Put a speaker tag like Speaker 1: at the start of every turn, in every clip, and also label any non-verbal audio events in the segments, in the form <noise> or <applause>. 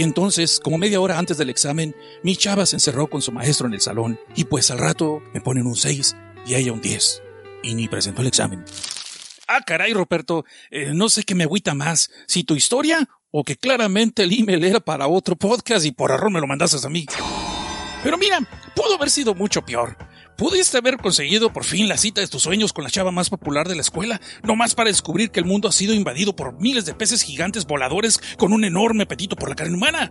Speaker 1: Y entonces, como media hora antes del examen, mi chava se encerró con su maestro en el salón y pues al rato me ponen un 6 y ella un 10. Y ni presentó el examen. Ah, caray, Roberto, eh, no sé qué me agüita más, si tu historia o que claramente el email era para otro podcast y por error me lo mandaste a mí. Pero mira, pudo haber sido mucho peor. Pudiste haber conseguido por fin la cita de tus sueños con la chava más popular de la escuela, no más para descubrir que el mundo ha sido invadido por miles de peces gigantes voladores con un enorme apetito por la carne humana.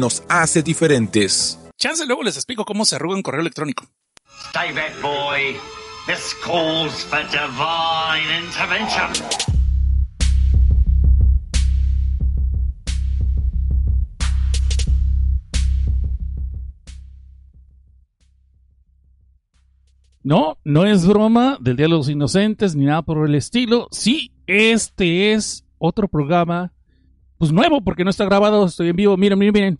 Speaker 2: nos hace diferentes.
Speaker 1: Chance luego les explico cómo se arruga un correo electrónico.
Speaker 3: Stay back, boy. This calls for divine intervention.
Speaker 1: No, no es broma del Día de los Inocentes ni nada por el estilo. Sí, este es otro programa, pues nuevo, porque no está grabado, estoy en vivo. Miren, miren, miren.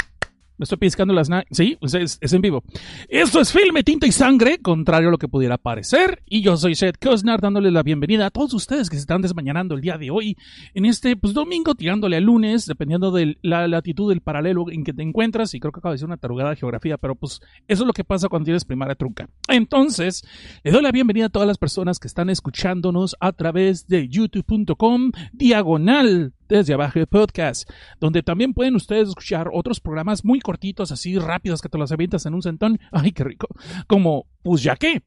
Speaker 1: Me estoy piscando las Sí, pues es, en vivo. Esto es Filme, Tinta y Sangre, contrario a lo que pudiera parecer. Y yo soy Seth Kusnar, dándole la bienvenida a todos ustedes que se están desmañanando el día de hoy, en este pues, domingo, tirándole al lunes, dependiendo de la latitud del paralelo en que te encuentras. Y creo que acaba de ser una tarugada de geografía, pero pues eso es lo que pasa cuando tienes primaria trunca. Entonces, le doy la bienvenida a todas las personas que están escuchándonos a través de youtube.com, diagonal desde abajo de podcast, donde también pueden ustedes escuchar otros programas muy cortitos, así rápidos que te los avientas en un centón. Ay, qué rico. Como, pues ya qué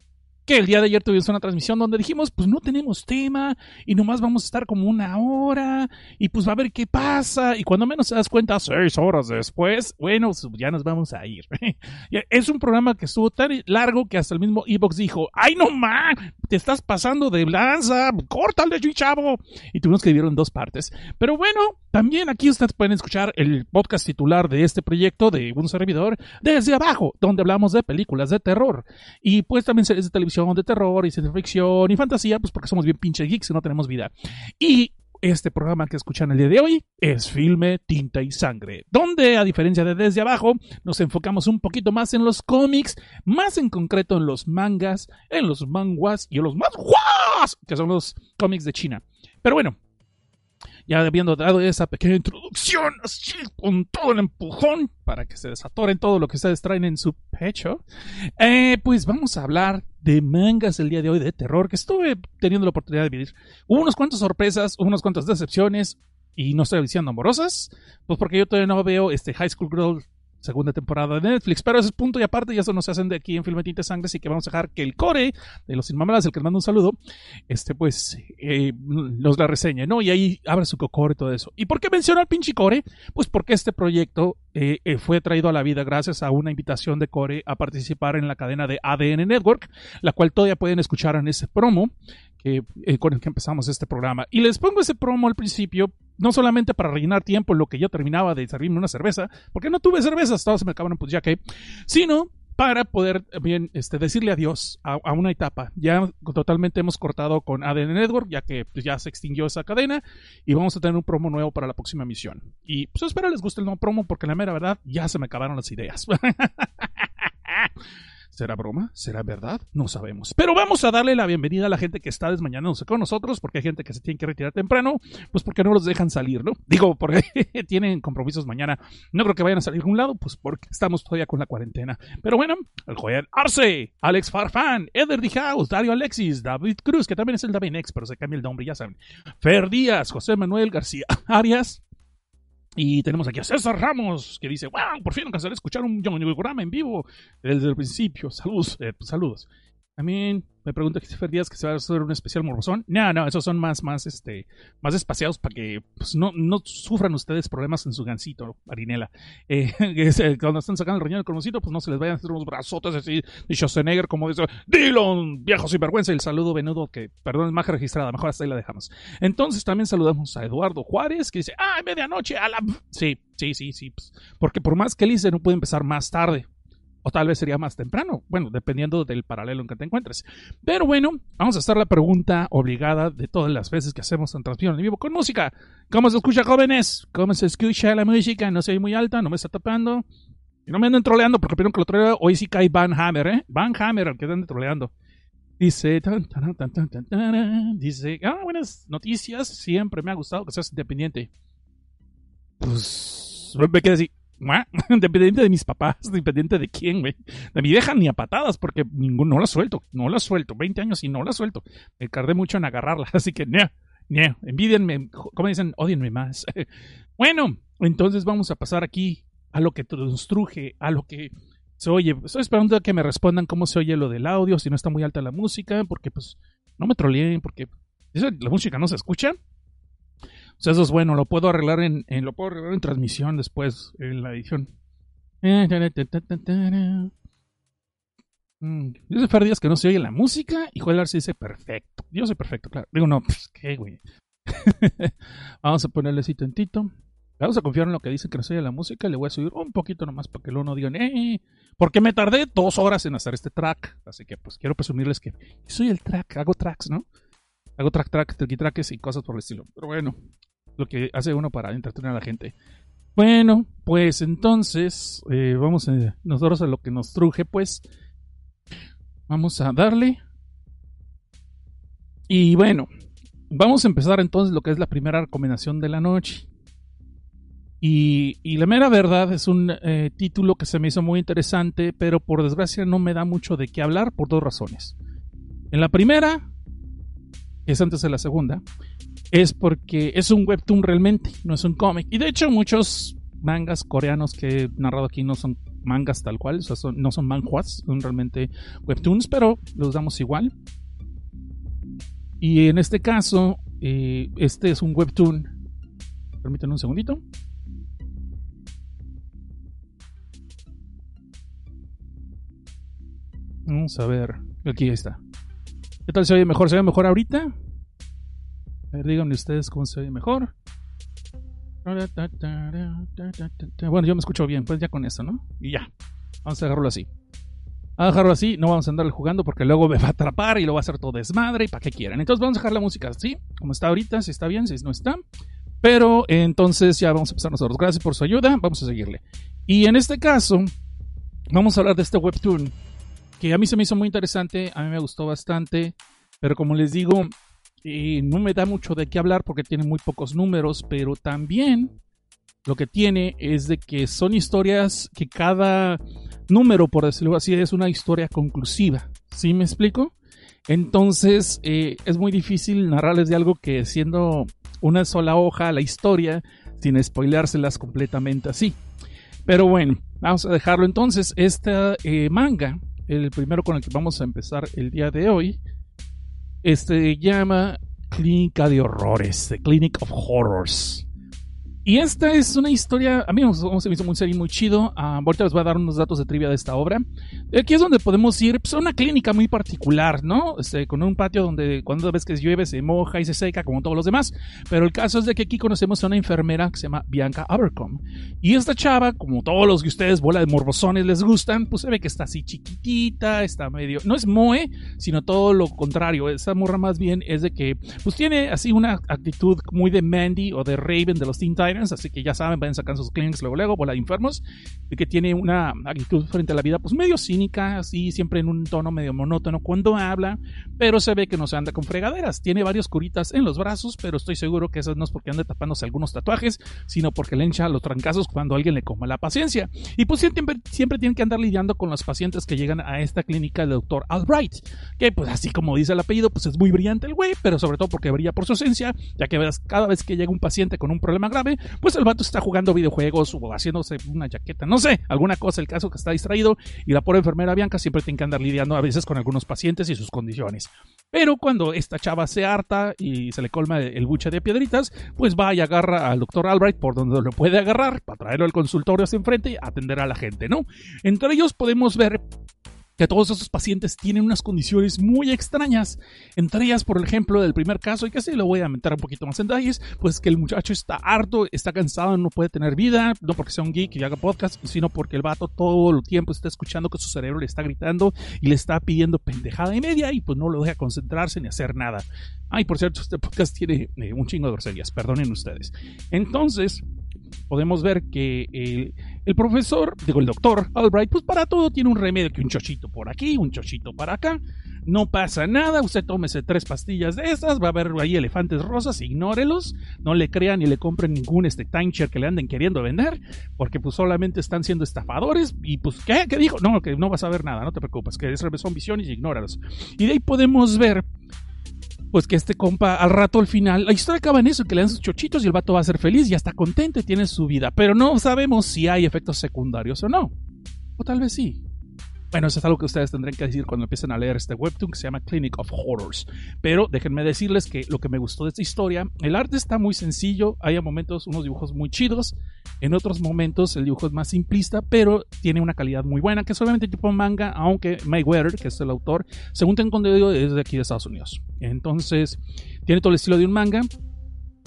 Speaker 1: que el día de ayer tuvimos una transmisión donde dijimos, pues no tenemos tema y nomás vamos a estar como una hora y pues va a ver qué pasa y cuando menos te das cuenta, seis horas después, bueno, pues, ya nos vamos a ir. <laughs> es un programa que estuvo tan largo que hasta el mismo Evox dijo, ay no más, te estás pasando de lanza, córtale, chavo. Y tuvimos que dividirlo en dos partes. Pero bueno, también aquí ustedes pueden escuchar el podcast titular de este proyecto de un servidor desde abajo, donde hablamos de películas de terror y pues también series de televisión de terror y ciencia ficción y fantasía, pues porque somos bien pinche geeks y no tenemos vida. Y este programa que escuchan el día de hoy es Filme, Tinta y Sangre, donde, a diferencia de Desde Abajo, nos enfocamos un poquito más en los cómics, más en concreto en los mangas, en los manguas y en los manguas, que son los cómics de China. Pero bueno, ya habiendo dado esa pequeña introducción, así, con todo el empujón, para que se desatoren todo lo que ustedes traen en su pecho, eh, pues vamos a hablar de mangas el día de hoy de terror, que estuve teniendo la oportunidad de vivir. Hubo unas cuantas sorpresas, unas cuantas decepciones, y no estoy diciendo amorosas, pues porque yo todavía no veo este High School Girl segunda temporada de Netflix. Pero ese es punto y aparte, y eso no se hacen de aquí en Filme Tinta Sangre, así que vamos a dejar que el core de los Inmamadas, el que les manda un saludo, este pues eh, nos la reseñe, ¿no? Y ahí abre su cocore y todo eso. ¿Y por qué menciona al pinche core? Pues porque este proyecto eh, eh, fue traído a la vida gracias a una invitación de core a participar en la cadena de ADN Network, la cual todavía pueden escuchar en ese promo. Que, con el que empezamos este programa. Y les pongo ese promo al principio no solamente para rellenar tiempo en lo que yo terminaba de servirme una cerveza, porque no tuve cervezas, todos se me acabaron, pues ya que, sino para poder bien este, decirle adiós a, a, una etapa. Ya totalmente hemos cortado con ADN Network, ya que pues, ya se extinguió esa cadena y vamos a tener un promo nuevo para la próxima misión. Y pues espero les guste el nuevo promo porque la mera verdad ya se me acabaron las ideas. <laughs> ¿Será broma? ¿Será verdad? No sabemos. Pero vamos a darle la bienvenida a la gente que está desmañándose con nosotros, porque hay gente que se tiene que retirar temprano, pues porque no los dejan salir, ¿no? <laughs> Digo, porque <laughs> tienen compromisos mañana. No creo que vayan a salir a un lado, pues porque estamos todavía con la cuarentena. Pero bueno, el Joel Arce, Alex Farfán, Eder D. House, Dario Alexis, David Cruz, que también es el David Nex, pero se cambia el nombre, ya saben. Fer Díaz, José Manuel García Arias, Y tenemos aquí a César Ramos, que dice, wow, por fin alcanzaré a escuchar un programa en vivo desde el principio. Saludos, eh, saludos. También me pregunta Christopher Díaz que se va a hacer un especial morbosón. No, no, esos son más, más, este, más espaciados para que pues, no, no sufran ustedes problemas en su gancito, Marinela. Eh, <laughs> cuando están sacando el riñón del conocito, pues no se les vayan a hacer unos brazotes así de Schwarzenegger, como dice Dylan, viejo sinvergüenza. Y el saludo venudo, que perdón, es más registrada, mejor hasta ahí la dejamos. Entonces también saludamos a Eduardo Juárez, que dice, ah, medianoche, a la. Sí, sí, sí, sí. Pues, porque por más que él dice, no puede empezar más tarde o tal vez sería más temprano, bueno, dependiendo del paralelo en que te encuentres. Pero bueno, vamos a hacer la pregunta obligada de todas las veces que hacemos en transmisión en vivo con música. ¿Cómo se escucha, jóvenes? ¿Cómo se escucha la música? No se ve muy alta, no me está tapando. Y no me anden troleando porque vieron que lo troleo. Hoy sí cae Van Hammer, ¿eh? Van Hammer, al que anden troleando. Dice, dice, ah, buenas noticias. Siempre me ha gustado que seas independiente. Pues, me quedé así. <laughs> Dependiente de mis papás, dependiente de quién, güey. De mi vieja ni a patadas, porque ninguno, no la suelto, no la suelto. 20 años y no la suelto. Me tardé mucho en agarrarla, <laughs> así que, no, envidienme, como dicen, odienme más. <laughs> bueno, entonces vamos a pasar aquí a lo que truje, a lo que se oye. Estoy esperando a que me respondan cómo se oye lo del audio, si no está muy alta la música, porque pues no me troleen, porque la música no se escucha. Eso es bueno, lo puedo arreglar en, lo puedo arreglar en transmisión después, en la edición. Mm, dice Fer Díaz que no se oye la música y Joel se dice perfecto. Yo soy perfecto, claro. Digo, no, pues qué, güey. <laughs> Vamos a ponerle así tantito. Vamos a confiar en lo que dice que no se oye la música. Le voy a subir un poquito nomás para que luego no digan, eh, porque me tardé dos horas en hacer este track. Así que pues quiero presumirles que soy el track, hago tracks, ¿no? Hago track, track, tricky tracks y cosas por el estilo. Pero bueno, lo que hace uno para entretener a la gente. Bueno, pues entonces, eh, vamos a, nosotros a lo que nos truje, pues, vamos a darle. Y bueno, vamos a empezar entonces lo que es la primera recomendación de la noche. Y, y la mera verdad es un eh, título que se me hizo muy interesante, pero por desgracia no me da mucho de qué hablar por dos razones. En la primera, es antes de la segunda, es porque es un webtoon realmente, no es un cómic. Y de hecho muchos mangas coreanos que he narrado aquí no son mangas tal cual, o sea, no son manhwas, son realmente webtoons, pero los damos igual. Y en este caso, eh, este es un webtoon. Permítanme un segundito. Vamos a ver. Aquí está. ¿Qué tal se oye mejor? ¿Se oye mejor ahorita? A ver, díganme ustedes cómo se oye mejor. Bueno, yo me escucho bien, pues ya con eso, ¿no? Y ya. Vamos a dejarlo así. Vamos a dejarlo así, no vamos a andar jugando porque luego me va a atrapar y lo va a hacer todo desmadre y para qué quieran. Entonces vamos a dejar la música así, como está ahorita, si está bien, si no está. Pero entonces ya vamos a empezar nosotros. Gracias por su ayuda, vamos a seguirle. Y en este caso, vamos a hablar de este webtoon que a mí se me hizo muy interesante, a mí me gustó bastante, pero como les digo, y no me da mucho de qué hablar porque tiene muy pocos números, pero también lo que tiene es de que son historias que cada número, por decirlo así, es una historia conclusiva. ¿Sí me explico? Entonces eh, es muy difícil narrarles de algo que siendo una sola hoja la historia, sin spoileárselas completamente así. Pero bueno, vamos a dejarlo entonces. Este manga, el primero con el que vamos a empezar el día de hoy, este llama Clínica de Horrores, The Clinic of Horrors. Y esta es una historia, a mí me hizo muy serio muy chido. Uh, ahorita les voy a dar unos datos de trivia de esta obra. Aquí es donde podemos ir pues, a una clínica muy particular, ¿no? Este, con un patio donde cuando ves que llueve se moja y se seca como todos los demás. Pero el caso es de que aquí conocemos a una enfermera que se llama Bianca Abercombe. Y esta chava, como todos los que ustedes bola de morbosones les gustan, pues se ve que está así chiquitita, está medio... No es moe, sino todo lo contrario. Esa morra más bien es de que pues tiene así una actitud muy de Mandy o de Raven de los Teen Titans así que ya saben, vayan sacando sus clinics luego, luego, bola de enfermos, y que tiene una actitud frente a la vida, pues medio cínica, así, siempre en un tono medio monótono cuando habla, pero se ve que no se anda con fregaderas. Tiene varios curitas en los brazos, pero estoy seguro que eso no es porque ande tapándose algunos tatuajes, sino porque le hincha los trancazos cuando alguien le coma la paciencia. Y pues siempre, siempre tienen que andar lidiando con los pacientes que llegan a esta clínica del doctor Albright, que pues así como dice el apellido, pues es muy brillante el güey, pero sobre todo porque brilla por su esencia, ya que cada vez que llega un paciente con un problema grave, pues el vato está jugando videojuegos o haciéndose una chaqueta, no sé, alguna cosa, el caso que está distraído y la pobre enfermera Bianca siempre tiene que andar lidiando a veces con algunos pacientes y sus condiciones. Pero cuando esta chava se harta y se le colma el buche de piedritas, pues va y agarra al doctor Albright por donde lo puede agarrar para traerlo al consultorio hacia enfrente y atender a la gente, ¿no? Entre ellos podemos ver que todos esos pacientes tienen unas condiciones muy extrañas. Entre ellas, por ejemplo, del primer caso, y que sí lo voy a meter un poquito más en detalles, pues que el muchacho está harto, está cansado, no puede tener vida, no porque sea un geek y haga podcast, sino porque el vato todo el tiempo está escuchando que su cerebro le está gritando y le está pidiendo pendejada y media y pues no lo deja concentrarse ni hacer nada. Ay, por cierto, este podcast tiene eh, un chingo de groserías, perdonen ustedes. Entonces, podemos ver que el, el, profesor, digo el doctor Albright, pues para todo tiene un remedio, que un chochito por aquí, un chochito para acá, no pasa nada, usted tómese tres pastillas de esas, va a haber ahí elefantes rosas, ignórelos, no le crean ni le compren ningún este timeshare que le anden queriendo vender, porque pues solamente están siendo estafadores y pues ¿qué? ¿Qué dijo? No, que no vas a ver nada, no te preocupes, que son visiones ignóralos. Y de ahí podemos ver pues que este compa al rato al final, la historia acaba en eso, que le dan sus chochitos y el vato va a ser feliz, ya está contento y tiene su vida, pero no sabemos si hay efectos secundarios o no. O tal vez sí. Bueno, eso es algo que ustedes tendrán que decir cuando empiecen a leer este webtoon que se llama Clinic of Horrors. Pero déjenme decirles que lo que me gustó de esta historia, el arte está muy sencillo, hay a momentos unos dibujos muy chidos, en otros momentos el dibujo es más simplista, pero tiene una calidad muy buena, que es solamente tipo manga, aunque Mayweather, que es el autor, según tengo entendido, es de aquí de Estados Unidos. Entonces, tiene todo el estilo de un manga,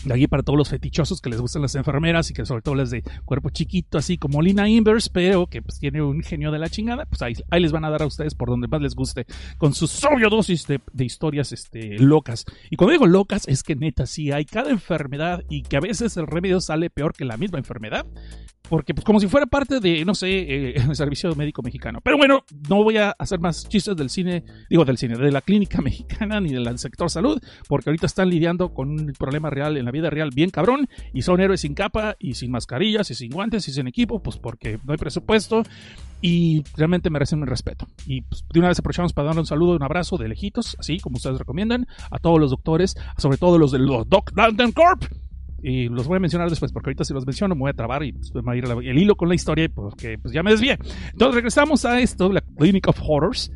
Speaker 1: de aquí para todos los fetichosos que les gustan las enfermeras y que sobre todo les de cuerpo chiquito, así como Lina Inverse, pero que pues tiene un genio de la chingada, pues ahí, ahí, les van a dar a ustedes por donde más les guste, con su sobrio dosis de, de, historias este, locas. Y cuando digo locas, es que neta, sí hay cada enfermedad y que a veces el remedio sale peor que la misma enfermedad porque pues como si fuera parte de, no sé, eh, <laughs> el servicio médico mexicano. Pero bueno, no voy a hacer más chistes del cine, digo del cine, de la clínica <laughs> mexicana ni del sector salud, porque ahorita están lidiando con un problema real en la vida real bien cabrón y son héroes sin capa y sin mascarillas y sin guantes y sin equipo, pues porque no hay presupuesto y realmente merecen un respeto. Y pues, de una vez aprovechamos para dar un saludo un abrazo de lejitos, así como ustedes recomiendan, a todos los doctores, sobre todo los de los Doc London Corp y los voy a mencionar después, porque ahorita si los menciono me voy a trabar y pues, me va a ir el hilo con la historia, porque pues ya me desvié. Entonces regresamos a esto, la Clinic of Horrors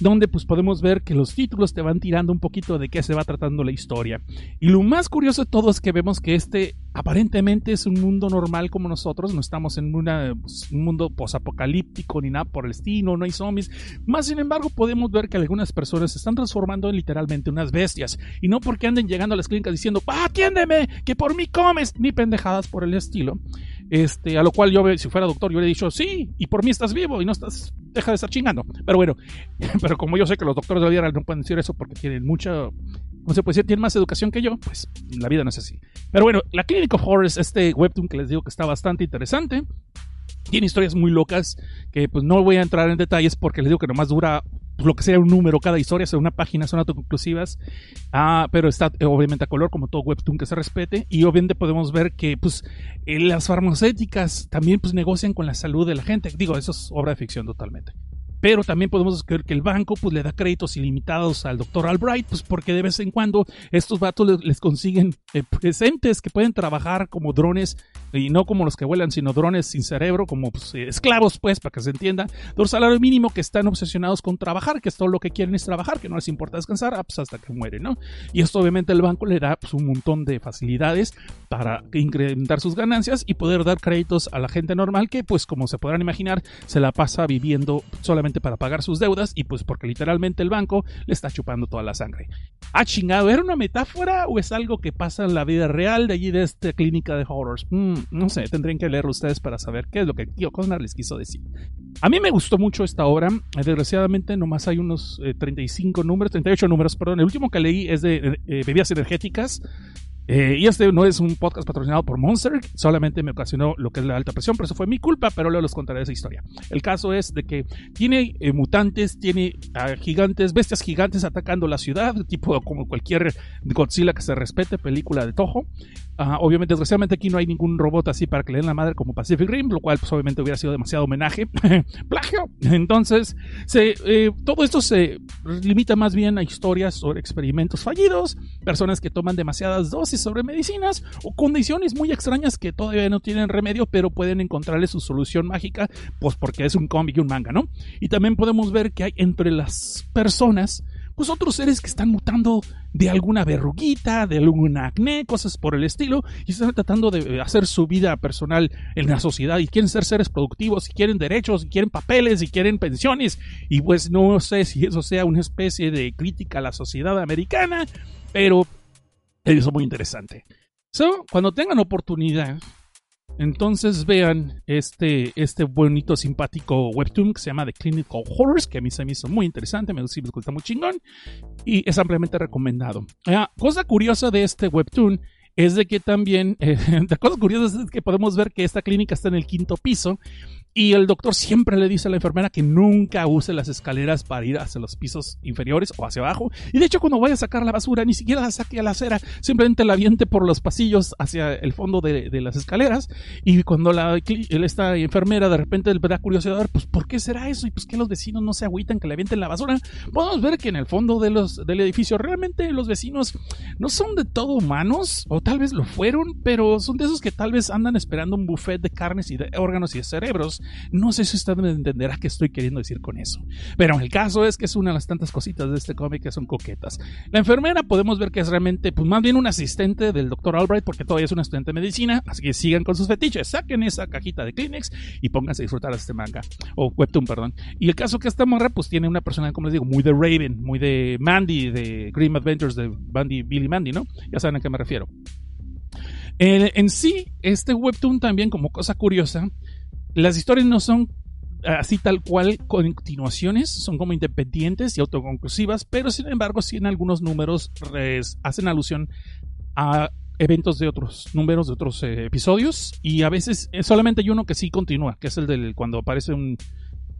Speaker 1: donde pues podemos ver que los títulos te van tirando un poquito de qué se va tratando la historia. Y lo más curioso de todo es que vemos que este aparentemente es un mundo normal como nosotros, no estamos en una, pues, un mundo posapocalíptico ni nada por el estilo, no hay zombies. Más sin embargo, podemos ver que algunas personas se están transformando en literalmente unas bestias. Y no porque anden llegando a las clínicas diciendo, ¡Ah, atiéndeme! ¡Que por mí comes! Ni pendejadas por el estilo. Este, a lo cual yo, si fuera doctor, yo le he dicho, sí, y por mí estás vivo y no estás, deja de estar chingando. Pero bueno, <laughs> pero como yo sé que los doctores de la vida no pueden decir eso porque tienen mucha, no se puede decir, tienen más educación que yo, pues la vida no es así. Pero bueno, la Clinic of Horrors, este webtoon que les digo que está bastante interesante. Tiene historias muy locas que pues no voy a entrar en detalles porque les digo que nomás dura lo que sea un número cada historia, sea una página, son autoconclusivas, ah, pero está eh, obviamente a color como todo webtoon que se respete y obviamente podemos ver que pues eh, las farmacéuticas también pues negocian con la salud de la gente, digo, eso es obra de ficción totalmente pero también podemos ver que el banco pues le da créditos ilimitados al doctor Albright, pues porque de vez en cuando estos vatos les, consiguen eh, presentes que pueden trabajar como drones y no como los que vuelan, sino drones sin cerebro, como pues, eh, esclavos pues, para que se entienda, un salario mínimo que están obsesionados con trabajar, que es todo lo que quieren es trabajar, que no les importa descansar, ah, pues hasta que mueren, ¿no? Y esto obviamente el banco le da pues, un montón de facilidades para incrementar sus ganancias y poder dar créditos a la gente normal que pues como se podrán imaginar se la pasa viviendo solamente para pagar sus deudas y pues porque literalmente el banco le está chupando toda la sangre. Ah, chingado, ¿era una metáfora o es algo que pasa en la vida real de allí de esta clínica de horrors? Mm, no sé, tendrían que leerlo ustedes para saber qué es lo que Tío Cosnar les quiso decir. A mí me gustó mucho esta obra, desgraciadamente nomás hay unos 35 eh, números, 38 números, perdón, el último que leí es de eh, bebidas energéticas, eh, y este no es un podcast patrocinado por Monster, solamente me ocasionó lo que es la alta presión, pero eso fue mi culpa, pero luego les contaré esa historia. El caso es de que tiene eh, mutantes, tiene ah, gigantes, bestias gigantes atacando la ciudad, tipo como cualquier Godzilla que se respete, película de Toho. Ah, obviamente, desgraciadamente aquí no hay ningún robot así para que le den la madre como Pacific Rim, lo cual pues obviamente hubiera sido demasiado homenaje. <laughs> Plagio. Entonces, se, eh, todo esto se limita más bien a historias sobre experimentos fallidos, personas que toman demasiadas dosis sobre medicinas o condiciones muy extrañas que todavía no tienen remedio, pero pueden encontrarle su solución mágica, pues porque es un cómic y un manga, ¿no? Y también podemos ver que hay entre las personas pues otros seres que están mutando de alguna verruguita, de algún acné, cosas por el estilo, y están tratando de hacer su vida personal en la sociedad y quieren ser seres productivos, y quieren derechos, y quieren papeles, y quieren pensiones, y pues no sé si eso sea una especie de crítica a la sociedad americana, pero eso es muy interesante. So, cuando tengan oportunidad, entonces vean este, este bonito, simpático webtoon que se llama The Clinical Horrors, que a mí se me hizo muy interesante, me gusta muy chingón y es ampliamente recomendado. Ah, cosa curiosa de este webtoon es de que también, eh, <laughs> la cosa curiosa es que podemos ver que esta clínica está en el quinto piso y el doctor siempre le dice a la enfermera que nunca use las escaleras para ir hacia los pisos inferiores o hacia abajo. Y de hecho, cuando vaya a sacar la basura, ni siquiera la saque a la acera, simplemente la aviente por los pasillos hacia el fondo de, las escaleras. Y cuando la, esta enfermera de repente le da curiosidad, pues ¿por qué será eso? Y pues que los vecinos no se agüitan que le avienten la basura. Podemos ver que en el fondo de los, del edificio realmente los vecinos no son de todo humanos, o tal vez lo fueron, pero son de esos que tal vez andan esperando un buffet de carnes y de órganos y de cerebros no sé si usted me entenderá qué estoy queriendo decir con eso. Pero el caso es que es una de las tantas cositas de este cómic que son coquetas. La enfermera podemos ver que es realmente, pues más bien un asistente del doctor Albright, porque todavía es una estudiante de medicina. Así que sigan con sus fetiches, saquen esa cajita de Kleenex y pónganse a disfrutar de este manga. O webtoon, perdón. Y el caso que esta morra, pues tiene una personalidad, como les digo, muy de Raven, muy de Mandy, de Grim Adventures de Billy Mandy, ¿no? Ya saben a qué me refiero. en sí, este webtoon también, como cosa curiosa, las historias no son así tal cual continuaciones, son como independientes y autoconclusivas, pero sin embargo sí en algunos números hacen alusión a eventos de otros números, de otros eh, episodios, y a veces solamente hay uno que sí continúa, que es el del cuando aparece un,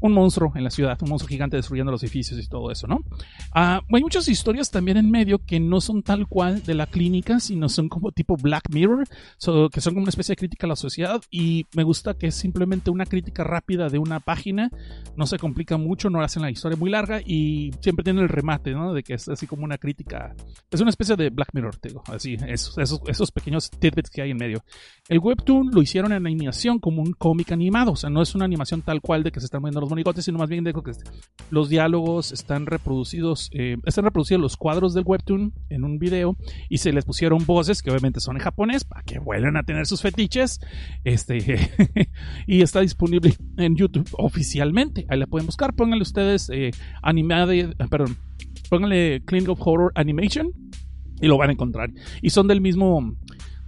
Speaker 1: un monstruo en la ciudad, un monstruo gigante destruyendo los edificios y todo eso, ¿no? Ah, hay muchas historias también en medio que no son tal cual de la clínica, sino son como tipo Black Mirror, que son como una especie de crítica a la sociedad y me gusta que es simplemente una crítica rápida de una página, no se complica mucho, no hacen la historia muy larga y siempre tiene el remate, ¿no? De que es así como una crítica, es una especie de Black Mirror, digo, así, esos pequeños tidbits que hay en medio. El webtoon lo hicieron en animación como un cómic animado, o sea, no es una animación tal cual de que se están moviendo los monigotes, sino más bien de que los diálogos están reproducidos, eh, están reproducidos los cuadros del webtoon en un video y se les pusieron voces que obviamente son en japonés para que vuelvan a tener sus fetiches. Este <laughs> y está disponible en YouTube oficialmente. Ahí la pueden buscar. Pónganle ustedes eh, eh, perdón, pónganle Clean of Horror Animation y lo van a encontrar. Y son del mismo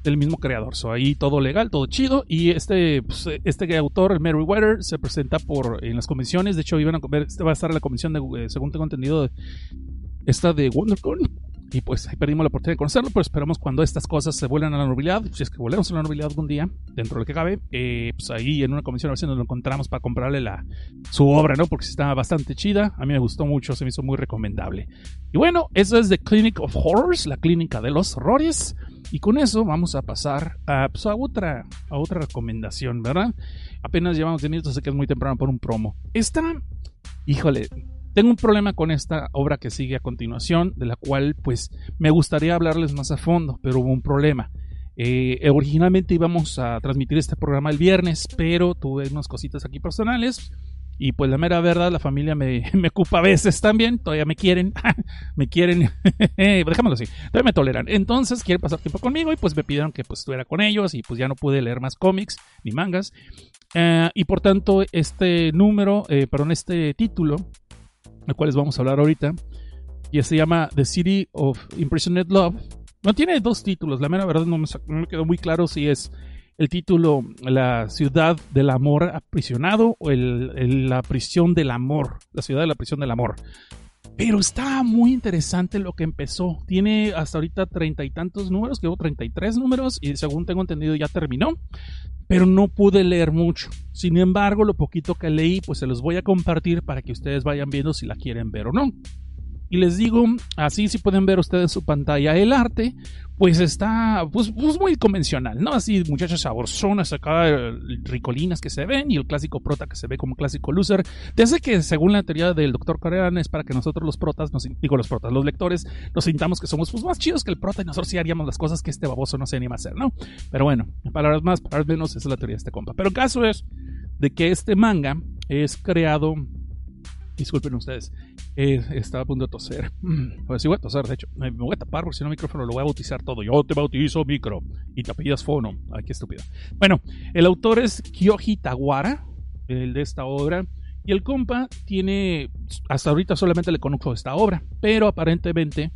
Speaker 1: del mismo creador. So, ahí todo legal, todo chido. Y este, pues, este autor, el Meriwether, se presenta por en las comisiones. De hecho, iban a ver, este va a estar en la comisión de, eh, según tengo entendido, esta de WonderCon. Y pues ahí perdimos la oportunidad de conocerlo, pero esperamos cuando estas cosas se vuelvan a la normalidad, si es que volvemos a la normalidad algún día, dentro de lo que cabe, eh, pues ahí en una comisión a ver nos lo encontramos para comprarle la, su obra, ¿no? Porque está bastante chida, a mí me gustó mucho, se me hizo muy recomendable. Y bueno, eso es The Clinic of Horrors, la clínica de los horrores. Y con eso vamos a pasar a, pues, otra, a otra recomendación, ¿verdad? Apenas llevamos 10 minutos, sé que es muy temprano por un promo. Esta, híjole, tengo un problema con esta obra que sigue a continuación, de la cual pues me gustaría hablarles más a fondo, pero hubo un problema. Eh, originalmente íbamos a transmitir este programa el viernes, pero tuve unas cositas aquí personales. Y pues la mera verdad, la familia me, <laughs> me ocupa a veces también, todavía me quieren, <laughs> me quieren, <laughs> dejémoslo así, todavía me toleran. Entonces quieren pasar tiempo conmigo y pues me pidieron que pues estuviera con ellos y pues ya no pude leer más cómics ni mangas. Eh, y por tanto este número, eh, perdón, este título el cual les vamos a hablar ahorita, y se llama The City of Imprisoned Love. No tiene dos títulos, la mera verdad no me, quedó muy claro si es el título La ciudad del amor aprisionado o la prisión del amor, la ciudad de la prisión del amor. Pero está muy interesante lo que empezó. Tiene hasta ahorita treinta y tantos números, que hubo treinta y tres números y según tengo entendido ya terminó pero no pude leer mucho. Sin embargo, lo poquito que leí, pues se los voy a compartir para que ustedes vayan viendo si la quieren ver o no. Y les digo, así si pueden ver ustedes su pantalla el arte, pues está pues, pues muy convencional, ¿no? Así muchachas saborzonas acá, ricolinas que se ven y el clásico prota que se ve como clásico loser. Desde que según la teoría del doctor Corean es para que nosotros los protas, nos, digo los protas, los lectores, nos sintamos que somos pues, más chidos que el prota y nosotros sí haríamos las cosas que este baboso no se anima a hacer, ¿no? Pero bueno, palabras más, palabras menos, esa es la teoría de este compa. Pero el caso es de que este manga es creado Disculpen ustedes, eh, estaba a punto de toser. Pues sí voy a toser, de hecho. Me voy a tapar porque si no micrófono lo voy a bautizar todo. Yo te bautizo micro y te apellidas fono. Ay, qué estúpido. Bueno, el autor es Kyoji Tawara, el de esta obra. Y el compa tiene, hasta ahorita solamente le conozco esta obra, pero aparentemente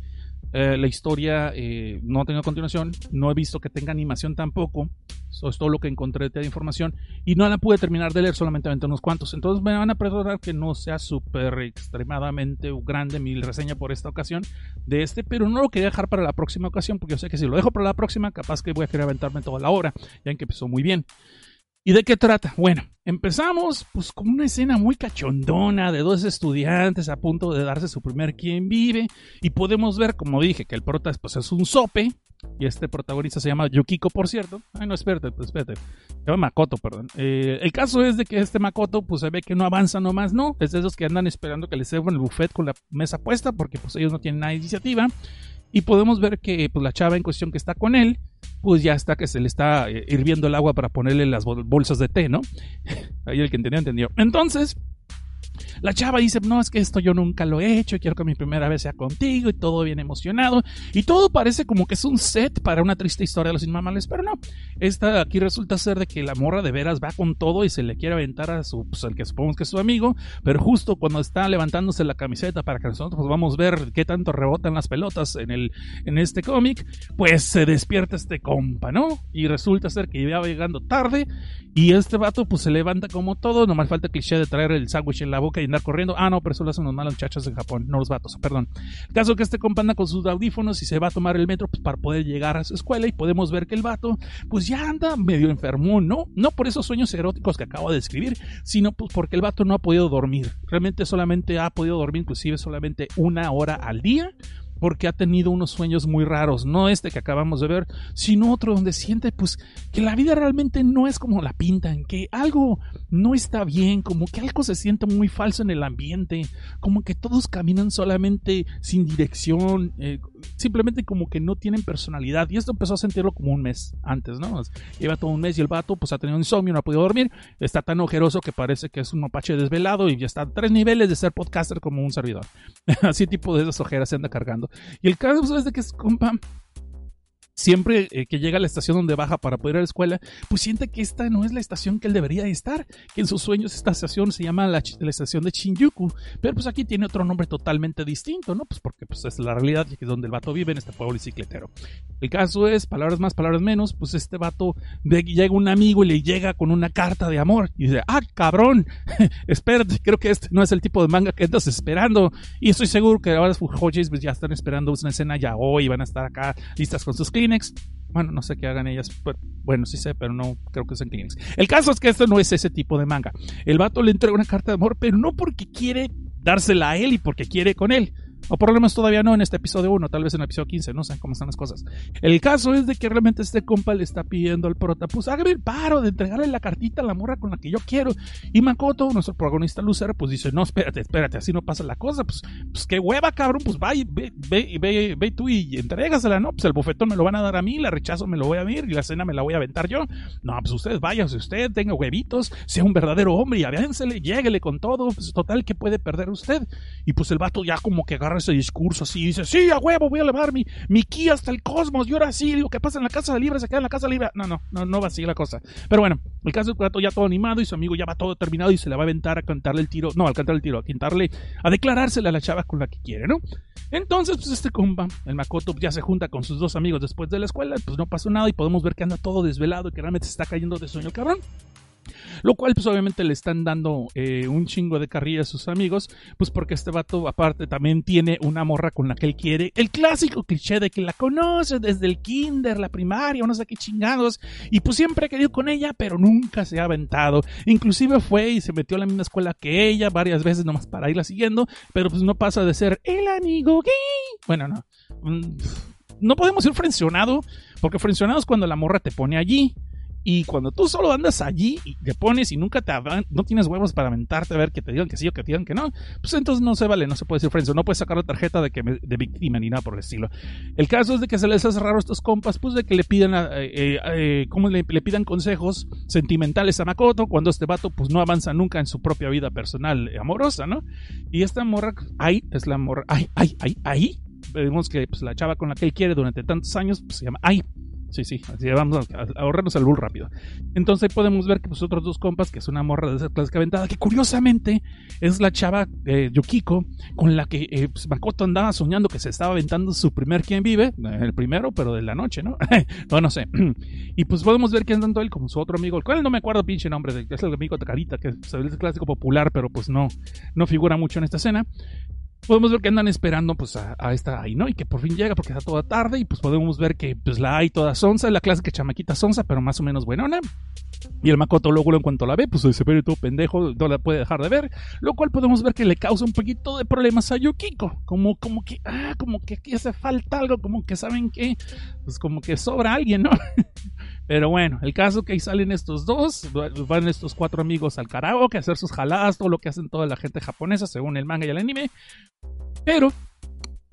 Speaker 1: eh, la historia eh, no tenido continuación, no he visto que tenga animación tampoco, eso es todo lo que encontré de información, y no la pude terminar de leer, solamente unos cuantos. Entonces me van a perdonar que no sea súper extremadamente grande mi reseña por esta ocasión de este, pero no lo quería dejar para la próxima ocasión, porque yo sé que si lo dejo para la próxima, capaz que voy a querer aventarme toda la hora, ya que empezó muy bien. ¿Y de qué trata? Bueno, empezamos pues con una escena muy cachondona de dos estudiantes a punto de darse su primer quien vive y podemos ver, como dije, que el prota pues, es un sope y este protagonista se llama Yukiko, por cierto. Ay, no, espérate, pues, espérate. Se llama Makoto, perdón. Eh, el caso es de que este Makoto pues se ve que no avanza nomás, no. Es de esos que andan esperando que les sirvan el buffet con la mesa puesta porque pues ellos no tienen nada de iniciativa. Y podemos ver que pues, la chava en cuestión que está con él, pues ya está que se le está eh, hirviendo el agua para ponerle las bolsas de té, ¿no? Ahí el que entendió, entendió. Entonces, la chava dice, no, es que esto yo nunca lo he hecho, quiero que mi primera vez sea contigo y todo bien emocionado. Y todo parece como que es un set para una triste historia de los inmamables, pero no. Esta aquí resulta ser de que la morra de veras va con todo y se le quiere aventar a su, pues que supongo que es su amigo, pero justo cuando está levantándose la camiseta para que nosotros pues, vamos a ver qué tanto rebotan las pelotas en, el, en este cómic, pues se despierta este compa, ¿no? Y resulta ser que iba llegando tarde y este vato pues se levanta como todo, nomás falta el cliché de traer el sándwich en la boca y andar corriendo. Ah, no, pero eso lo hacen los malos muchachos en Japón, no los vatos, perdón. El caso que este compa anda con sus audífonos y se va a tomar el metro pues, para poder llegar a su escuela y podemos ver que el vato pues ya anda medio enfermo, ¿no? No por esos sueños eróticos que acabo de describir, sino pues porque el vato no ha podido dormir. Realmente solamente ha podido dormir inclusive solamente una hora al día porque ha tenido unos sueños muy raros, no este que acabamos de ver, sino otro donde siente pues que la vida realmente no es como la pintan, que algo no está bien, como que algo se siente muy falso en el ambiente, como que todos caminan solamente sin dirección, eh, simplemente como que no tienen personalidad. Y esto empezó a sentirlo como un mes antes, ¿no? Lleva todo un mes y el vato pues ha tenido insomnio, no ha podido dormir, está tan ojeroso que parece que es un mapache desvelado y ya está a tres niveles de ser podcaster como un servidor. <laughs> Así tipo de esas ojeras se anda cargando. Y el caso es de que es compa siempre eh, que llega a la estación donde baja para poder ir a la escuela, pues siente que esta no es la estación que él debería estar, que en sus sueños esta estación se llama la, estación de Shinjuku, pero pues aquí tiene otro nombre totalmente distinto, ¿no? Pues porque pues es la realidad que es donde el vato vive en este pueblo bicicletero. El caso es, palabras más, palabras menos, pues este vato que llega un amigo y le llega con una carta de amor y dice, ah, cabrón, <laughs> espérate, creo que este no es el tipo de manga que estás esperando y estoy seguro que ahora los pues ya están esperando una escena ya hoy, van a estar acá listas con sus clientes bueno, no sé qué hagan ellas. bueno, sí sé, pero no creo que sean Kleenex. El caso es que esto no es ese tipo de manga. El vato le entrega una carta de amor, pero no porque quiere dársela a él y porque quiere con él, o por lo todavía no en este episodio 1, tal vez en el episodio 15, no sé cómo están las cosas. El caso es de que realmente este compa le está pidiendo al prota, pues hágame el paro de entregarle la cartita a la morra con la que yo quiero. Y Makoto, nuestro protagonista Lucero, pues dice, no, espérate, espérate, así no pasa la cosa, pues, pues qué hueva, cabrón, pues va ve, ve, ve, ve tú y entrégasela, ¿no? Pues el bofetón me lo van a dar a mí, la rechazo me lo voy a ver y la cena me la voy a aventar yo. No, pues ustedes vayan, si usted tenga huevitos, sea un verdadero hombre y avénsele, lléguele con todo, pues total, que puede perder usted? Y pues el vato ya como que agarra ese discurso así y dice, sí, a huevo, voy a elevar mi, mi ki hasta el cosmos. Y ahora sí, digo, ¿qué pasa en la casa libre? Se queda en la casa libre. No, no, no, no va así la cosa. Pero bueno, el caso es que ya todo animado y su amigo ya va todo terminado y se le va a aventar a cantarle el tiro. No, al cantar el tiro, a cantarle, a declarársele a la chava con la que quiere, ¿no? Entonces, pues este compa, el Makoto, ya se junta con sus dos amigos después de la escuela, pues no pasó nada y podemos ver que anda todo desvelado y que realmente se está cayendo de sueño el cabrón. Lo cual, pues obviamente le están dando eh, un chingo de carrilla a sus amigos, pues porque este vato, aparte, también tiene una morra con la que él quiere. El clásico cliché de que la conoce desde el kinder, la primaria, no sé qué chingados, y pues siempre ha querido con ella, pero nunca se ha aventado. Inclusive fue y se metió a la misma escuela que ella varias veces nomás para irla siguiendo, pero pues no pasa de ser el amigo gay. Bueno, no. Mm, no podemos ir frencionado, porque frencionado es cuando la morra te pone allí. Y cuando tú solo andas allí y te pones y nunca te no tienes huevos para aventarte a ver que te digan que sí o que te digan que no, pues entonces no se vale, no se puede decir friendzone, no puedes sacar la tarjeta de que de víctima ni nada por el estilo. El caso es de que se les hace raro a estos compas, pues de que le pidan, eh, eh, eh ¿cómo le, pidan consejos sentimentales a Makoto cuando este vato pues no avanza nunca en su propia vida personal eh, amorosa, ¿no? Y esta morra, ahí es la morra, ahí, ahí, ahí, ahí vemos que pues, la chava con la que él quiere durante tantos años pues, se llama Ai. Sí, sí, así vamos a, ahorrarnos el bull rápido. Entonces ahí podemos ver que pues otros dos compas, que es una morra de esa clase aventada, que curiosamente es la chava eh, Yukiko, con la que eh, pues, Makoto andaba soñando que se estaba aventando su primer quien vive, eh, el primero, pero de la noche, ¿no? <laughs> no, no sé. <clears throat> y pues podemos ver que tanto él como su otro amigo, el cual no me acuerdo pinche nombre, es el amigo de Carita, que es el clásico popular, pero pues no, no figura mucho en esta escena podemos ver que andan esperando pues a, esta ahí, ¿no? Y que por fin llega porque está toda tarde y pues podemos ver que pues la hay toda sonza, la clásica chamaquita sonza, pero más o menos buenona. Y el Makoto luego en cuanto la ve, pues se ve todo pendejo, no la puede dejar de ver, lo cual podemos ver que le causa un poquito de problemas a Yukiko, como, como que, ah, como que aquí hace falta algo, como que saben que, pues como que sobra alguien, ¿no? <laughs> Pero bueno, el caso que ahí salen estos dos, van estos cuatro amigos al karaoke a hacer sus jaladas, todo lo que hacen toda la gente japonesa según el manga y el anime. Pero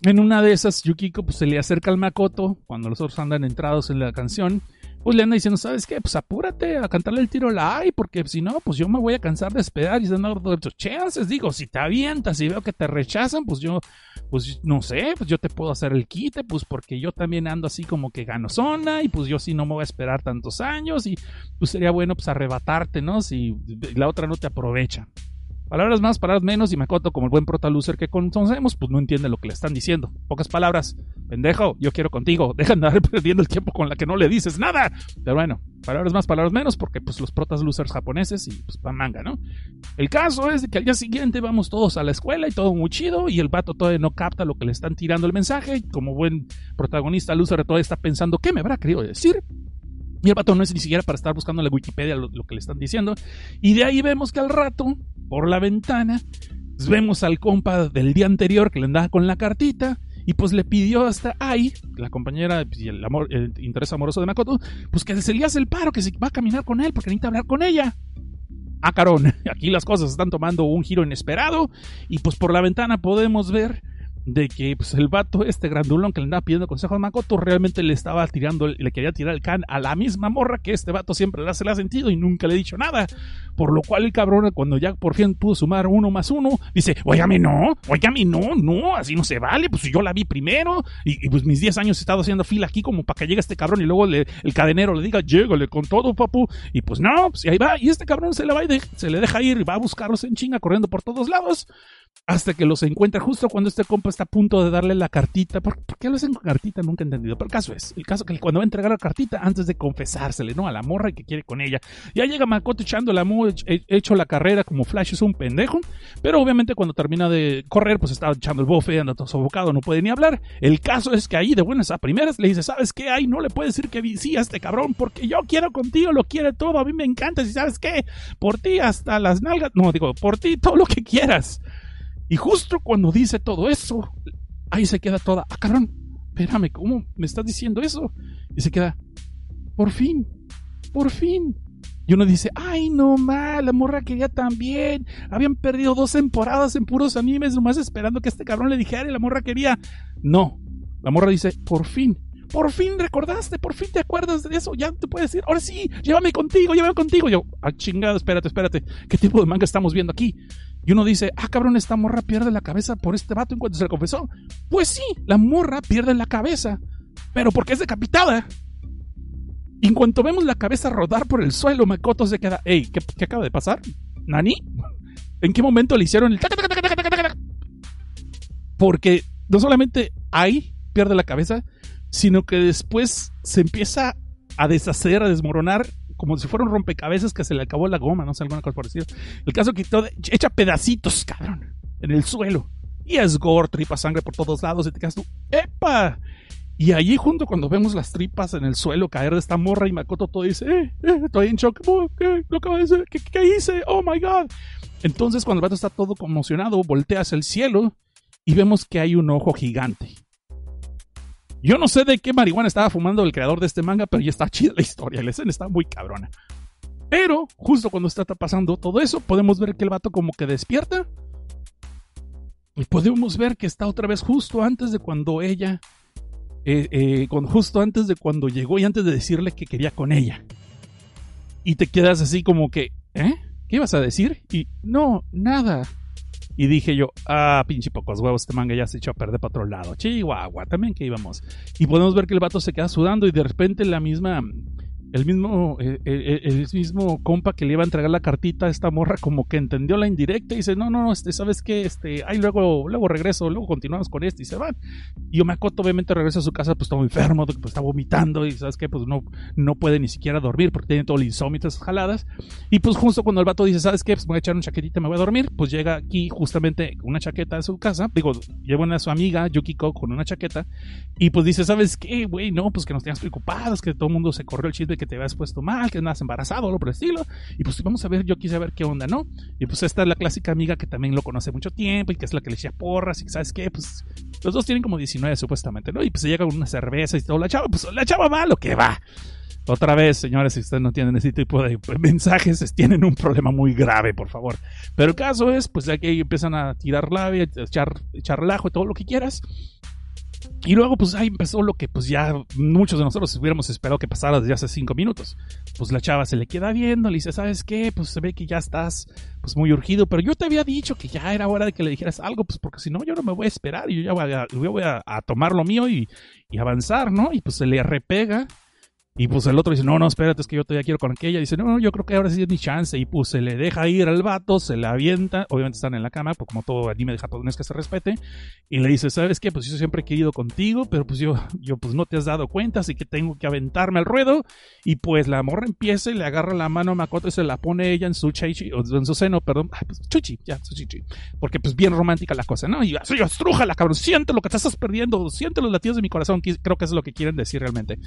Speaker 1: en una de esas, Yukiko pues, se le acerca al Makoto cuando los otros andan entrados en la canción pues le anda diciendo, ¿sabes qué? Pues apúrate a cantarle el tiro a la ay, porque si no, pues yo me voy a cansar de esperar y dando chances. Digo, si te avientas y veo que te rechazan, pues yo, pues no sé, pues yo te puedo hacer el quite, pues porque yo también ando así como que gano zona y pues yo sí no me voy a esperar tantos años y pues sería bueno pues arrebatarte, ¿no? Si la otra no te aprovecha. Palabras más, palabras menos, y Makoto, como el buen protalucer que conocemos, pues no entiende lo que le están diciendo. Pocas palabras, pendejo, yo quiero contigo, <laughs> deja de andar perdiendo el tiempo con la que no le dices nada. Pero bueno, palabras más, palabras menos, porque pues los protas losers japoneses y pues pa' manga, ¿no? El caso es que al día siguiente vamos todos a la escuela y todo muy chido, y el vato todavía no capta lo que le están tirando el mensaje, y como buen protagonista loser todavía está pensando, ¿qué me habrá querido decir? Y el vato no es ni siquiera para estar buscando en la Wikipedia lo, que le están diciendo. Y de ahí vemos que al rato, por la ventana, pues, vemos al compa del día anterior que le andaba con la cartita. Y pues le pidió hasta ahí, la compañera y el, amor, el interés amoroso de Makoto, pues que se le hace el paro, que se va a caminar con él porque necesita hablar con ella. Ah, carón, <laughs> aquí las cosas están tomando un giro inesperado. Y pues por la ventana podemos ver de que pues, el vato, este grandulón que le andaba pidiendo consejo a Makoto, realmente le estaba tirando, le quería tirar el can a la misma morra que este vato siempre le ha sentido y nunca le ha dicho nada. Por lo cual el cabrón, cuando ya por fin pudo sumar uno más uno, dice, mí no, mí no, no, así no se vale, pues yo la vi primero y, pues mis 10 años he estado haciendo fila aquí como para que llegue este cabrón y luego el cadenero le diga, llégale con todo, papu, y pues no, pues ahí va, y este cabrón se le va y se le deja ir y va a buscarlos en chinga corriendo por todos lados hasta que los encuentra justo cuando este compa está a punto de darle la cartita. ¿Por, qué lo hacen con cartita? Nunca he entendido. Pero el caso es, el caso que cuando va a entregar la cartita antes de confesársele, ¿no? A la morra que quiere con ella. Ya llega Makoto echando la hecho la carrera como Flash es un pendejo. Pero obviamente cuando termina de correr, pues está echando el bofe, anda todo sofocado, no puede ni hablar. El caso es que ahí de buenas a primeras le dice, ¿sabes qué? Ay, no le puede decir que sí a este cabrón porque yo quiero contigo, lo quiere todo, a mí me encanta. Y sabes qué? Por ti hasta las nalgas, no, digo, por ti todo lo que quieras. Y justo cuando dice todo eso, ahí se queda toda, ah, cabrón, espérame, ¿cómo me estás diciendo eso? Y se queda, por fin, por fin. Y uno dice, ay, no mal, la morra quería también. Habían perdido dos temporadas en puros animes, nomás esperando que este cabrón le dijera y la morra quería. No, la morra dice, por fin, por fin recordaste, por fin te acuerdas de eso, ya te puedes decir, ahora sí, llévame contigo, llévame contigo. yo, ah, chingado, espérate, espérate, ¿qué tipo de manga estamos viendo aquí? Y uno dice, ah, cabrón, esta morra pierde la cabeza por este vato en cuanto se le confesó. Pues sí, la morra pierde la cabeza, pero porque es decapitada. Y en cuanto vemos la cabeza rodar por el suelo, Makoto se queda, hey, ¿qué, ¿qué, acaba de pasar? ¿Nani? <laughs> ¿En qué momento le hicieron el... Porque no solamente ahí pierde la cabeza, sino que después se empieza a deshacer, a desmoronar como si fuera un rompecabezas que se le acabó la goma, no sé, alguna cosa por. El caso que todo, echa pedacitos, cabrón, en el suelo. Y es gore, tripa sangre por todos lados, y te quedas tú, ¡epa! Y allí junto cuando vemos las tripas en el suelo caer de esta morra y Makoto todo dice, eh, eh, estoy en shock, ¿qué? ¿Lo de ¿Qué hice? Oh my god. Entonces cuando el vato está todo conmocionado, voltea hacia el cielo y vemos que hay un ojo gigante. Yo no sé de qué marihuana estaba fumando el creador de este manga, pero ya está chida la historia, la escena está muy cabrona. Pero justo cuando está pasando todo eso, podemos ver que el vato como que despierta. Y podemos ver que está otra vez justo antes de cuando ella eh, eh, con, justo antes de cuando llegó y antes de decirle que quería con ella. Y te quedas así como que, ¿eh? ¿Qué ibas a decir? Y no, nada. Y dije yo, ah, pinche pocos huevos, este manga ya se echó a perder para otro lado. Chihuahua, también que íbamos. Y podemos ver que el vato se queda sudando y de repente la misma el mismo, eh, el, mismo compa que le iba a entregar la cartita a esta morra como que entendió la indirecta y dice, no, no, este, ¿sabes qué? Este, ahí luego, luego regreso, luego continuamos con esto y se van. Y Omakoto obviamente regresa a su casa, pues está muy enfermo, pues está vomitando y ¿sabes qué? Pues no, no puede ni siquiera dormir porque tiene todo el insomnio esas jaladas. Y pues justo cuando el vato dice, ¿sabes qué? Pues me voy a echar una chaquetita me voy a dormir, pues llega aquí justamente una chaqueta a su casa, digo, lleva a su amiga Yukiko con una chaqueta y pues dice, ¿sabes qué? Güey, no, pues que nos tenías preocupados, que todo el mundo se corrió el chisme que te habías puesto mal, que andas embarazado, lo por el estilo. Y pues vamos a ver, yo quise ver qué onda, ¿no? Y pues esta es la clásica amiga que también lo conoce mucho tiempo y que es la que le decía porras y que, ¿sabes qué? Pues los dos tienen como 19 supuestamente, ¿no? Y pues se llega con una cerveza y todo. La chava, pues la chava va lo que va. Otra vez, señores, si ustedes no tienen ese tipo de mensajes, tienen un problema muy grave, por favor. Pero el caso es, pues ya que empiezan a tirar labia, echar, echar relajo y todo lo que quieras. Y luego, pues ahí empezó lo que pues ya muchos de nosotros hubiéramos esperado que pasara desde hace cinco minutos. Pues la chava se le queda viendo, le dice, ¿sabes qué? Pues se ve que ya estás pues muy urgido, pero yo te había dicho que ya era hora de que le dijeras algo, pues porque si no, yo no me voy a esperar y yo ya voy a, voy a, tomar lo mío y, y avanzar, ¿no? Y pues se le repega y pues el otro dice, no, no, espérate, es que yo todavía quiero con aquella. dice, no, no, yo creo que ahora sí es mi chance. Y pues se le deja ir al vato, se le avienta. Obviamente están en la cama, pues como todo anime de japonés que se respete. Y le dice, ¿sabes qué? Pues yo siempre he querido contigo, pero pues yo, yo pues no te has dado cuenta, así que tengo que aventarme al ruedo. Y pues la morra empieza y le agarra la mano a Makoto y se la pone ella en su chichi, o en su seno, perdón. Ay, pues chuchi, ya, su chichi. Porque pues bien romántica la cosa, ¿no? Y así, la cabrón, siente lo que te estás perdiendo, siente los latidos de mi corazón. Creo que es lo que quieren decir realmente.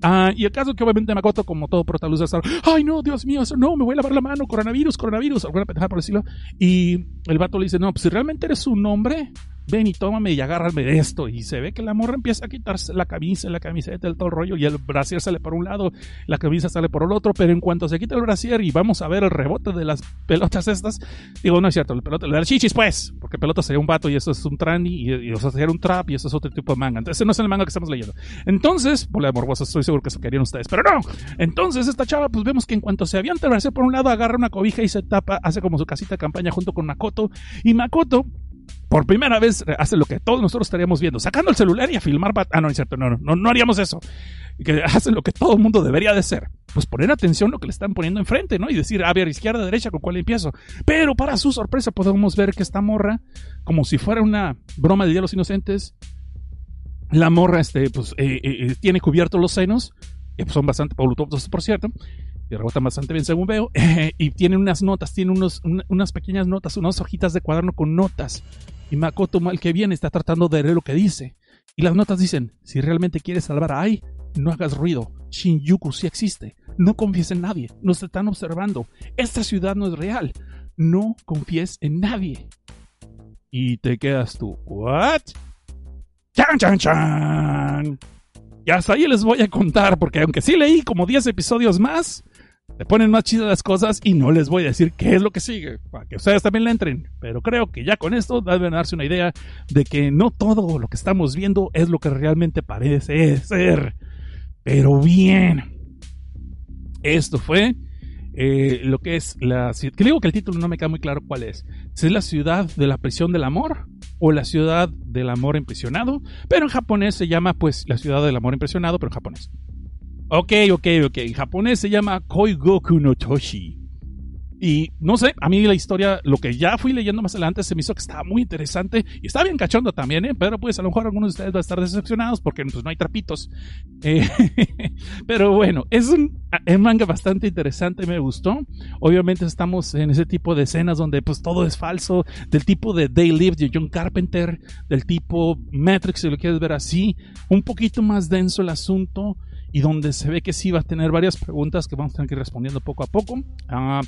Speaker 1: Ah, y el caso que obviamente Makoto, como todo protagonista, está, ay no, Dios mío, no, me voy a lavar la mano, coronavirus, coronavirus, alguna pendeja por decirlo. Y el vato le dice, no, pues si realmente eres un hombre, ven y tómame y agárrame de esto. Y se ve que la morra empieza a quitarse la camisa, la camiseta, el todo el rollo, y el brasier sale por un lado, la camisa sale por el otro, pero en cuanto se quita el brasier y vamos a ver el rebote de las pelotas estas, digo, no es cierto, el pelota, el chichis pues, porque pelota sería un vato y eso es un tranny, y, y eso sería un trap y eso es otro tipo de manga. Entonces, ese no es el manga que estamos leyendo. Entonces, por la morbosa, estoy seguro que eso querían ustedes, pero no. Entonces, esta chava, pues vemos que en cuanto se avienta el brasier por un lado, agarra una cobija y se tapa, hace como su casita de campaña junto con Makoto, y Makoto por primera vez hace lo que todos nosotros estaríamos viendo, sacando el celular y a filmar. Ah, no, es cierto, no, no, no haríamos eso. Que hace lo que todo el mundo debería de hacer. Pues poner atención a lo que le están poniendo enfrente, ¿no? Y decir, a ver, izquierda, derecha, con cuál empiezo. Pero para su sorpresa podemos ver que esta morra, como si fuera una broma de los inocentes, la morra, este, pues, eh, eh, eh, tiene cubiertos los senos, que son bastante voluptuosos, por cierto, y rebotan bastante bien según veo, <laughs> y tiene unas notas, tiene unos, unas pequeñas notas, unas hojitas de cuaderno con notas y Makoto mal que viene está tratando de leer lo que dice. Y las notas dicen, si realmente quieres salvar a Ai, no hagas ruido. Shinjuku sí existe. No confíes en nadie. Nos están observando. Esta ciudad no es real. No confíes en nadie. Y te quedas tú. ¿What? ¡Chan, chan, chan! Y hasta ahí les voy a contar, porque aunque sí leí como 10 episodios más, le ponen más chidas las cosas y no les voy a decir qué es lo que sigue, para que ustedes también le entren. Pero creo que ya con esto deben darse una idea de que no todo lo que estamos viendo es lo que realmente parece ser. Pero bien. Esto fue eh, lo que es la que digo que el título no me queda muy claro cuál es. Si es la ciudad de la prisión del amor o la ciudad del amor impresionado, pero en japonés se llama pues la ciudad del amor impresionado, pero en japonés. Ok, ok, ok. En japonés se llama Koigoku no Toshi. Y no sé, a mí la historia, lo que ya fui leyendo más adelante, se me hizo que estaba muy interesante y está bien cachondo también, ¿eh? Pero pues a lo mejor algunos de ustedes van a estar decepcionados porque pues no hay trapitos. Eh, <laughs> pero bueno, es un, manga bastante interesante, me gustó. Obviamente estamos en ese tipo de escenas donde pues todo es falso, del tipo de Day Live de John Carpenter, del tipo Matrix, si lo quieres ver así, un poquito más denso el asunto y donde se ve que sí va a tener varias preguntas que vamos a tener que ir respondiendo poco a poco. Ah,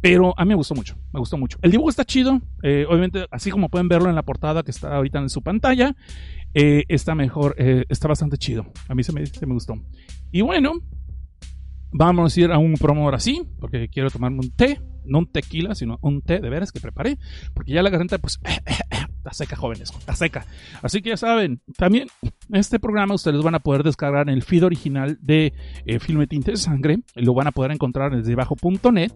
Speaker 1: pero a mí me gustó mucho, me gustó mucho. El dibujo está chido, eh, obviamente, así como pueden verlo en la portada que está ahorita en su pantalla, eh, está mejor, eh, está bastante chido. A mí se me, se me gustó. Y bueno, vamos a ir a un promo ahora sí, porque quiero tomarme un té, no un tequila, sino un té de veras que preparé, porque ya la garganta, pues, está seca, jóvenes, está seca. Así que ya saben, también este programa ustedes van a poder descargar en el feed original de Filme Tinte de Sangre, lo van a poder encontrar desde bajo.net.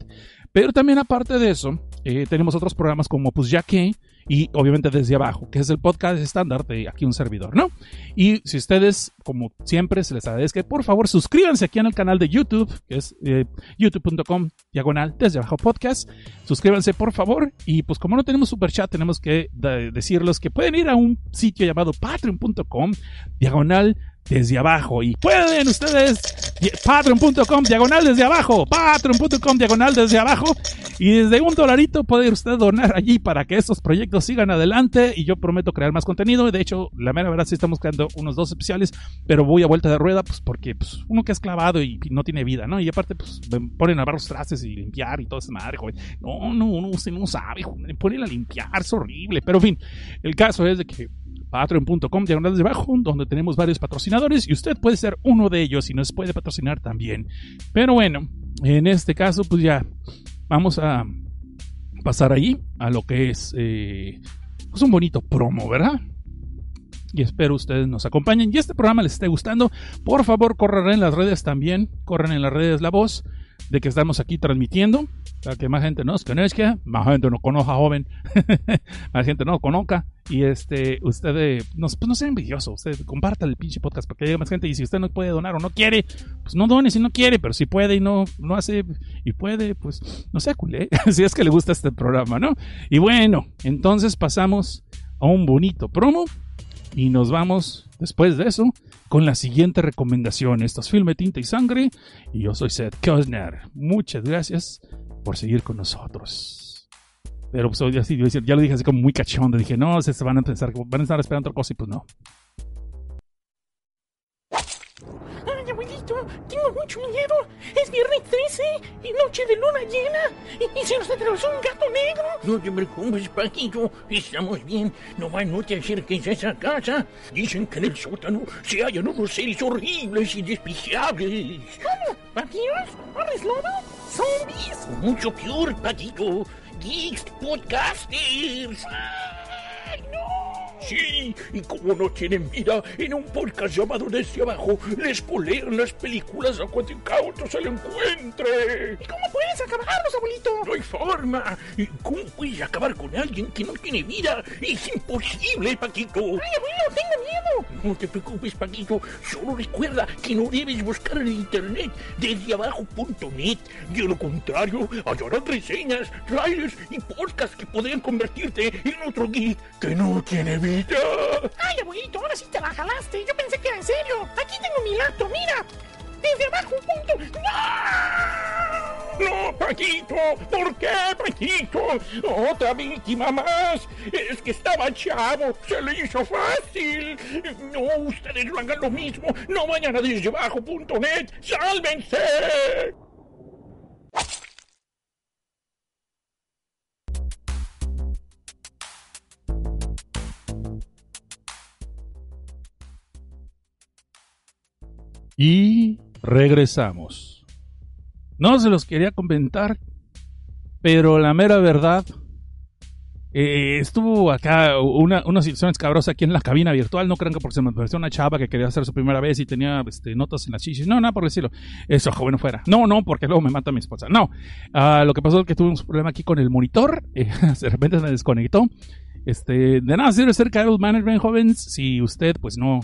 Speaker 1: Pero también aparte de eso, eh, tenemos otros programas como Pues Ya Que y obviamente Desde Abajo, que es el podcast estándar de aquí un servidor, ¿no? Y si ustedes, como siempre, se les agradece, por favor suscríbanse aquí en el canal de YouTube, que es eh, youtube.com diagonal Desde Abajo Podcast. Suscríbanse por favor y pues como no tenemos super chat, tenemos que decirles que pueden ir a un sitio llamado patreon.com diagonal desde abajo. Y pueden ustedes, patreon.com diagonal desde abajo, patreon.com diagonal desde abajo. Y desde un dolarito puede usted donar allí para que estos proyectos sigan adelante. Y yo prometo crear más contenido. De hecho, la mera verdad sí estamos creando unos dos especiales, pero voy a vuelta de rueda, pues porque pues, uno que es clavado y, no tiene vida, ¿no? Y aparte, pues me ponen a lavar los trastes y limpiar y todo esa madre, joven. No, no, uno usted no sabe, joven. Ponen a limpiar, es horrible. Pero en fin, el caso es de que patreon.com diagonal de abajo, donde tenemos varios patrocinadores y usted puede ser uno de ellos y nos puede patrocinar también. Pero bueno, en este caso, pues ya vamos a pasar ahí a lo que es eh, pues un bonito promo, ¿verdad? Y espero ustedes nos acompañen y este programa les esté gustando. Por favor, corran en las redes también, corran en las redes la voz de que estamos aquí transmitiendo, para que más gente nos conozca, más gente nos conozca, joven, <laughs> más gente nos conozca, y este, usted, eh, no, pues no sea envidioso, usted comparta el pinche podcast para que llegue más gente, y si usted no puede donar o no quiere, pues no done si no quiere, pero si puede y no, no hace, y puede, pues no sea culé, <laughs> si es que le gusta este programa, ¿no? Y bueno, entonces pasamos a un bonito promo, y nos vamos después de eso con la siguiente recomendación. Esto es Filme Tinta y Sangre. Y yo soy Seth Kosner. Muchas gracias por seguir con nosotros. Pero pues ya, ya lo dije así como muy cachondo. Dije, no, se van a pensar que van a estar esperando otra cosa y pues no.
Speaker 4: tengo mucho miedo. Es viernes 13 y noche de luna llena. ¿Y, se nos atravesó un gato negro?
Speaker 5: No te preocupes, Paquito. Estamos bien. Nomás no te acerques a esa casa. Dicen que en el sótano se hallan unos seres horribles y despreciables.
Speaker 4: ¿Cómo? ¿Vampiros? ¿Hombres lobo? ¿Zombies?
Speaker 5: Mucho peor, Paquito. Geeks Podcasters. Sí, y como no tienen vida, en un podcast llamado Desde Abajo les polean las películas a cuanto incauto se encuentre.
Speaker 4: ¿Y cómo puedes acabarlos, abuelito?
Speaker 5: No hay forma. ¿Cómo puedes acabar con alguien que no tiene vida? Es imposible, Paquito.
Speaker 4: Ay, abuelo, tengo miedo.
Speaker 5: No te preocupes, Paquito. Solo recuerda que no debes buscar en internet desde abajo.net. De lo contrario, hallarán reseñas, trailers y podcasts que podrían convertirte en otro geek que no tiene vida.
Speaker 4: Ay, abuelito, ahora sí te la jalaste. Yo pensé que era en serio. Aquí tengo mi laptop, mira. Desde abajo, punto.
Speaker 5: ¡No! ¡No, Paquito! ¿Por qué, Paquito? ¡Otra víctima más! Es que estaba chavo, se le hizo fácil. No, ustedes no hagan lo mismo. No vayan a desde abajo.net. ¡Sálvense!
Speaker 1: Y regresamos. No se los quería comentar, pero la mera verdad, eh, estuvo acá una, una situación escabrosa aquí en la cabina virtual. No crean que porque se me pareció una chava que quería hacer su primera vez y tenía este, notas en las chichis. No, nada por decirlo. Eso, joven, fuera. No, no, porque luego me mata mi esposa. No. Ah, lo que pasó es que tuve un problema aquí con el monitor. <laughs> Eh, de repente se desconectó. Este, de nada sirve ser Carol Management, jóvenes, si usted, pues no,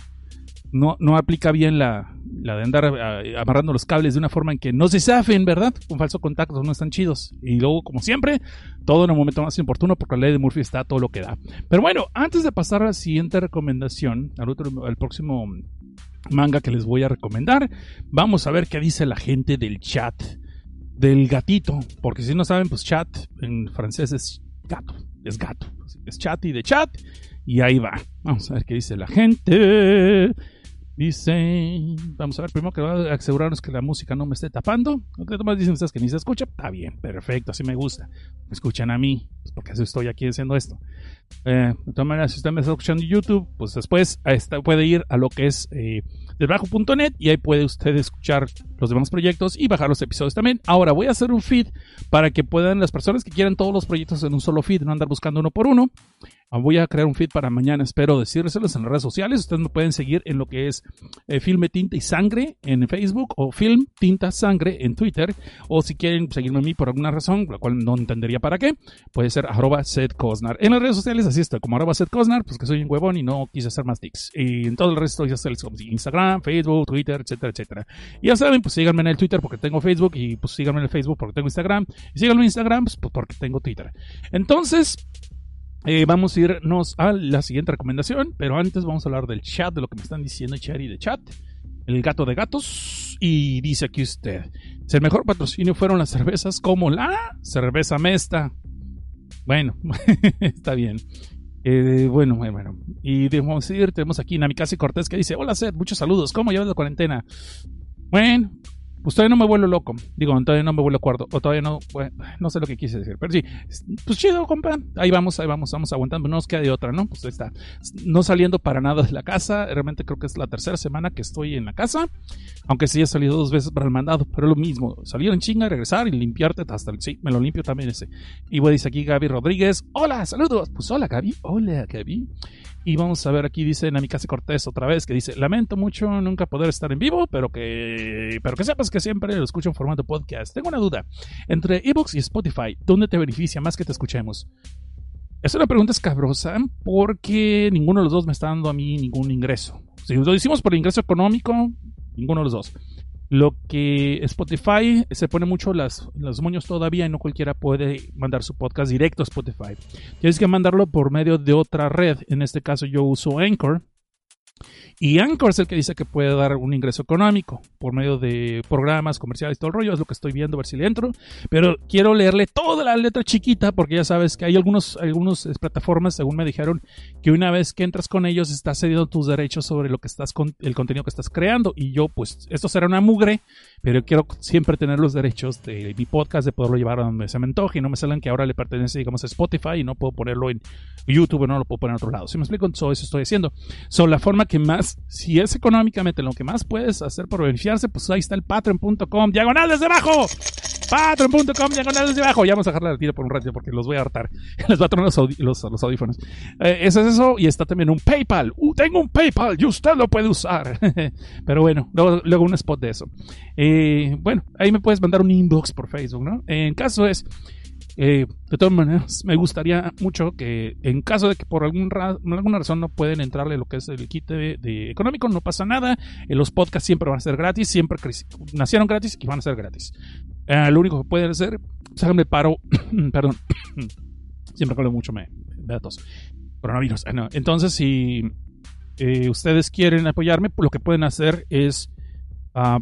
Speaker 1: no, no aplica bien la, la de andar eh, amarrando los cables de una forma en que no se zafen, ¿verdad? Con falso contacto, no están chidos. Y luego, como siempre, todo en un momento más oportuno porque la ley de Murphy está todo lo que da. Pero bueno, antes de pasar a la siguiente recomendación, al, otro, al próximo manga que les voy a recomendar, vamos a ver qué dice la gente del chat. Del gatito, porque si no saben, pues chat en francés es gato, es gato, es chat y de chat, y ahí va. Vamos a ver qué dice la gente. Dice, vamos a ver, primero que va a asegurarnos que la música no me esté tapando. Lo dicen ustedes que ni se escucha. Está bien, perfecto, así me gusta. Me escuchan a mí, pues porque estoy aquí haciendo esto. Eh, de todas maneras, si usted me está escuchando en YouTube, pues después esta, puede ir a lo que es eh, desbajo.net y ahí puede usted escuchar los demás proyectos y bajar los episodios también. Ahora voy a hacer un feed para que puedan las personas que quieran todos los proyectos en un solo feed, no andar buscando uno por uno. Ah, voy a crear un feed para mañana, espero decírselos en las redes sociales. Ustedes me pueden seguir en lo que es eh, Filme Tinta y Sangre en Facebook o Film Tinta Sangre en Twitter. O si quieren seguirme a mí por alguna razón, la cual no entendería para qué, puede ser arroba Seth Cosnar. En las redes sociales así estoy, como arroba Seth Cosnar, pues que soy un huevón y no quise hacer más tics. Y en todo el resto ya sé, como Instagram, Facebook, Twitter, etcétera, etcétera. Y ya saben, pues síganme en el Twitter porque tengo Facebook y pues síganme en el Facebook porque tengo Instagram. Y síganme en Instagram pues, porque tengo Twitter. Entonces, eh, vamos a irnos a la siguiente recomendación, pero antes vamos a hablar del chat, de lo que me están diciendo Cherry de chat. El gato de gatos. Y dice aquí usted: si el mejor patrocinio fueron las cervezas como la cerveza Mesta. Bueno, <laughs> está bien. Eh, bueno, bueno. Y debemos ir, tenemos aquí Namikaze Cortés que dice: Hola Seth, muchos saludos. ¿Cómo llevas la cuarentena? Bueno, pues todavía no me vuelvo loco. Digo, todavía no me vuelvo cuarto. O todavía no. no sé lo que quise decir. Pero sí. Pues chido, compa. Ahí vamos, ahí vamos, vamos aguantando. No nos queda de otra, ¿no? Pues ahí está. No saliendo para nada de la casa. Realmente creo que es la tercera semana que estoy en la casa. Aunque sí he salido dos veces para el mandado. Pero lo mismo. Salir en chinga, regresar y limpiarte hasta el. Sí, me lo limpio también ese. Y voy dice aquí Gaby Rodríguez. Hola, saludos. Pues hola, Gaby. Hola, Gaby. Y vamos a ver aquí dice Namikaze Cortés otra vez que dice, lamento mucho nunca poder estar en vivo, pero que, pero que sepas que siempre lo escucho en formato podcast. Tengo una duda. Entre ebooks y Spotify, ¿dónde te beneficia más que te escuchemos? Es una pregunta escabrosa porque ninguno de los dos me está dando a mí ningún ingreso. Si lo hicimos por ingreso económico, ninguno de los dos. Lo que Spotify se pone mucho las, los moños todavía y no cualquiera puede mandar su podcast directo a Spotify. Tienes que mandarlo por medio de otra red. En este caso yo uso Anchor y Anchor es el que dice que puede dar un ingreso económico por medio de programas comerciales, todo el rollo. Es lo que estoy viendo, a ver si le entro. Pero quiero leerle toda la letra chiquita porque ya sabes que hay algunos, algunos eh, plataformas, según me dijeron, que una vez que entras con ellos estás cediendo tus derechos sobre lo que estás con, el contenido que estás creando. Y yo, pues, esto será una mugre, pero quiero siempre tener los derechos de mi podcast, de poderlo llevar a donde se me antoje y no me salen que ahora le pertenece, digamos, a Spotify y no puedo ponerlo en YouTube, no lo puedo poner en otro lado. Si me explico, eso estoy haciendo. Son la forma que más si es económicamente lo que más puedes hacer por beneficiarse, pues ahí está el patreon.com, diagonal desde abajo. Patreon.com, diagonal desde abajo. Ya vamos a dejar la tira por un ratito porque los voy a hartar. <laughs> Les va a tronar los, audífonos. Eh, eso es eso. Y está también un PayPal. Uh, tengo un PayPal y usted lo puede usar. <laughs> Pero bueno, luego, un spot de eso. Eh, bueno, ahí me puedes mandar un inbox por Facebook, ¿no? En caso es eh, de todas maneras, me gustaría mucho que en caso de que por algún alguna razón no pueden entrarle lo que es el kit de, económico, no pasa nada. Eh, los podcasts siempre van a ser gratis, siempre nacieron gratis y van a ser gratis. Eh, lo único que pueden hacer, sáquenme paro, <coughs> perdón, <coughs> siempre hablo mucho me, datos. Coronavirus. Ah, Entonces, si ustedes quieren apoyarme, lo que pueden hacer es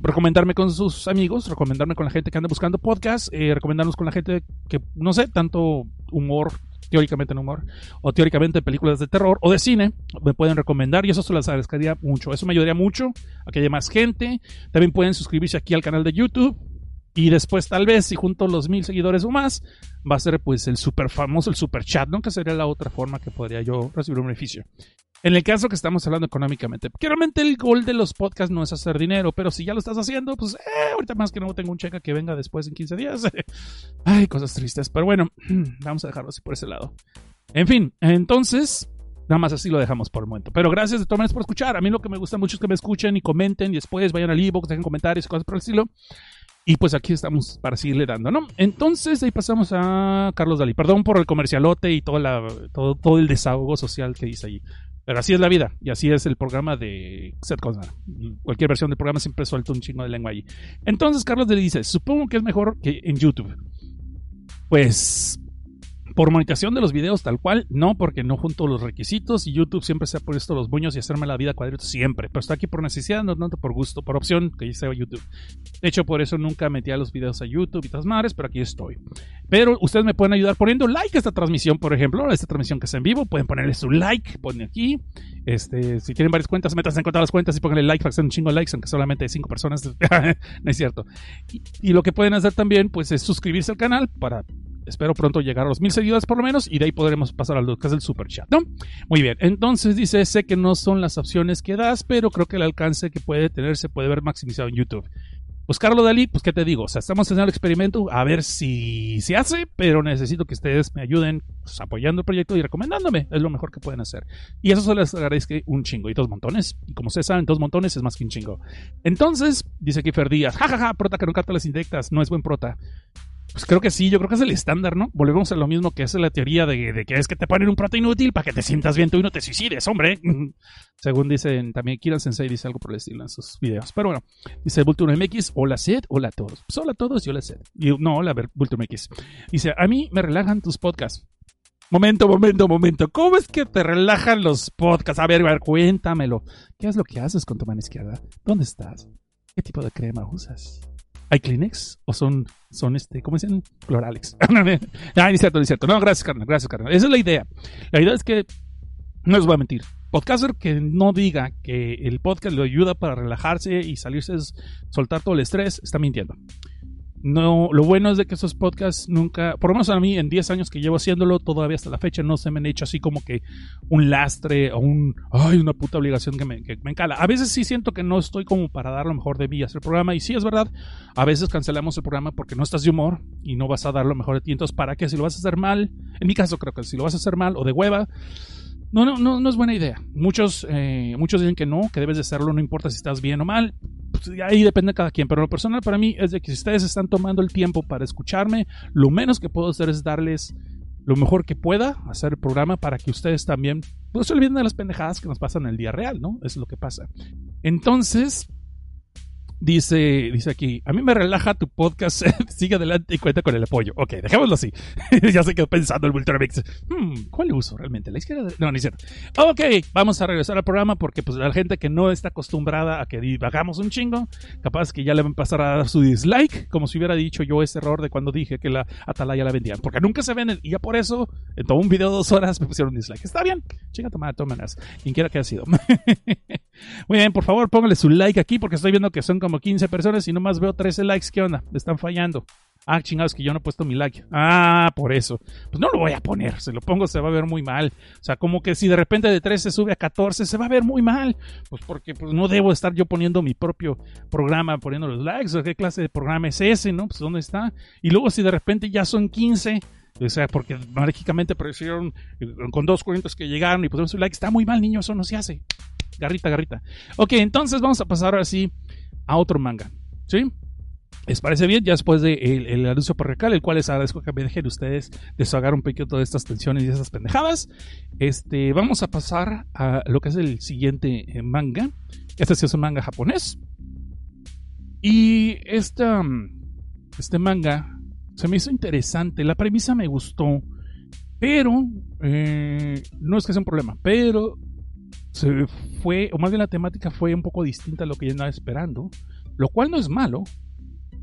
Speaker 1: recomendarme con sus amigos, recomendarme con la gente que anda buscando podcast, eh, recomendarnos con la gente que, no sé, tanto humor, teóricamente en humor, o teóricamente películas de terror o de cine, me pueden recomendar y eso se les agradecería mucho. Eso me ayudaría mucho a que haya más gente. También pueden suscribirse aquí al canal de YouTube. Y después, tal vez, si junto los mil seguidores o más, va a ser pues el super famoso, el super chat, ¿no? Que sería la otra forma que podría yo recibir un beneficio. En el caso que estamos hablando económicamente, porque realmente el gol de los podcasts no es hacer dinero, pero si ya lo estás haciendo, pues eh, ahorita más que no tengo un cheque que venga después en 15 días. <laughs> Ay, cosas tristes, pero bueno, <clears throat> vamos a dejarlo así por ese lado. En fin, entonces, nada más así lo dejamos por el momento. Pero gracias de todas maneras por escuchar. A mí lo que me gusta mucho es que me escuchen y comenten y después vayan al ebook, dejen comentarios y cosas por el estilo. Y pues aquí estamos para seguirle dando, ¿no? Entonces ahí pasamos a Carlos Dalí. Perdón por el comercialote y todo, la, todo, todo el desahogo social que hice ahí. Pero así es la vida y así es el programa de Seth Cosnar. Cualquier versión del programa siempre suelta un chingo de lengua allí. Entonces Carlos le dice, supongo que es mejor que en YouTube. Pues por monetización de los videos tal cual, no, porque no junto los requisitos y YouTube siempre se ha puesto los buños y hacerme la vida cuadritos siempre. Pero está aquí por necesidad, no tanto por gusto, por opción, que hice YouTube. De hecho, por eso nunca metía los videos a YouTube y todas madres, pero aquí estoy. Pero ustedes me pueden ayudar poniendo like a esta transmisión, por ejemplo, a esta transmisión que está en vivo. Pueden ponerle su like, ponen aquí. Este, si tienen varias cuentas, metas en contar las cuentas y pónganle like para que un chingo de likes, aunque solamente hay 5 personas. <laughs> no es cierto. Y lo que pueden hacer también, pues, es suscribirse al canal para espero pronto llegar a los mil seguidores por lo menos y de ahí podremos pasar a lo que es el super chat, ¿no? Muy bien, entonces dice, sé que no son las opciones que das, pero creo que el alcance que puede tener se puede ver maximizado en YouTube. Pues Carlos Dalí, pues qué te digo, o sea, estamos haciendo el experimento a ver si se hace, pero necesito que ustedes me ayuden pues, apoyando el proyecto y recomendándome, es lo mejor que pueden hacer. Y eso se les agradezco un chingo y dos montones, y como ustedes saben, dos montones es más que un chingo. Entonces, dice Kiefer Díaz, jajaja, prota que no capta las indirectas, no es buen prota. Pues creo que sí, yo creo que es el estándar, ¿no? Volvemos a lo mismo que es la teoría de, que es que te ponen un prota inútil para que te sientas bien tú y no te suicides, hombre. <laughs> Según dicen, también Kiran Sensei dice algo por el estilo en sus videos. Pero bueno, dice Vulture MX, hola Seth, hola a todos. Pues hola a todos y hola Seth. Y, no, hola Vulture MX. Dice, a mí me relajan tus podcasts. Momento, momento, momento. ¿Cómo es que te relajan los podcasts? A ver, a ver, cuéntamelo. ¿Qué es lo que haces con tu mano izquierda? ¿Dónde estás? ¿Qué tipo de crema usas? ¿Hay Kleenex? ¿O son, son este, cómo dicen? Cloralex. <laughs> ah, es cierto, es cierto. No, gracias, carnal, gracias, carnal. Esa es la idea. La idea es que, no les voy a mentir, podcaster que no diga que el podcast le ayuda para relajarse y salirse, soltar todo el estrés, está mintiendo. No, lo bueno es de que esos podcasts nunca, por lo menos a mí en 10 años que llevo haciéndolo, todavía hasta la fecha no se me han hecho así como que un lastre o un, ay, una puta obligación que me, que me encala. A veces sí siento que no estoy como para dar lo mejor de mí hacer el programa y sí es verdad, a veces cancelamos el programa porque no estás de humor y no vas a dar lo mejor de ti. Entonces, ¿para qué? Si lo vas a hacer mal, en mi caso creo que si lo vas a hacer mal o de hueva, no, no, no, no es buena idea. Muchos, eh, muchos dicen que no, que debes de hacerlo, no importa si estás bien o mal. Pues ahí depende de cada quien. Pero lo personal para mí es de que si ustedes están tomando el tiempo para escucharme, lo menos que puedo hacer es darles lo mejor que pueda, hacer el programa para que ustedes también pues, se olviden de las pendejadas que nos pasan en el día real, ¿no? Es lo que pasa. Entonces, Dice, dice aquí, a mí me relaja tu podcast, <laughs> sigue adelante y cuenta con el apoyo. Ok, dejémoslo así. <laughs> ya se quedó pensando el Vulturamix. Hmm, ¿Cuál uso realmente? ¿La izquierda? No, ni cierto. Ok, vamos a regresar al programa porque pues la gente que no está acostumbrada a que divagamos un chingo, capaz que ya le van a pasar a dar su dislike, como si hubiera dicho yo ese error de cuando dije que la Atalaya la vendían. Porque nunca se venden y ya por eso en todo un video de dos horas <laughs> me pusieron un dislike. Está bien, chinga tomada, tómenas. Quien quiera que haya sido. Muy bien, por favor póngale su like aquí porque estoy viendo que son como 15 personas y nomás veo 13 likes. ¿Qué onda? Están fallando. Ah, chingados, que yo no he puesto mi like. Ah, por eso. Pues no lo voy a poner. Si lo pongo se va a ver muy mal. O sea, como que si de repente de 13 sube a 14, se va a ver muy mal. Pues porque pues, no debo estar yo poniendo mi propio programa, poniendo los likes. ¿O ¿Qué clase de programa es ese, no? Pues ¿dónde está? Y luego si de repente ya son 15... O sea, porque mágicamente aparecieron eh, con dos cuentos que llegaron y pusieron su like. Está muy mal, niño, eso no se hace. Garrita, garrita. Ok, entonces vamos a pasar así a otro manga. ¿Sí? ¿Les parece bien? Ya después del de el, anuncio parroquial, el cual les agradezco que me dejen ustedes deshagar un poquito de estas tensiones y estas pendejadas. Este, vamos a pasar a lo que es el siguiente eh, manga. Este sí es un manga japonés. Y esta, este manga se me hizo interesante. La premisa me gustó. Pero, eh, no es que sea un problema, pero se fue, o más bien la temática fue un poco distinta a lo que yo andaba esperando, lo cual no es malo,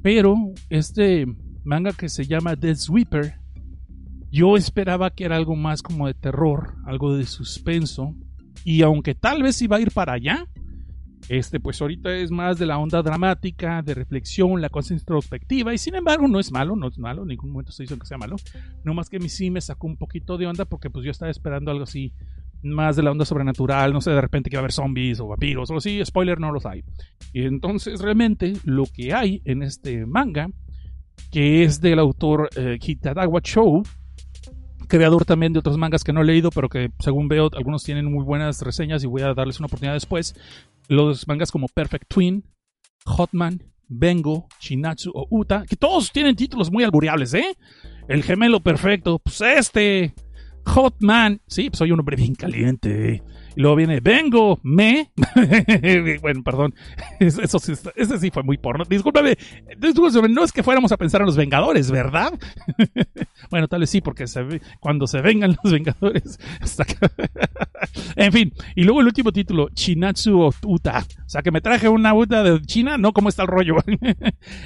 Speaker 1: pero este manga que se llama Dead Sweeper, yo esperaba que era algo más como de terror, algo de suspenso, y aunque tal vez iba a ir para allá, este pues ahorita es más de la onda dramática, de reflexión, la cosa introspectiva, y sin embargo no es malo, no es malo, en ningún momento estoy diciendo que sea malo, no más que sí me sacó un poquito de onda porque pues yo estaba esperando algo así más de la onda sobrenatural, no sé, de repente que va a haber zombies o vampiros o así, spoiler, no los hay. Y entonces realmente lo que hay en este manga, que es del autor eh, Kitadawa Show, creador también de otros mangas que no he leído, pero que según veo algunos tienen muy buenas reseñas y voy a darles una oportunidad después. Los mangas como Perfect Twin, Hotman, Bengo, Shinatsu o Uta, que todos tienen títulos muy albureables, ¿eh? El gemelo perfecto, pues este, Hotman, sí, soy un hombre bien caliente. Y luego viene Vengo, me. <laughs> bueno, perdón. Eso sí, ese sí fue muy porno. Discúlpame. discúlpame, No es que fuéramos a pensar en los Vengadores, ¿verdad? <laughs> bueno, tal vez sí, porque cuando se vengan los Vengadores. <laughs> en fin. Y luego el último título, Chinatsu Uta. O sea, que me traje una Uta de China. No, ¿cómo está el rollo?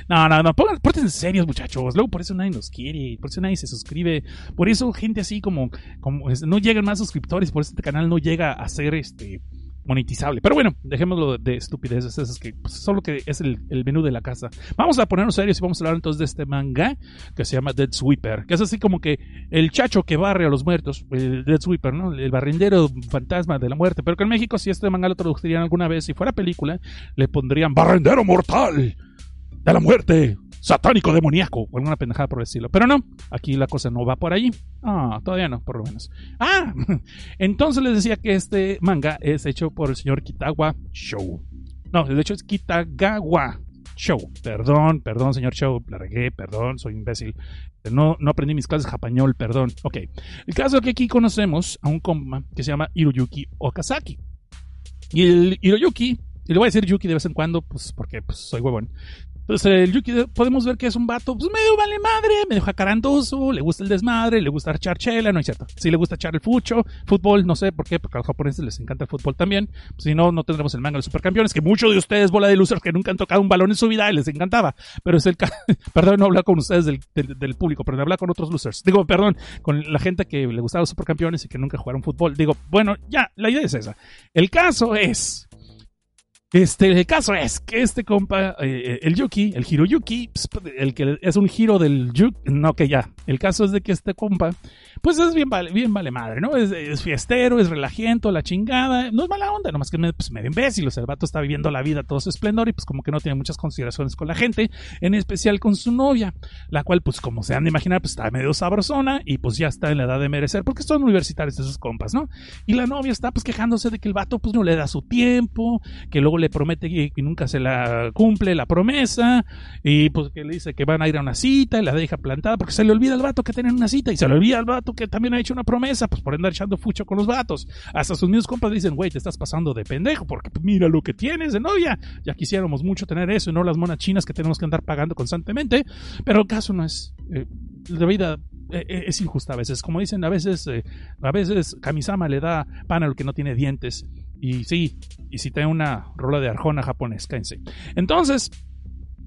Speaker 1: no, no, no. Pongan, pórtense serios, muchachos. Luego por eso nadie nos quiere. Por eso nadie se suscribe. Por eso gente así como, como no llegan más suscriptores. Por eso este canal no llega a ser este monetizable. Pero bueno, dejémoslo de estupideces esas que pues, solo que es el, el menú de la casa. Vamos a ponernos serios y vamos a hablar entonces de este manga que se llama Dead Sweeper, que es así como que el chacho que barre a los muertos, el Dead Sweeper, ¿no? El barrendero fantasma de la muerte, pero que en México si este manga lo traducirían alguna vez, si fuera película, le pondrían barrendero mortal de la muerte, satánico demoníaco, o alguna pendejada por el estilo. Pero no, aquí la cosa no va por allí. Ah, todavía no, por lo menos. Ah, <laughs> entonces les decía que este manga es hecho por el señor Kitawa Show. No, de hecho es Kitagawa Show. Perdón, perdón, señor Show, la regué, perdón, soy imbécil. No, no aprendí mis clases de español, perdón. Ok, el caso es que aquí conocemos a un compa que se llama Hiroyuki Okazaki. Y el Hiroyuki, y le voy a decir Yuki de vez en cuando, pues porque pues, soy huevón. Entonces el Yuki podemos ver que es un vato, pues medio vale madre, medio jacarandoso, le gusta el desmadre, le gusta echar chela, no es cierto. Sí le gusta echar el fucho, fútbol, no sé por qué, porque a los japoneses les encanta el fútbol también. Pues, si no, no tendremos el manga de los supercampeones, que muchos de ustedes, bola de losers, que nunca han tocado un balón en su vida y les encantaba. Pero es el ca- <laughs> perdón, no hablar con ustedes del, del, del público, pero hablar con otros losers. Digo, perdón, con la gente que le gustaba los supercampeones y que nunca jugaron fútbol. Digo, bueno, ya, la idea es esa. El caso es este, el caso es que este compa, eh, el Yuki, el Hiroyuki, pues, el que es un giro del Yuki, no que ya. El caso es de que este compa, pues es bien vale, bien vale madre, ¿no? Es, es fiestero, es relajiento, la chingada, no es mala onda, nomás que es pues, medio imbécil, o sea, el vato está viviendo la vida todo su esplendor y pues como que no tiene muchas consideraciones con la gente, en especial con su novia, la cual pues como se han de imaginar, pues está medio sabrosona y pues ya está en la edad de merecer, porque son universitarios esos compas, ¿no? Y la novia está pues quejándose de que el vato pues no le da su tiempo, que luego le promete que nunca se la cumple la promesa y pues que le dice que van a ir a una cita y la deja plantada porque se le olvida al vato que tienen una cita y se le olvida al vato que también ha hecho una promesa pues por andar echando fucho con los vatos. Hasta sus mismos compas dicen güey te estás pasando de pendejo porque mira lo que tienes de novia. Ya quisiéramos mucho tener eso y no las monas chinas que tenemos que andar pagando constantemente. Pero el caso no es eh, la vida eh, eh, es injusta a veces. Como dicen a veces a veces Kamisama le da pan al que no tiene dientes. Y sí, y si tiene una rola de arjona japonés. Entonces,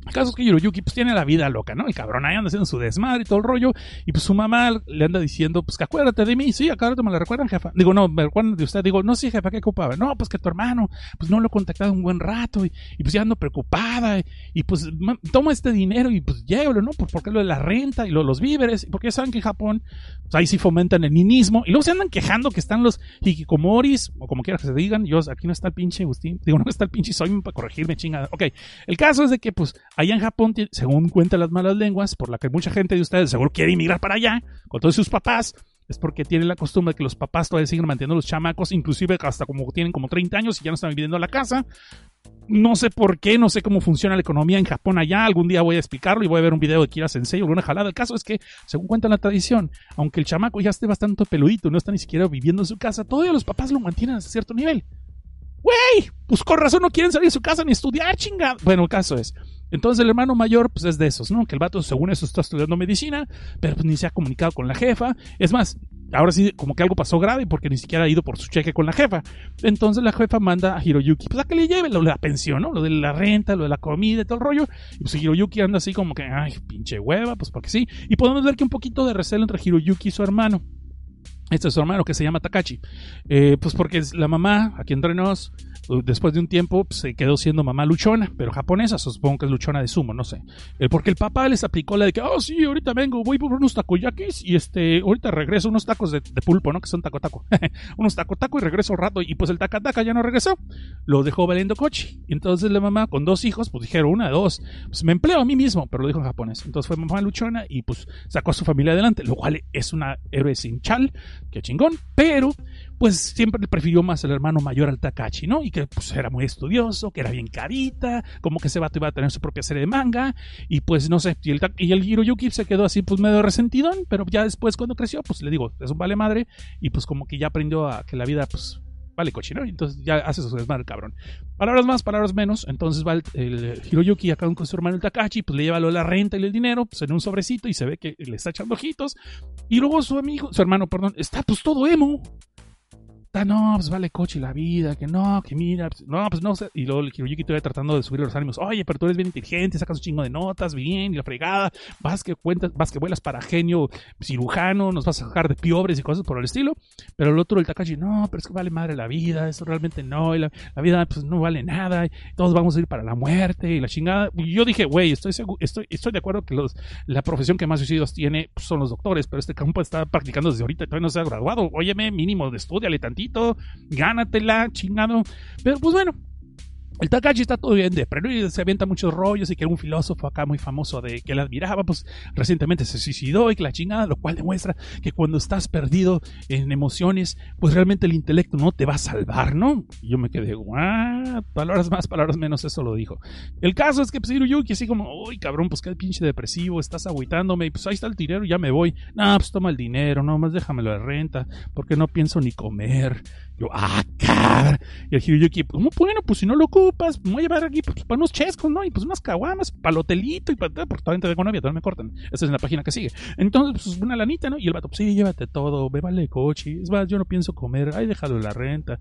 Speaker 1: el caso es que Hiroyuki pues tiene la vida loca, ¿no? El cabrón ahí anda haciendo su desmadre y todo el rollo. Y pues su mamá le anda diciendo, pues que acuérdate de mí. Sí, acuérdate, me la recuerdan, jefa. Digo, no, me recuerdan de usted. Digo, no, sí, jefa, ¿qué ocupaba? No, pues que tu hermano, pues no lo he contactado un buen rato. Y, pues ya ando preocupada. Y, pues ma- toma este dinero y pues llévalo, ¿no? Pues porque lo de la renta y lo los víveres. Porque ya saben que en Japón, pues ahí sí fomentan el ninismo. Y luego se andan quejando que están los hikikomoris, o como quiera que se digan. Yo, aquí no está el pinche Agustín. Digo, no está el pinche soy para corregirme, chingada. Ok, el caso es de que, pues, allá en Japón, según cuentan las malas lenguas, por la que mucha gente de ustedes seguro quiere inmigrar para allá, con todos sus papás, es porque tienen la costumbre de que los papás todavía siguen manteniendo a los chamacos, inclusive hasta como tienen como 30 años y ya no están viviendo en la casa. No sé por qué, no sé cómo funciona la economía en Japón allá. Algún día voy a explicarlo y voy a ver un video de Kira Sensei o alguna jalada. El caso es que, según cuenta la tradición, aunque el chamaco ya esté bastante peludito, no está ni siquiera viviendo en su casa, todavía los papás lo mantienen a cierto nivel. Güey, pues con razón no quieren salir de su casa ni estudiar, chingada. Bueno, el caso es. Entonces el hermano mayor, pues es de esos, ¿no? Que el vato, según eso, está estudiando medicina, pero pues ni se ha comunicado con la jefa. Es más, ahora sí, como que algo pasó grave porque ni siquiera ha ido por su cheque con la jefa. Entonces la jefa manda a Hiroyuki, pues a que le lleve lo de la pensión, ¿no? Lo de la renta, lo de la comida y todo el rollo. Y pues Hiroyuki anda así como que, ay, pinche hueva, pues porque sí. Y podemos ver que un poquito de recelo entre Hiroyuki y su hermano. Este es su hermano que se llama Takachi. Eh, pues porque la mamá, aquí entre nos, uh, después de un tiempo pues, se quedó siendo mamá luchona, pero japonesa, supongo que es luchona de sumo, no sé. Eh, porque el papá les aplicó la de que, oh sí, ahorita vengo, voy por unos takoyakis y este, ahorita regreso unos tacos de, pulpo, ¿no? Que son taco taco. <laughs> unos taco taco y regreso rato. Y pues el takataka ya no regresó. Lo dejó valiendo coche. Y entonces la mamá con dos hijos, pues dijeron, una, dos, pues me empleo a mí mismo, pero lo dijo en japonés. Entonces fue mamá luchona y pues sacó a su familia adelante, lo cual es una héroe sin chal, que chingón, pero pues siempre prefirió más el hermano mayor al Takachi, ¿no? Y que pues era muy estudioso, que era bien carita, como que ese vato iba a tener su propia serie de manga, y pues no sé, y el, y el Hiroyuki se quedó así pues medio resentidón, pero ya después cuando creció, pues le digo, es un vale madre, y pues como que ya aprendió a que la vida pues vale coche, ¿no? Entonces ya hace su desmadre, cabrón. Palabras más, palabras menos. Entonces va el, el Hiroyuki acá con su hermano el Takachi, pues le lleva la renta y el dinero, pues en un sobrecito y se ve que le está echando ojitos. Y luego su amigo, su hermano, perdón, está pues todo emo. No, pues vale coche la vida, que no, que mira, pues, no, pues no sé. Y luego el Hiroyuki todavía tratando de subir los ánimos. Oye, pero tú eres bien inteligente, sacas un chingo de notas, bien, y la fregada. Vas que cuentas, vas que vuelas para genio cirujano, nos vas a sacar de piobres y cosas por el estilo. Pero el otro, el Takashi, no, pero es que vale madre la vida, eso realmente no, y la, vida pues no vale nada, y todos vamos a ir para la muerte y la chingada. Y yo dije, güey, estoy, estoy, estoy de acuerdo que la profesión que más suicidios tiene pues, son los doctores, pero este campo está practicando desde ahorita y todavía no se ha graduado. Óyeme, mínimo, estudiale tantito, gánatela, chingado. Pero pues bueno, el Takashi está todo bien de pero y se avienta muchos rollos y que era un filósofo acá muy famoso de que él admiraba, pues recientemente se suicidó y que la chingada, lo cual demuestra que cuando estás perdido en emociones, pues realmente el intelecto no te va a salvar, ¿no? Y yo me quedé, "What?". palabras más, palabras menos, eso lo dijo. El caso es que pues Hiroyuki así como, uy cabrón, pues qué pinche depresivo, estás agüitándome, y pues ahí está el dinero, ya me voy. No, pues toma el dinero, no más déjamelo de renta, porque no pienso ni comer. Yo, ah, cabrón. Y el Hiroyuki, ¿cómo bueno? Pues si no lo ocupas, me voy a llevar aquí pues, para unos chescos, ¿no? Y pues unas caguamas, para el hotelito y para porque todavía tengo novia, todavía me cortan. Esta es la página que sigue. Entonces, pues una lanita, ¿no? Y el vato, pues sí, llévate todo, ve vale coche. Es más, yo no pienso comer, ay, déjalo la renta.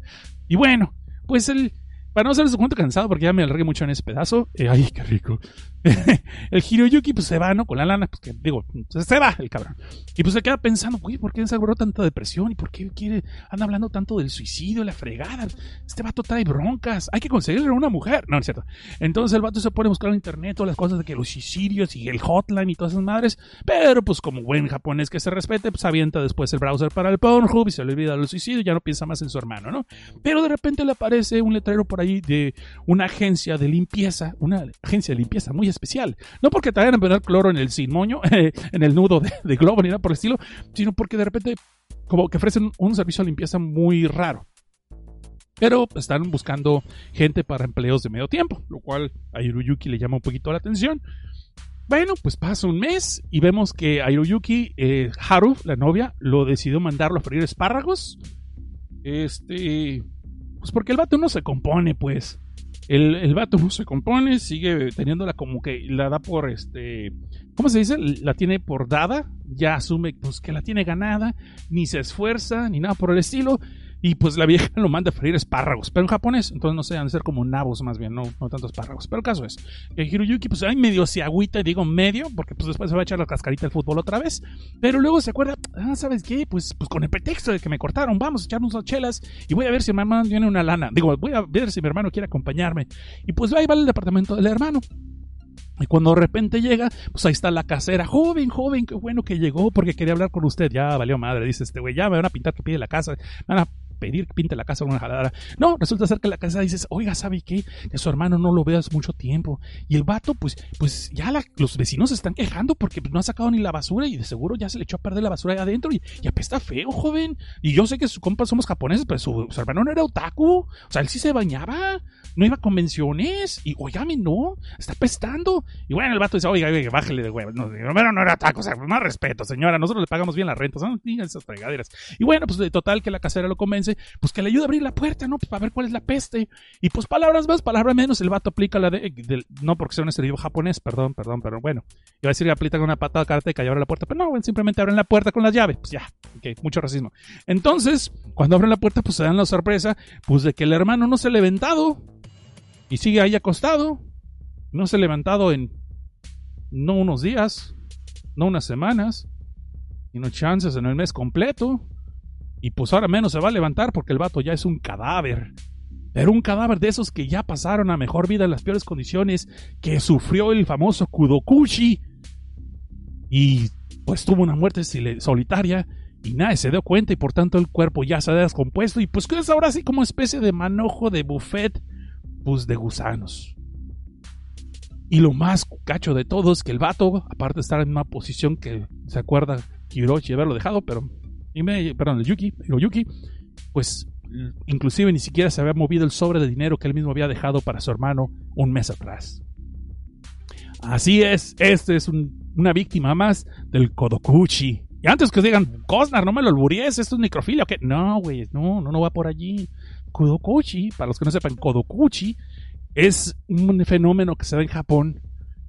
Speaker 1: Y bueno, pues el. Para no hacerles cuento cansado, porque ya me alargué mucho en ese pedazo. eh, ay, qué rico. <laughs> el Hiroyuki, pues se va, ¿no? Con la lana, pues que digo, se, se va el cabrón. Y pues se queda pensando, güey, ¿por qué desarrolló tanta depresión? ¿Y por qué quiere, anda hablando tanto del suicidio, la fregada? Este vato trae broncas, hay que conseguirle una mujer. No, no es cierto. Entonces el vato se pone a buscar en internet todas las cosas de que los suicidios y el hotline y todas esas madres. Pero pues como buen japonés que se respete, pues avienta después el browser para el Pornhub y se le olvida el suicidio ya no piensa más en su hermano, ¿no? Pero de repente le aparece un letrero por ahí de una agencia de limpieza, una agencia de limpieza muy especial. No porque te vayan a poner cloro en el sin moño, <laughs> en el nudo de, globo ni nada por el estilo, sino porque de repente como que ofrecen un servicio de limpieza muy raro. Pero están buscando gente para empleos de medio tiempo, lo cual a Hiroyuki le llama un poquito la atención. Bueno, pues pasa un mes y vemos que a eh, Haru, la novia, lo decidió mandarlo a freír espárragos. Este. Pues porque el vato no se compone, pues. El, el vato no se compone, sigue teniéndola como que la da por este. ¿Cómo se dice? La tiene por dada. Ya asume pues, que la tiene ganada. Ni se esfuerza, ni nada por el estilo. Y pues la vieja lo manda a freír espárragos, pero en japonés, entonces no sé, han de ser como nabos más bien, no, no tanto espárragos. Pero el caso es que Hiroyuki, pues ahí medio se agüita, digo medio, porque pues después se va a echar la cascarita del fútbol otra vez. Pero luego se acuerda, ah, ¿sabes qué? Pues, pues con el pretexto de que me cortaron, vamos a echarnos unas chelas y voy a ver si mi hermano tiene una lana. Digo, voy a ver si mi hermano quiere acompañarme. Y pues ahí va al departamento del hermano. Y cuando de repente llega, pues ahí está la casera. Joven, joven, qué bueno que llegó porque quería hablar con usted. Ya valió madre, dice este güey. Ya me van a pintar que pide la casa. Me van a pedir que pinte la casa con una jaladora. No, resulta ser que la casa dices, oiga, ¿sabe qué? Que su hermano no lo ve hace mucho tiempo. Y el vato, pues, pues ya los vecinos se están quejando porque pues, no ha sacado ni la basura y de seguro ya se le echó a perder la basura ahí adentro y, y apesta feo, joven. Y yo sé que sus compas somos japoneses, pero su, su hermano no era otaku. O sea, él sí se bañaba, no iba a convenciones y, oígame, no, está apestando. Y bueno, el vato dice, oiga, oiga, bájele de huevo. No, hermano no era otaku, o sea, más respeto, señora, nosotros le pagamos bien la renta, son esas fregaderas. Y bueno, pues de total que la casera lo convence, pues que le ayude a abrir la puerta, ¿no? Pues para ver cuál es la peste. Y pues palabras más, palabras menos, el vato aplica la de, no porque sea un estereotipo japonés, perdón, perdón, pero bueno. Iba a decir que aplica una patada karateca y abre la puerta, pero no, simplemente abren la puerta con las llaves, pues ya, ok, mucho racismo. Entonces, cuando abren la puerta, pues se dan la sorpresa, pues de que el hermano no se ha levantado y sigue ahí acostado, no se ha levantado en no unos días, no unas semanas, sino chances en el mes completo. Y pues ahora menos se va a levantar porque el vato ya es un cadáver. Era un cadáver de esos que ya pasaron a mejor vida en las peores condiciones que sufrió el famoso Kudokushi. Y pues tuvo una muerte solitaria y nadie se dio cuenta y por tanto el cuerpo ya se ha descompuesto y pues es ahora así como especie de manojo de buffet pues de gusanos. Y lo más cacho de todo es que el vato, aparte de estar en una posición que se acuerda Hiroshi de haberlo dejado, pero perdón, el Yuki, Hiroyuki, pues l- inclusive ni siquiera se había movido el sobre de dinero que él mismo había dejado para su hermano un mes atrás. Así es, este es un- una víctima más del Kodokuchi. Y antes que digan, Cosnar, no me lo alburíes, esto es necrofilia, ¿o? No, güey, no, no, no va por allí. Kodokuchi, para los que no sepan, Kodokuchi es un fenómeno que se da en Japón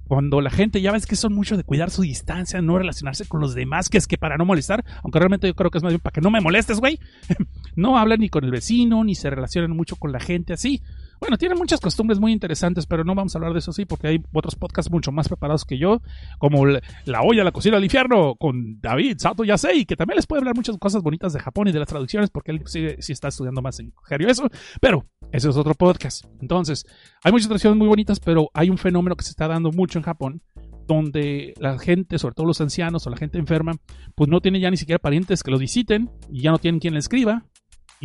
Speaker 1: cuando la gente ya ves que son mucho de cuidar su distancia, no relacionarse con los demás, que es que para no molestar, aunque realmente yo creo que es más bien para que no me molestes, güey. <laughs> no hablan ni con el vecino, ni se relacionan mucho con la gente así. Bueno, tienen muchas costumbres muy interesantes, pero no vamos a hablar de eso sí, porque hay otros podcasts mucho más preparados que yo, como La, la olla, la cocina del infierno, con David Sato Yasei, que también les puede hablar muchas cosas bonitas de Japón y de las traducciones, porque él sí, está estudiando más en serio eso, pero ese es otro podcast. Entonces, hay muchas tradiciones muy bonitas, pero hay un fenómeno que se está dando mucho en Japón, donde la gente, sobre todo los ancianos o la gente enferma, pues no tiene ya ni siquiera parientes que los visiten y ya no tienen quien les escriba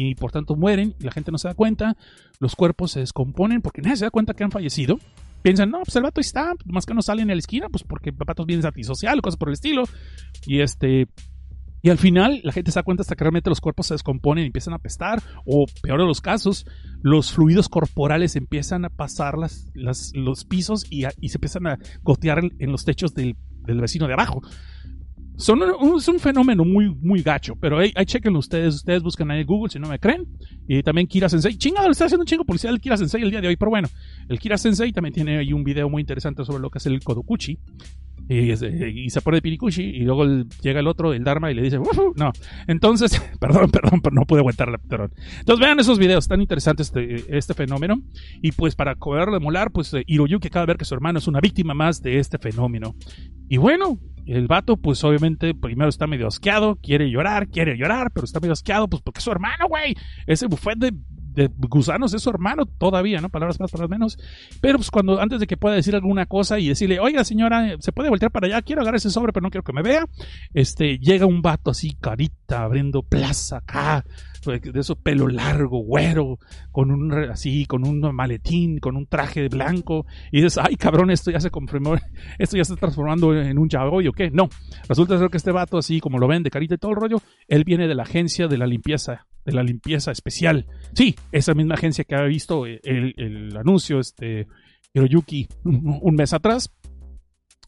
Speaker 1: y por tanto mueren y la gente no se da cuenta, los cuerpos se descomponen porque nadie se da cuenta que han fallecido. Piensan, no, pues el vato está, más que no sale en la esquina, pues porque el vato es bien antisocial, cosas por el estilo. Y este, y al final la gente se da cuenta hasta que realmente los cuerpos se descomponen y empiezan a apestar, o peor de los casos, los fluidos corporales empiezan a pasar las, los pisos y, a- y se empiezan a gotear en, en los techos del, del vecino de abajo. Son un, es un fenómeno muy, muy gacho, pero ahí, ahí chequenlo ustedes, ustedes buscan ahí en Google si no me creen. Y también Kira Sensei, chingado, le está haciendo un chingo publicidad el Kira Sensei el día de hoy, pero bueno, el Kira Sensei también tiene ahí un video muy interesante sobre lo que es el Kodokuchi. Eh, y se pone de Pirikushi y luego llega el otro, el Dharma, y le dice, no. Entonces, <laughs> perdón, perdón, pero no pude aguantar la perdón. Entonces vean esos videos, tan interesantes este, este fenómeno. Y pues para poderlo emular, pues eh, Hiroyuki acaba de ver que su hermano es una víctima más de este fenómeno. Y bueno, el vato, pues obviamente primero está medio asqueado, quiere llorar, quiere llorar, pero está medio asqueado, pues porque es su hermano, güey. Ese buffet de, de gusanos es su hermano todavía, ¿no? Palabras más, palabras menos. Pero pues cuando antes de que pueda decir alguna cosa y decirle, oiga señora, se puede voltear para allá, quiero agarrar ese sobre, pero no quiero que me vea. Este, llega un vato así, carita, abriendo plaza acá, de eso pelo largo, güero, con un así, con un maletín, con un traje blanco, y dices, ay cabrón, esto ya se confirmó, <laughs> esto ya se está transformando en un yaoi o qué. No, resulta ser que este vato, así como lo ven de carita y todo el rollo, él viene de la agencia de la limpieza, de la limpieza especial. Sí, esa misma agencia que había visto el, el anuncio, este, Hiroyuki, un, mes atrás,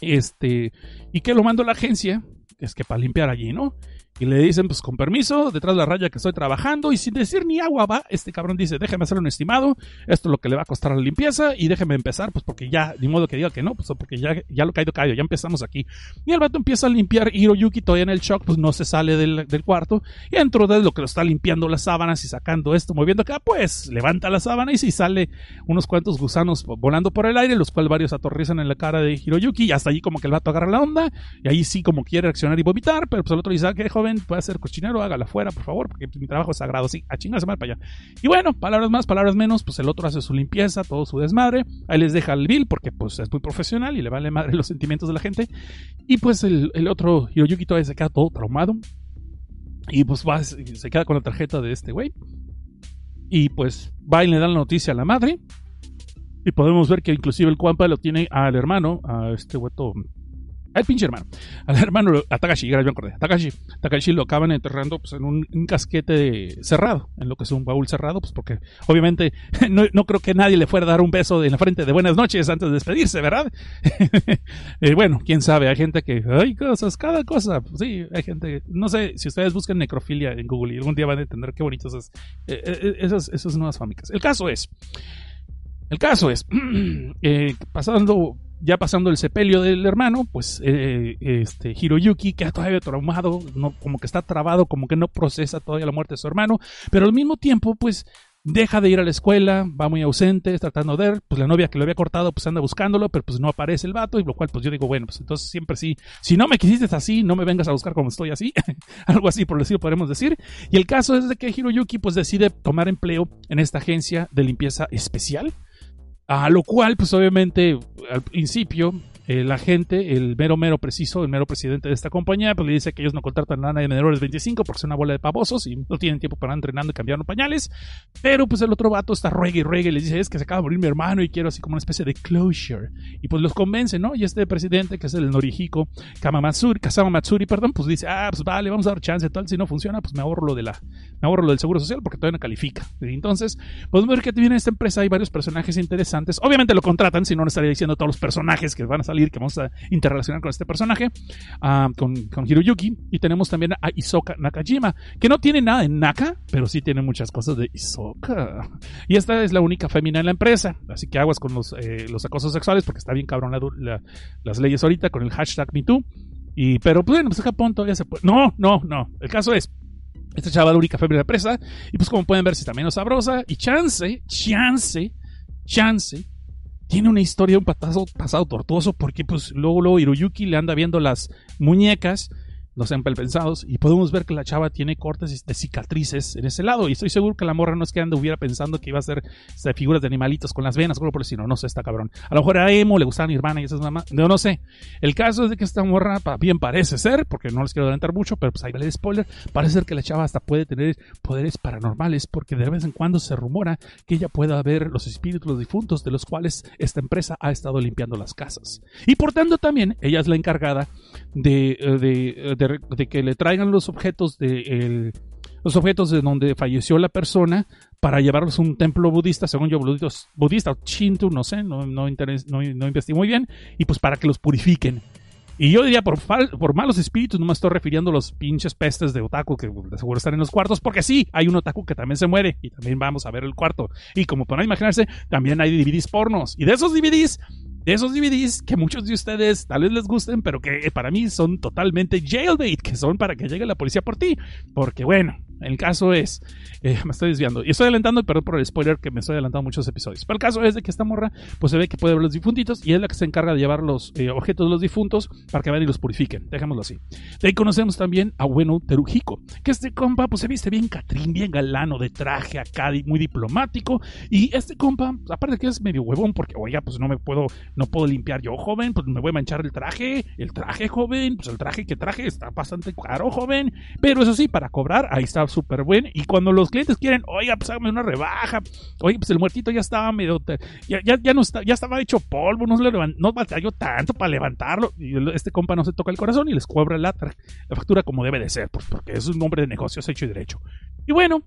Speaker 1: este, y que lo mandó la agencia, es que para limpiar allí, ¿no? Y le dicen, pues con permiso, detrás de la raya que estoy trabajando, y sin decir ni agua va, este cabrón dice, déjeme hacer un estimado, esto es lo que le va a costar la limpieza, y déjeme empezar, pues porque ya, ni modo que diga que no, pues porque ya, ya lo caído caído, ya empezamos aquí. Y el vato empieza a limpiar, Hiroyuki todavía en el shock, pues no se sale del, del cuarto, y dentro de lo que lo está limpiando las sábanas y sacando esto, moviendo acá, pues levanta la sábana y si sale unos cuantos gusanos volando por el aire, los cuales varios aterrizan en la cara de Hiroyuki, y hasta allí como que el vato agarra la onda, y ahí sí como quiere reaccionar y vomitar, pero pues el otro dice, ah, que joven, puede ser cochinero, hágala fuera, por favor, porque mi trabajo es sagrado, sí, a chingarse mal para allá. Y bueno, palabras más, palabras menos, pues el otro hace su limpieza, todo su desmadre, ahí les deja el bill, porque pues es muy profesional y le vale madre los sentimientos de la gente, y pues el, otro Hiroyuki todavía se queda todo traumado, y pues va, se queda con la tarjeta de este güey, y pues va y le dan la noticia a la madre, y podemos ver que inclusive el Kwampa lo tiene al hermano, a este güeto, al pinche hermano, al hermano, a Takashi, ya me acordé, Takashi, Takashi lo acaban enterrando pues, en un, casquete cerrado, en lo que es un baúl cerrado, pues porque obviamente <laughs> no, no creo que nadie le fuera a dar un beso en la frente de buenas noches antes de despedirse, ¿verdad? <laughs> Eh, bueno, quién sabe, hay gente que, hay cosas, cada cosa, sí, hay gente, no sé, si ustedes buscan necrofilia en Google y algún día van a entender qué bonitas esas, eh, eh, esas, esas nuevas fábricas. El caso es, el caso es, <clears throat> pasando, ya pasando el sepelio del hermano, pues eh, este Hiroyuki queda todavía traumado, no, como que está trabado, como que no procesa todavía la muerte de su hermano, pero al mismo tiempo, pues deja de ir a la escuela, va muy ausente, tratando de ver, pues la novia que lo había cortado, pues anda buscándolo, pero pues no aparece el vato, y lo cual pues yo digo, bueno, pues entonces siempre sí, si no me quisiste así, no me vengas a buscar como estoy así, <laughs> algo así por el estilo podremos decir, y el caso es de que Hiroyuki pues decide tomar empleo en esta agencia de limpieza especial, a lo cual, pues obviamente, al principio, eh, la gente, el mero mero preciso, el mero presidente de esta compañía, pues le dice que ellos no contratan a nadie de menores de 25 porque son una bola de pavosos y no tienen tiempo para entrenando y cambiar los pañales. Pero pues el otro vato está ruegue y ruegue y les dice, es que se acaba de morir mi hermano y quiero así como una especie de closure. Y pues los convence, ¿no? Y este presidente, que es el Norihiko Kamamatsuri, Kasama Matsuri, perdón, pues dice, ah, pues vale, vamos a dar chance, tal, si no funciona, pues me ahorro lo de la, me ahorro lo del seguro social porque todavía no califica. Entonces, podemos ver que tiene esta empresa, hay varios personajes interesantes. Obviamente lo contratan, si no, no estaría diciendo todos los personajes que van a salir que vamos a interrelacionar con este personaje, ah, con, con Hiroyuki. Y tenemos también a Isoka Nakajima, que no tiene nada de Naka, pero sí tiene muchas cosas de Isoka. Y esta es la única femina en la empresa, así que aguas con los, eh, los acosos sexuales, porque está bien cabrón la- la- las leyes ahorita con el hashtag MeToo. Y, pero pues, bueno, pues en Japón todavía se puede. No, no, no. El caso es, esta chava la única febril de presa. Y pues como pueden ver, si está menos sabrosa. Y chance, chance, chance. Tiene una historia, un patazo, pasado tortuoso. Porque pues luego, luego Hiroyuki le anda viendo las muñecas. No sean pensados. Y podemos ver que la chava tiene cortes de cicatrices en ese lado. Y estoy seguro que la morra no es que anduviera pensando que iba a ser figuras de animalitos con las venas. o algo por el estilo. No sé, está cabrón. A lo mejor era emo, le gustaba Nirvana y esas mamás. No, no sé. El caso es de que esta morra, bien parece ser, porque no les quiero adelantar mucho, pero pues ahí vale el spoiler, parece ser que la chava hasta puede tener poderes paranormales, porque de vez en cuando se rumora que ella pueda ver los espíritus difuntos de los cuales esta empresa ha estado limpiando las casas. Y por tanto también ella es la encargada de, eh, de, eh, de de que le traigan los objetos de el- los objetos de donde falleció la persona para llevarlos a un templo budista, según yo, budista, o Shinto, no sé, no, no, interes- no, no investigué muy bien, y pues para que los purifiquen. Y yo diría, por, fal- por malos espíritus, no me estoy refiriendo a los pinches pestes de otaku que seguro están en los cuartos, porque sí, hay un otaku que también se muere y también vamos a ver el cuarto. Y como podrán imaginarse, también hay DVDs pornos. Y de esos DVDs, de esos DVDs que muchos de ustedes tal vez les gusten, pero que eh, para mí son totalmente jailbait, que son para que llegue la policía por ti. Porque bueno, el caso es, eh, <laughs> me estoy desviando. Y estoy adelantando, perdón por el spoiler que me estoy adelantando muchos episodios. Pero el caso es de que esta morra, pues se ve que puede ver los difuntitos y es la que se encarga de llevar los eh, objetos de los difuntos para que vayan y los purifiquen. Dejémoslo así. De ahí conocemos también a Bueno Teruhiko, que este compa, pues se viste bien catrín, bien galano, de traje acá, muy diplomático. Y este compa, aparte que es medio huevón, porque, oiga, pues no me puedo, no puedo limpiar yo, joven, pues me voy a manchar el traje, el traje, joven, pues el traje que traje está bastante caro, joven. Pero eso sí, para cobrar, ahí está súper buen. Y cuando los clientes quieren, oiga, pues hágame una rebaja, oye, pues el muertito ya estaba medio, ya, ya, ya no está, ya estaba hecho polvo, no no batalló tanto para levantarlo. Y este compa no se toca el corazón y les cobra la, la factura como debe de ser, pues porque es un hombre de negocios hecho y derecho. Y bueno,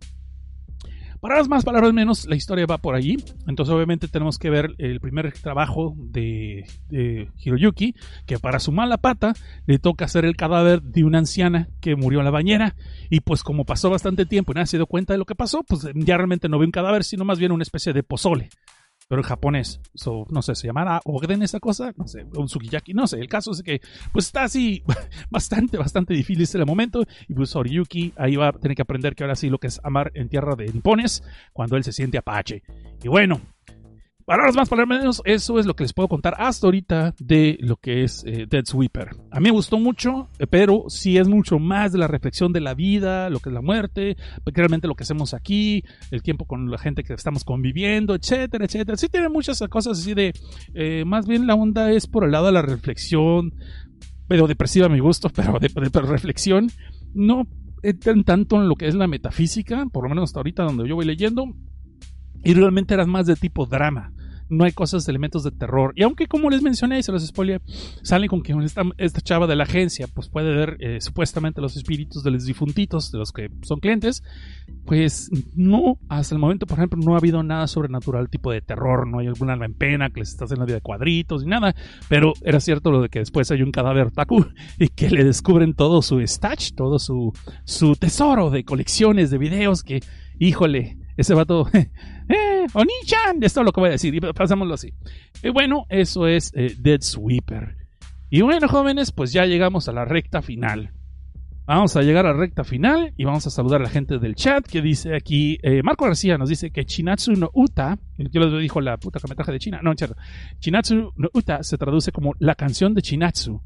Speaker 1: Palabras más, palabras menos, la historia va por allí. Entonces, obviamente, tenemos que ver el primer trabajo de, de Hiroyuki, que para su mala pata le toca hacer el cadáver de una anciana que murió en la bañera. Y pues, como pasó bastante tiempo y nadie se dio cuenta de lo que pasó, pues ya realmente no ve un cadáver, sino más bien una especie de pozole. Pero en japonés, so, no sé, se llamará Ogden esa cosa, no sé, un sukiyaki, no sé. El caso es que, pues está así, <laughs> bastante, bastante difícil el momento. Y pues Oriyuki ahí va a tener que aprender que ahora sí lo que es amar en tierra de nipones cuando él se siente apache. Y bueno, palabras más, palabras menos, eso es lo que les puedo contar hasta ahorita de lo que es eh, Dead Sweeper. A mí me gustó mucho, eh, pero sí es mucho más de la reflexión de la vida, lo que es la muerte, porque realmente lo que hacemos aquí, el tiempo con la gente que estamos conviviendo, etcétera, etcétera. Sí tiene muchas cosas así de, eh, más bien la onda es por el lado de la reflexión, pero depresiva a mi gusto, <laughs> pero de, de- reflexión, no entran tanto en lo que es la metafísica, por lo menos hasta ahorita donde yo voy leyendo, y realmente eran más de tipo drama. No hay cosas, elementos de terror. Y aunque, como les mencioné, y se los spoilé, salen con que esta, chava de la agencia pues puede ver eh, supuestamente los espíritus de los difuntitos, de los que son clientes, pues no, hasta el momento, por ejemplo, no ha habido nada sobrenatural tipo de terror, no hay alguna alma en pena que les está haciendo la vida de cuadritos ni nada, pero era cierto lo de que después hay un cadáver taku <laughs> y que le descubren todo su stash, todo su, su tesoro de colecciones de videos que, híjole, ese vato, <laughs> eh, Oni-chan, esto es lo que voy a decir, y pasámoslo así. Y bueno, eso es eh, Dead Sweeper. Y bueno, jóvenes, pues ya llegamos a la recta final. Vamos a llegar a la recta final y vamos a saludar a la gente del chat que dice aquí, eh, Marco García nos dice que Chinatsu no Uta, yo le dijo la puta que me traje de China, no, cierto, Chinatsu no Uta se traduce como la canción de Chinatsu.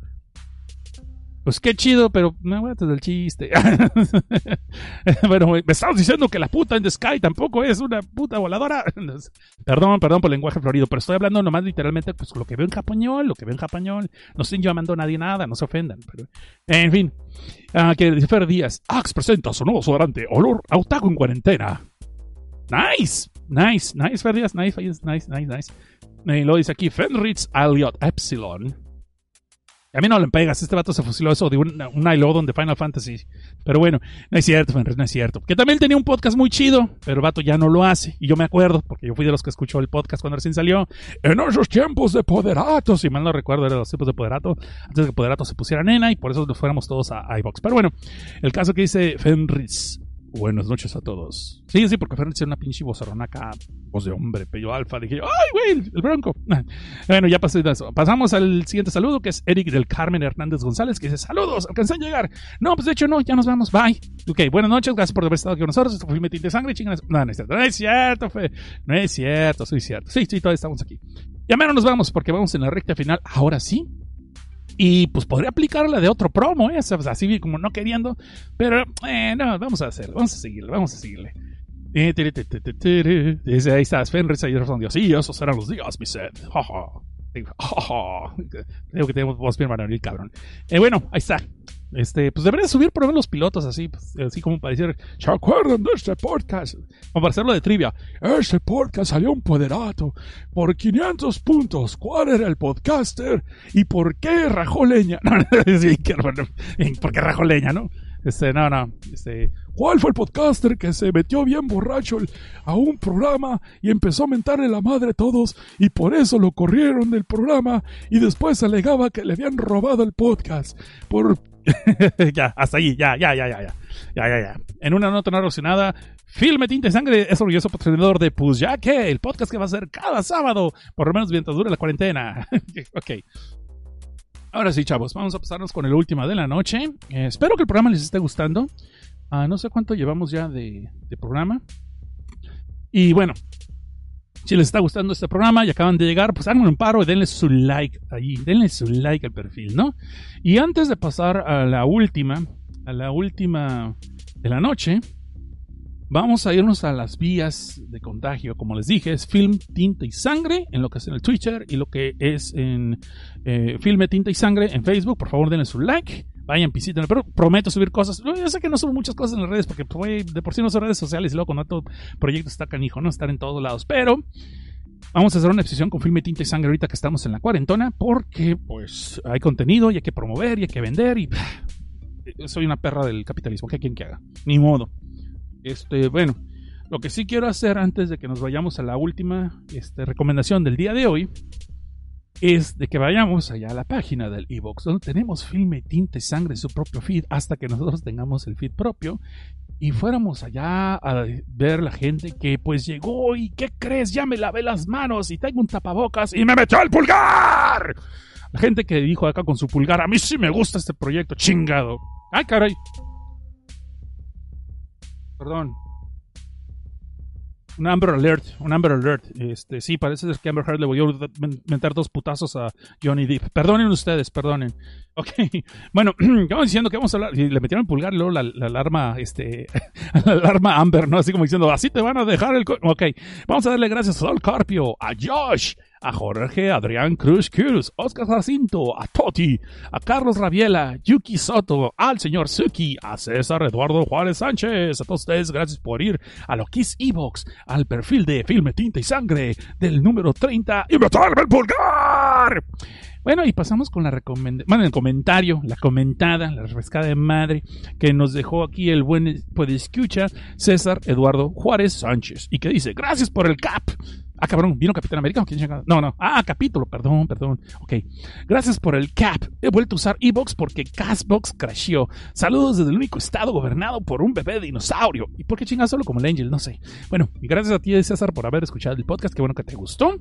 Speaker 1: Pues qué chido, pero me voy a del chiste. <laughs> bueno, me estabas diciendo que la puta en the sky tampoco es una puta voladora. <laughs> perdón, perdón por el lenguaje florido, pero estoy hablando nomás literalmente pues lo que veo en japonol, lo que veo en japonol. No estoy llamando a nadie nada, no se ofendan. Pero, en fin, Ah, que Fer Díaz, Axe presenta su nuevo sobrante, olor a otaku en cuarentena. Nice, nice, nice, Fer Díaz, nice, nice, nice, nice. Y lo dice aquí Fenritz Elliot Epsilon. A mí no le pegas, este vato se fusiló eso de un, un Ilodon de Final Fantasy. Pero bueno, no es cierto, Fenris, no es cierto. Que también tenía un podcast muy chido, pero el vato ya no lo hace. Y yo me acuerdo, porque yo fui de los que escuchó el podcast cuando recién salió. En esos tiempos de Poderato, si mal no recuerdo, eran los tiempos de Poderato, antes de que Poderato se pusiera nena y por eso nos fuéramos todos a iBox. Pero bueno, el caso que dice Fenris. Buenas noches a todos. Sí, sí, porque Fenris tiene una pinche vozarrona acá, voz de hombre, pello alfa. Dije, ¡ay, güey! El bronco. <laughs> Bueno, ya pasé de eso. Pasamos al siguiente saludo, que es Eric del Carmen Hernández González, que dice, saludos, alcancé a llegar. No, pues de hecho no, ya nos vamos, bye. Ok, buenas noches, gracias por haber estado aquí con nosotros. Esto fue de Sangre, chingadas. No, no es cierto, no es cierto, fe. No es cierto, soy cierto. Sí, sí, todavía estamos aquí. Ya menos nos vamos, porque vamos en la recta final, ahora sí. Y pues podría aplicar la de otro promo, ¿eh? Pues, así como no queriendo. Pero, eh, no, vamos a hacerlo, vamos a seguirle, vamos a seguirle. Eh. Dice, ahí está, Fenris ahí respondió, sí, esos eran los días, mi set. Creo que tenemos voz bien varonil, cabrón. Eh, bueno, ahí está. Este, pues debería subir por menos los pilotos así, pues, así como para decir, ¿se acuerdan de este podcast? Como para hacerlo de trivia. Este podcast salió un poderato por 500 puntos. ¿Cuál era el podcaster? ¿Y por qué rajó leña? <laughs> No, sí, ¿por qué rajó leña, no? Este, no, no, este, ¿cuál fue el podcaster que se metió bien borracho a un programa y empezó a mentarle la madre a todos y por eso lo corrieron del programa y después alegaba que le habían robado el podcast por <laughs> ya, hasta ahí, ya, ya, ya, ya, ya, ya, ya, ya. En una nota no relacionada, Filme Tinta Sangre es orgulloso patrocinador de Pues Ya el podcast que va a ser cada sábado, por lo menos mientras dure la cuarentena. <laughs> ok. Ahora sí, chavos, vamos a pasarnos con el último de la noche. Eh, espero que el programa les esté gustando. Ah, no sé cuánto llevamos ya de programa. Y bueno, si les está gustando este programa y acaban de llegar, pues háganme un paro y denle su like ahí, denle su like al perfil, ¿no? Y antes de pasar a la última, a la última de la noche, vamos a irnos a las vías de contagio. Como les dije, es Film, Tinta y Sangre en lo que es en el Twitter y lo que es en eh, Filme, Tinta y Sangre en Facebook. Por favor, denle su like. Vayan, visítenlo, pero prometo subir cosas. Yo sé que no subo muchas cosas en las redes porque pues, de por sí no son redes sociales y luego con otro proyecto está canijo, ¿no? Estar en todos lados. Pero Vamos a hacer una exposición con filme, tinta y sangre ahorita que estamos en la cuarentona porque pues hay contenido y hay que promover y hay que vender y <sighs> soy una perra del capitalismo. ¿Qué quieren que haga? Ni modo. Este, bueno, lo que sí quiero hacer antes de que nos vayamos a la última este, recomendación del día de hoy es de que vayamos allá a la página del Evox, donde tenemos filme, tinta y sangre su propio feed hasta que nosotros tengamos el feed propio y fuéramos allá a ver la gente que pues llegó y ¿qué crees? Ya me lavé las manos y tengo un tapabocas y me metió el pulgar. La gente que dijo acá con su pulgar, a mí sí me gusta este proyecto, chingado. Ay, caray. Perdón. Un Amber Alert, un Amber Alert. Este, sí, parece que Amber Heard le voy a meter dos putazos a Johnny Depp. Perdonen ustedes, perdonen. <laughs> Ok, bueno, <clears throat> vamos diciendo que vamos a hablar. Y le metieron el pulgar y luego la, la alarma, este, <laughs> la alarma Amber, ¿no? Así como diciendo, así te van a dejar el. co-". Ok, vamos a darle gracias a Sol Carpio, a Josh, a Jorge Adrián Cruz Cruz, Oscar Jacinto, a Toti, a Carlos Rabiela, Yuki Soto, al señor Suki, a César Eduardo Juárez Sánchez. A todos ustedes, gracias por ir a lo es Evox, al perfil de Filme Tinta y Sangre del número 30 y meterme el pulgar. Bueno, y pasamos con la recomendación, el comentario, la comentada, la refrescada de madre que nos dejó aquí el buen pues escucha César Eduardo Juárez Sánchez y que dice, gracias por el cap. Ah, cabrón, ¿vino Capitán América? No, no. Ah, capítulo, perdón, perdón. Ok. Gracias por el cap. He vuelto a usar Evox porque Castbox crasheó. Saludos desde el único estado gobernado por un bebé dinosaurio. ¿Y por qué chingas solo como el Angel? No sé. Bueno, gracias a ti, César, por haber escuchado el podcast. Qué bueno que te gustó.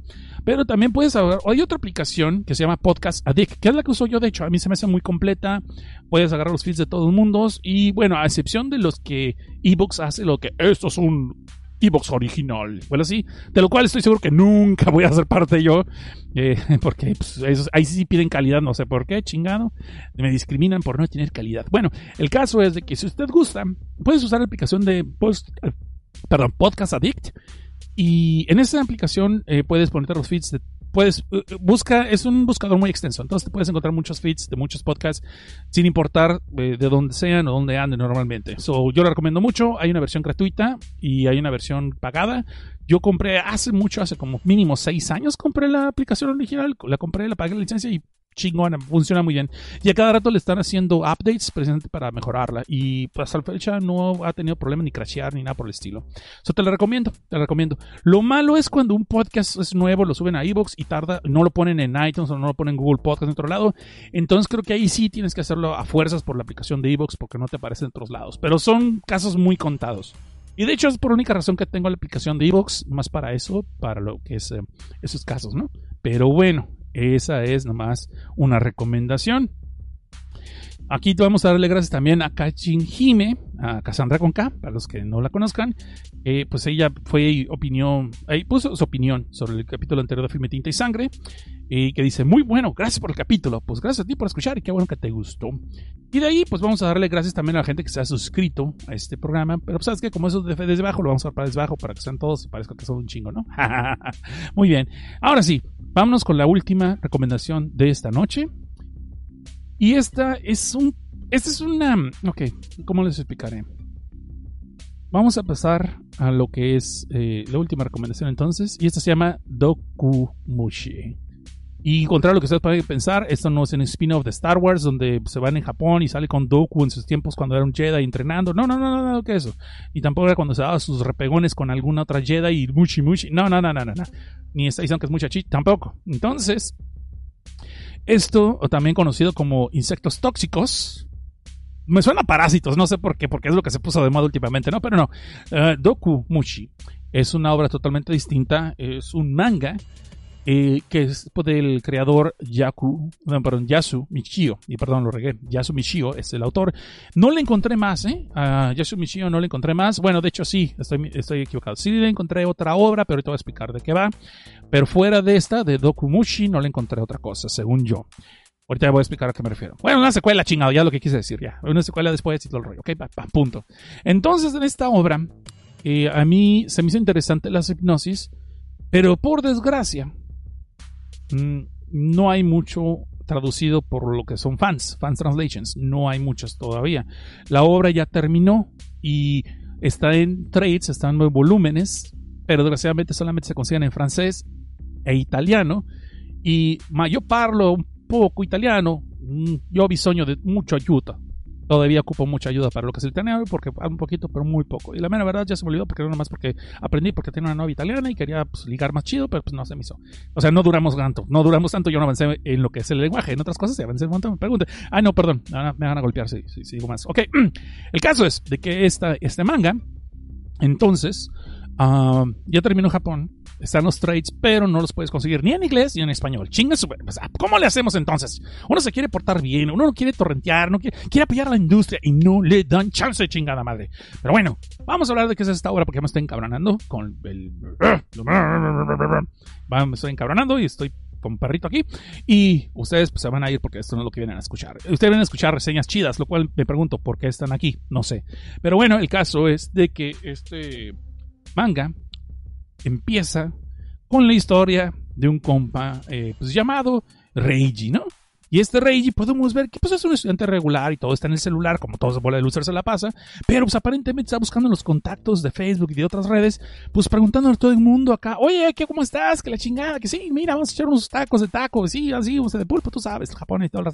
Speaker 1: Pero también puedes saber, hay otra aplicación que se llama Podcast Addict, que es la que uso yo, de hecho. A mí se me hace muy completa. Puedes agarrar los feeds de todo el mundo. Y bueno, a excepción de los que Evox hace lo que esto es un Evox original. Bueno, sí, de lo cual estoy seguro que nunca voy a ser parte yo, eh, <laughs> porque pues, ahí sí piden calidad, no sé por qué, chingado. Me discriminan por no tener calidad. Bueno, el caso es de que si usted gusta, puedes usar la aplicación de eh, perdón, Podcast Addict. Y en esa aplicación eh, puedes ponerte los feeds de puedes eh, busca es un buscador muy extenso. Entonces te puedes encontrar muchos feeds de muchos podcasts sin importar eh, de dónde sean o dónde anden normalmente. So, yo lo recomiendo mucho. Hay una versión gratuita y hay una versión pagada. Yo compré hace mucho hace como mínimo seis años compré la aplicación original la compré la pagué la licencia y chingona, funciona muy bien. Y a cada rato le están haciendo updates precisamente para mejorarla. Y pues hasta la fecha no ha tenido problema ni crashear ni nada por el estilo. Eso te lo recomiendo, te lo recomiendo. Lo malo es cuando un podcast es nuevo, lo suben a iVoox y tarda, no lo ponen en iTunes o no lo ponen en Google Podcast en otro lado. Entonces creo que ahí sí tienes que hacerlo a fuerzas por la aplicación de iVoox porque no te aparece en otros lados. Pero son casos muy contados. Y de hecho es por la única razón que tengo la aplicación de iVoox, más para eso, para lo que es eh, esos casos, ¿no? Pero bueno, esa es nomás una recomendación. Aquí vamos a darle gracias también a Kachin Hime, a Cassandra con K, para los que no la conozcan. Eh, pues ella fue opinión, ahí puso su opinión sobre el capítulo anterior de Filme Tinta y Sangre. Y que dice, muy bueno, gracias por el capítulo. Pues gracias a ti por escuchar y qué bueno que te gustó. Y de ahí, pues vamos a darle gracias también a la gente que se ha suscrito a este programa. Pero pues, sabes que como eso de desde abajo, lo vamos a dar para desde abajo para que sean todos y parezca que son un chingo, ¿no? <laughs> muy bien. Ahora sí, vámonos con la última recomendación de esta noche. Y esta es un. Esta es una. Ok, ¿cómo les explicaré? Vamos a pasar a lo que es eh, la última recomendación entonces. Y esta se llama Dokumushi. Y contrario a lo que ustedes pueden pensar, esto no es un spin-off de Star Wars donde se van en Japón y sale con Doku en sus tiempos cuando era un Jedi entrenando. No, no, no, no, no, que eso. Y tampoco era cuando se daba sus repegones con alguna otra Jedi y muchi muchi. No, no, no, no, no. no. Ni está diciendo que es mucha chi, tampoco. Entonces, esto, también conocido como insectos tóxicos, me suena a parásitos, no sé por qué, porque es lo que se puso de moda últimamente, ¿no? Pero no, uh, Doku Mushi es una obra totalmente distinta, es un manga eh, que es del creador Yaku, Yasu Michio, y perdón, lo regué, Yasu Michio es el autor. No le encontré más, ¿eh? Yasu Michio no le encontré más. Bueno, de hecho sí, estoy, estoy equivocado. Sí le encontré otra obra, pero ahorita voy a explicar de qué va. Pero fuera de esta, de Dokumushi, no le encontré otra cosa, según yo. Ahorita voy a explicar a qué me refiero. Bueno, una secuela chingado, ya lo que quise decir, ya. Una secuela después y todo el rollo, ok, punto. Entonces, en esta obra, eh, a mí se me hizo interesante la hipnosis, pero por desgracia, no hay mucho traducido por lo que son fans, fans translations. No hay muchos todavía. La obra ya terminó y está en trades, están en volúmenes, pero desgraciadamente solamente se consiguen en francés e italiano. Y ma, yo parlo un poco italiano, yo bisogno de mucha ayuda. Todavía ocupo mucha ayuda para lo que es el italiano, porque un poquito, pero muy poco. Y la mera verdad ya se me olvidó, porque no más porque aprendí, porque tenía una novia italiana y quería pues, ligar más chido, pero pues no se me hizo. O sea, no duramos tanto, no duramos tanto, yo no avancé en lo que es el lenguaje, en otras cosas sí avancé un montón. Me preguntan, ay no, perdón, me van a golpear si, si, si digo más. Ok, <clears throat> el caso es de que esta, este manga, entonces, Uh, ya terminó Japón, están los trades, pero no los puedes conseguir ni en inglés ni en español. Chingas, pues, ¿cómo le hacemos entonces? Uno se quiere portar bien, uno no quiere torrentear, no quiere, quiere apoyar a la industria y no le dan chance chingada madre. Pero bueno, vamos a hablar de qué es esta obra porque me estoy encabronando con el. Me estoy encabronando y estoy con perrito aquí. Y ustedes pues, se van a ir porque esto no es lo que vienen a escuchar. Ustedes vienen a escuchar reseñas chidas, lo cual me pregunto por qué están aquí. No sé. Pero bueno, el caso es de que este manga empieza con la historia de un compa eh, pues, llamado Reiji, ¿no? Y este Reiji podemos ver que pues, es un estudiante regular y todo está en el celular, como todos bola de lucer se la pasa, pero pues aparentemente está buscando los contactos de Facebook y de otras redes, pues preguntándole a todo el mundo acá, oye, ¿qué, ¿cómo estás? Que la chingada, que sí, mira, vamos a echar unos tacos de taco, sí, así, o sea, de pulpo, tú sabes, Japón y todo.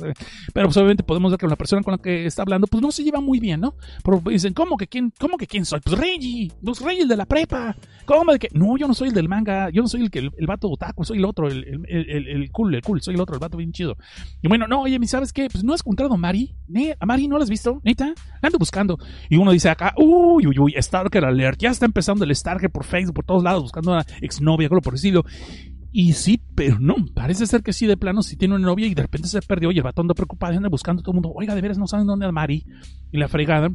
Speaker 1: Pero pues obviamente podemos ver que la persona con la que está hablando, pues no se lleva muy bien, ¿no? Pero dicen, ¿cómo que quién, cómo que quién soy? Pues Reiji, los Reyes de la prepa. ¿Cómo de que? No, yo no soy el del manga, yo no soy el que el, el vato otaku, soy el otro, el, el, el, cool, el cool, soy el otro, el vato bien chido. Y bueno, no, oye, ¿sabes qué? Pues no has encontrado a Mari. ¿A Mari no la has visto? ¿Neta? La ando buscando. Y uno dice acá, uy, uy, uy, Starker Alert. Ya está empezando el Starker por Facebook, por todos lados, buscando a una exnovia, algo por decirlo. Y sí, pero no, parece ser que sí, de plano, si tiene una novia y de repente se perdió y el batón anda preocupado anda buscando a todo el mundo. Oiga, de veras no saben dónde es Mari. Y la fregada.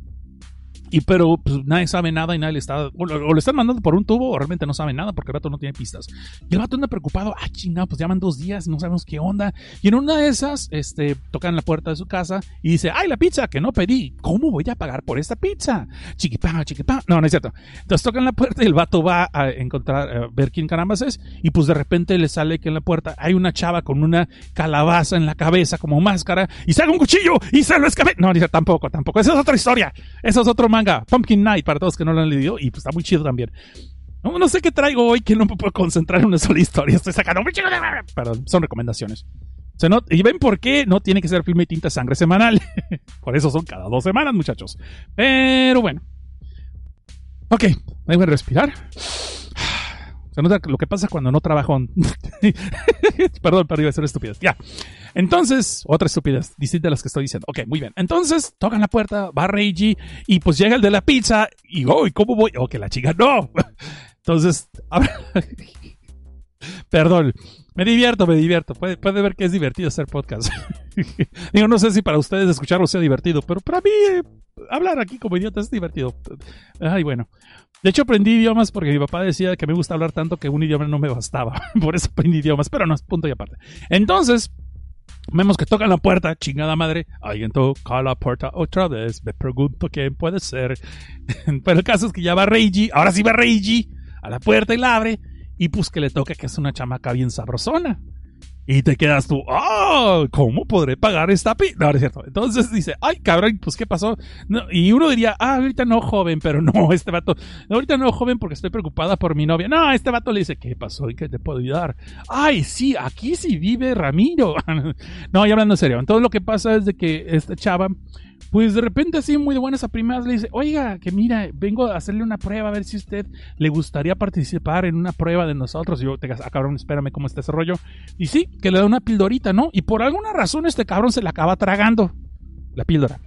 Speaker 1: Y pero pues, nadie sabe nada y nadie le está. O, le están mandando por un tubo o realmente no sabe nada porque el vato no tiene pistas. Y el vato anda preocupado. Ah, chingado, pues llaman dos días no sabemos qué onda. Y en una de esas, este, tocan la puerta de su casa y dice: ¡Ay, la pizza que no pedí! ¿Cómo voy a pagar por esta pizza? Chiquipá, chiquipá. No, no es cierto. Entonces tocan la puerta y el vato va a encontrar, a ver quién carambas es. Y pues de repente le sale que en la puerta hay una chava con una calabaza en la cabeza como máscara y sale un cuchillo y se lo escape. No, dice tampoco, tampoco. Esa es otra historia. Eso es otro manga, Pumpkin Night, para todos que no lo han leído, y pues está muy chido también. No, sé qué traigo hoy que no me puedo concentrar en una sola historia. Estoy sacando muy chido. Perdón, son recomendaciones. Se not- y ven por qué no tiene que ser filme y tinta sangre semanal. <laughs> por eso son cada dos semanas, muchachos. Pero bueno. Ok, a respirar. Se nota lo que pasa cuando no trabajo. <laughs> Perdón, pero iba a ser estupidez. Ya. Entonces, otra estupidez, distinta a las que estoy diciendo. Ok, muy bien. Entonces, tocan la puerta, va Reiji y pues llega el de la pizza y, oh, ¿y cómo voy? Oh, que la chica no. <laughs> Entonces, <laughs> perdón, me divierto, me divierto. Puede, puede ver que es divertido hacer podcast. Digo, no sé si para ustedes escucharlo sea divertido, pero para mí eh, hablar aquí como idiota es divertido. Ay, bueno. De hecho, aprendí idiomas porque mi papá decía que me gusta hablar tanto que un idioma no me bastaba. <laughs> Por eso aprendí idiomas, pero no punto y aparte. Entonces, vemos que tocan la puerta, chingada madre. Alguien toca la puerta otra vez. Me pregunto quién puede ser. <laughs> pero el caso es que ya va Reiji. Ahora sí va Reiji a la puerta y la abre. Y pues que le toca que es una chamaca bien sabrosona. Y te quedas tú, ¡ah! ¿Cómo podré pagar esta pi? No, no es cierto. Entonces dice, ¡ay, cabrón! Pues, ¿qué pasó? Y uno diría, ah, ahorita no, joven, pero <laughs> no, este vato, ahorita no, joven, porque estoy preocupada por mi novia. No, este vato le dice, ¿qué pasó? ¿Y qué te puedo ayudar? ¡Ay, sí! Aquí sí vive Ramiro. <laughs> no, ya hablando en serio. Entonces lo que pasa es de que esta chava, pues de repente así muy de buenas a primeras le dice, oiga, que mira, vengo a hacerle una prueba a ver si usted le gustaría participar en una prueba de nosotros. Y yo te ah, cabrón, espérame cómo está ese rollo. Y sí, que le da una pildorita, ¿no? Y por alguna razón este cabrón se la acaba tragando. La píldora.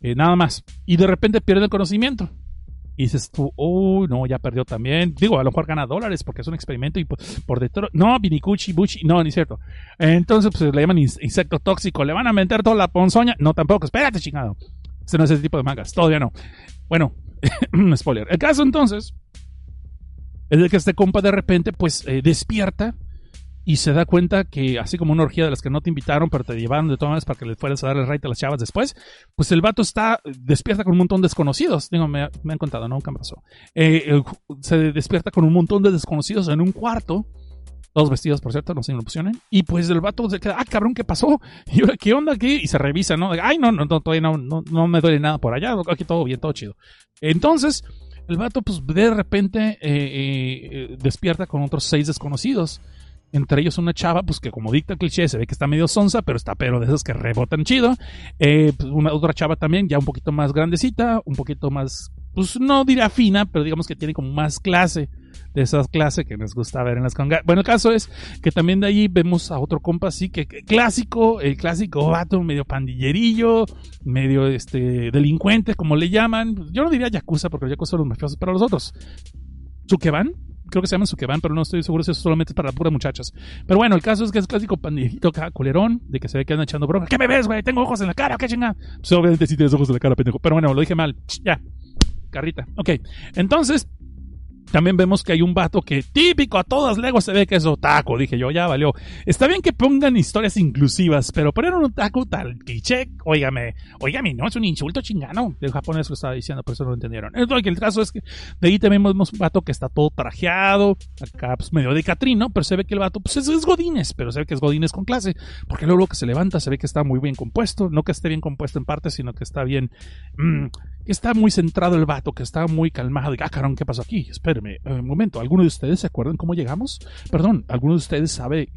Speaker 1: Eh, nada más. Y de repente pierde el conocimiento. Y dices tú, oh, no, ya perdió también. Digo, a lo mejor gana dólares porque es un experimento y por, por detrás. No, Vinicuchi, Buchi, no, ni cierto. Entonces, pues le llaman in- insecto tóxico. ¿Le van a meter toda la ponzoña? No, tampoco. Espérate, chingado. Ese no es ese tipo de mangas. Todavía no. Bueno, <laughs> spoiler. El caso entonces es de que este compa de repente, pues eh, despierta y se da cuenta que, así como una orgía de las que no te invitaron, pero te llevaron de todas maneras para que le fueras a dar el right a las chavas después, pues el vato está, despierta con un montón de desconocidos. Digo, me, han contado, no, nunca me pasó. Eh, eh, se despierta con un montón de desconocidos en un cuarto. Todos vestidos, por cierto, no si me lo pusieron. Y pues el vato se queda, ah, cabrón, ¿qué pasó? <laughs> Y ahora, ¿qué onda aquí? Y se revisa, ¿no? Ay, no, no, no, todavía no, no, me duele nada por allá. Aquí todo bien, todo chido. Entonces, el vato, pues de repente eh, eh, eh, despierta con otros seis desconocidos. Entre ellos una chava, pues que como dicta el cliché, se ve que está medio sonsa, pero está pero de esas que rebotan chido. Eh, pues, una otra chava también, ya un poquito más grandecita, un poquito más, pues no dirá fina, pero digamos que tiene como más clase. De esas clases que nos gusta ver en las congas. Bueno, el caso es que también de ahí vemos a otro compa así que, clásico, el clásico vato medio pandillerillo, medio este delincuente, como le llaman. Yo no diría yakuza porque los yakuza son los mafiosos, pero los otros. Sukeban, creo que se llaman Sukeban, pero no estoy seguro si eso solamente es para puras muchachas. Pero bueno, el caso es que es clásico pandillito culerón, de que se ve que andan echando broma. ¿Qué me ves, güey? Tengo ojos en la cara, ¿qué chinga? Pues obviamente sí tienes ojos en la cara, pendejo. Pero bueno, lo dije mal. Ya. Carrita. Ok. Entonces, también vemos que hay un vato que típico a todas legos se ve que es otaku. Dije yo, ya valió. Está bien que pongan historias inclusivas, pero poner un otaku tal cliché, óigame, óigame, no es un insulto chingano. El japonés lo estaba diciendo, por eso no lo entendieron. Entonces, el caso es que de ahí también vemos un vato que está todo trajeado, acá pues medio de Catrino, pero se ve que el vato pues es, es Godines, pero se ve que es Godines con clase, porque luego que se levanta se ve que está muy bien compuesto, no que esté bien compuesto en parte, sino que está bien, mm, que está muy centrado el vato, que está muy calmado. Y, ah, carón, ¿qué pasó aquí? Espérame, eh, un momento. ¿Alguno de ustedes se acuerdan cómo llegamos? Perdón, ¿alguno de ustedes sabe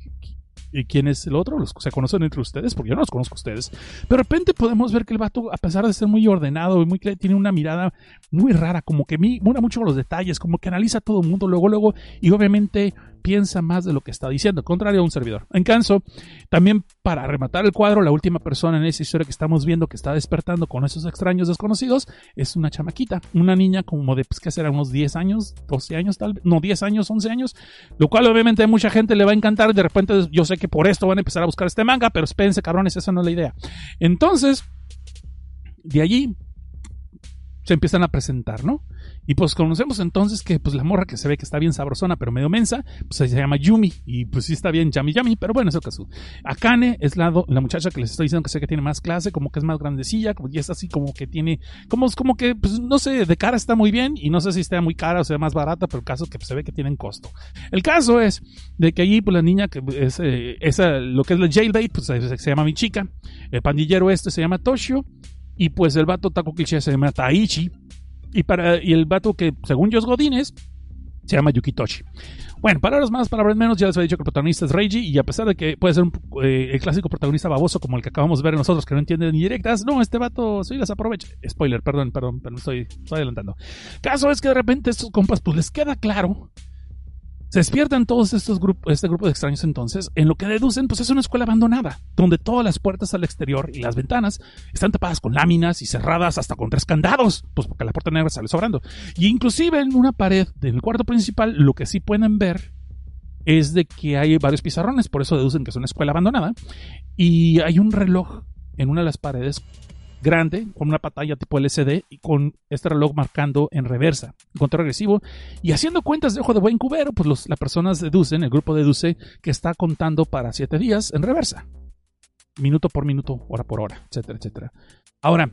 Speaker 1: y quién es el otro? ¿Los, ¿Se conocen entre ustedes? Porque yo no los conozco a ustedes. Pero de repente podemos ver que el vato, a pesar de ser muy ordenado y muy tiene una mirada muy rara, como que mi- mira mucho los detalles, como que analiza a todo el mundo luego, luego, y obviamente piensa más de lo que está diciendo, contrario a un servidor. En caso, también para rematar el cuadro, la última persona en esa historia que estamos viendo que está despertando con esos extraños desconocidos es una chamaquita, una niña como de, pues, ¿qué será? Unos 10 años, 12 años tal vez, no, 10 años, 11 años, lo cual obviamente a mucha gente le va a encantar. De repente yo sé que por esto van a empezar a buscar este manga, pero espérense, cabrones, esa no es la idea. Entonces, de allí se empiezan a presentar, ¿no? Y pues conocemos entonces que pues la morra que se ve que está bien sabrosona, pero medio mensa, pues se llama Yumi. Y pues sí está bien Yami Yami, pero bueno, es el caso. Akane es la, la muchacha que les estoy diciendo que sé que tiene más clase, como que es más grandecilla, como, y es así como que tiene, como, como que, pues no sé, de cara está muy bien, y no sé si está muy cara o sea más barata, pero el caso es que pues, se ve que tienen costo. El caso es de que allí, pues la niña que es, eh, esa, lo que es la jailbait, pues se, se llama mi chica, el pandillero este se llama Toshio, y pues el vato Taco Cliché se llama Taichi. Y, para, y el vato que, según yo es Godínez, Se llama Yukitoshi. Bueno, palabras más, palabras menos, ya les había dicho que el protagonista es Reiji y a pesar de que puede ser un, eh, el clásico protagonista baboso como el que acabamos de ver nosotros que no entiende ni directas, no, este vato sí las aprovecha. Spoiler, perdón, perdón, pero estoy, estoy adelantando. Caso es que de repente estos compas pues les queda claro se despiertan todos estos grupos, este grupo de extraños entonces, en lo que deducen, pues es una escuela abandonada, donde todas las puertas al exterior y las ventanas están tapadas con láminas y cerradas hasta con tres candados, pues porque la puerta negra sale sobrando. Y inclusive en una pared del cuarto principal, lo que sí pueden ver es de que hay varios pizarrones, por eso deducen que es una escuela abandonada, y hay un reloj en una de las paredes grande, con una pantalla tipo LCD y con este reloj marcando en reversa, control regresivo. Y haciendo cuentas de ojo de buen cubero, pues los, las personas deducen, el grupo deduce que está contando para 7 días en reversa. Minuto por minuto, hora por hora, etcétera, etcétera. Ahora,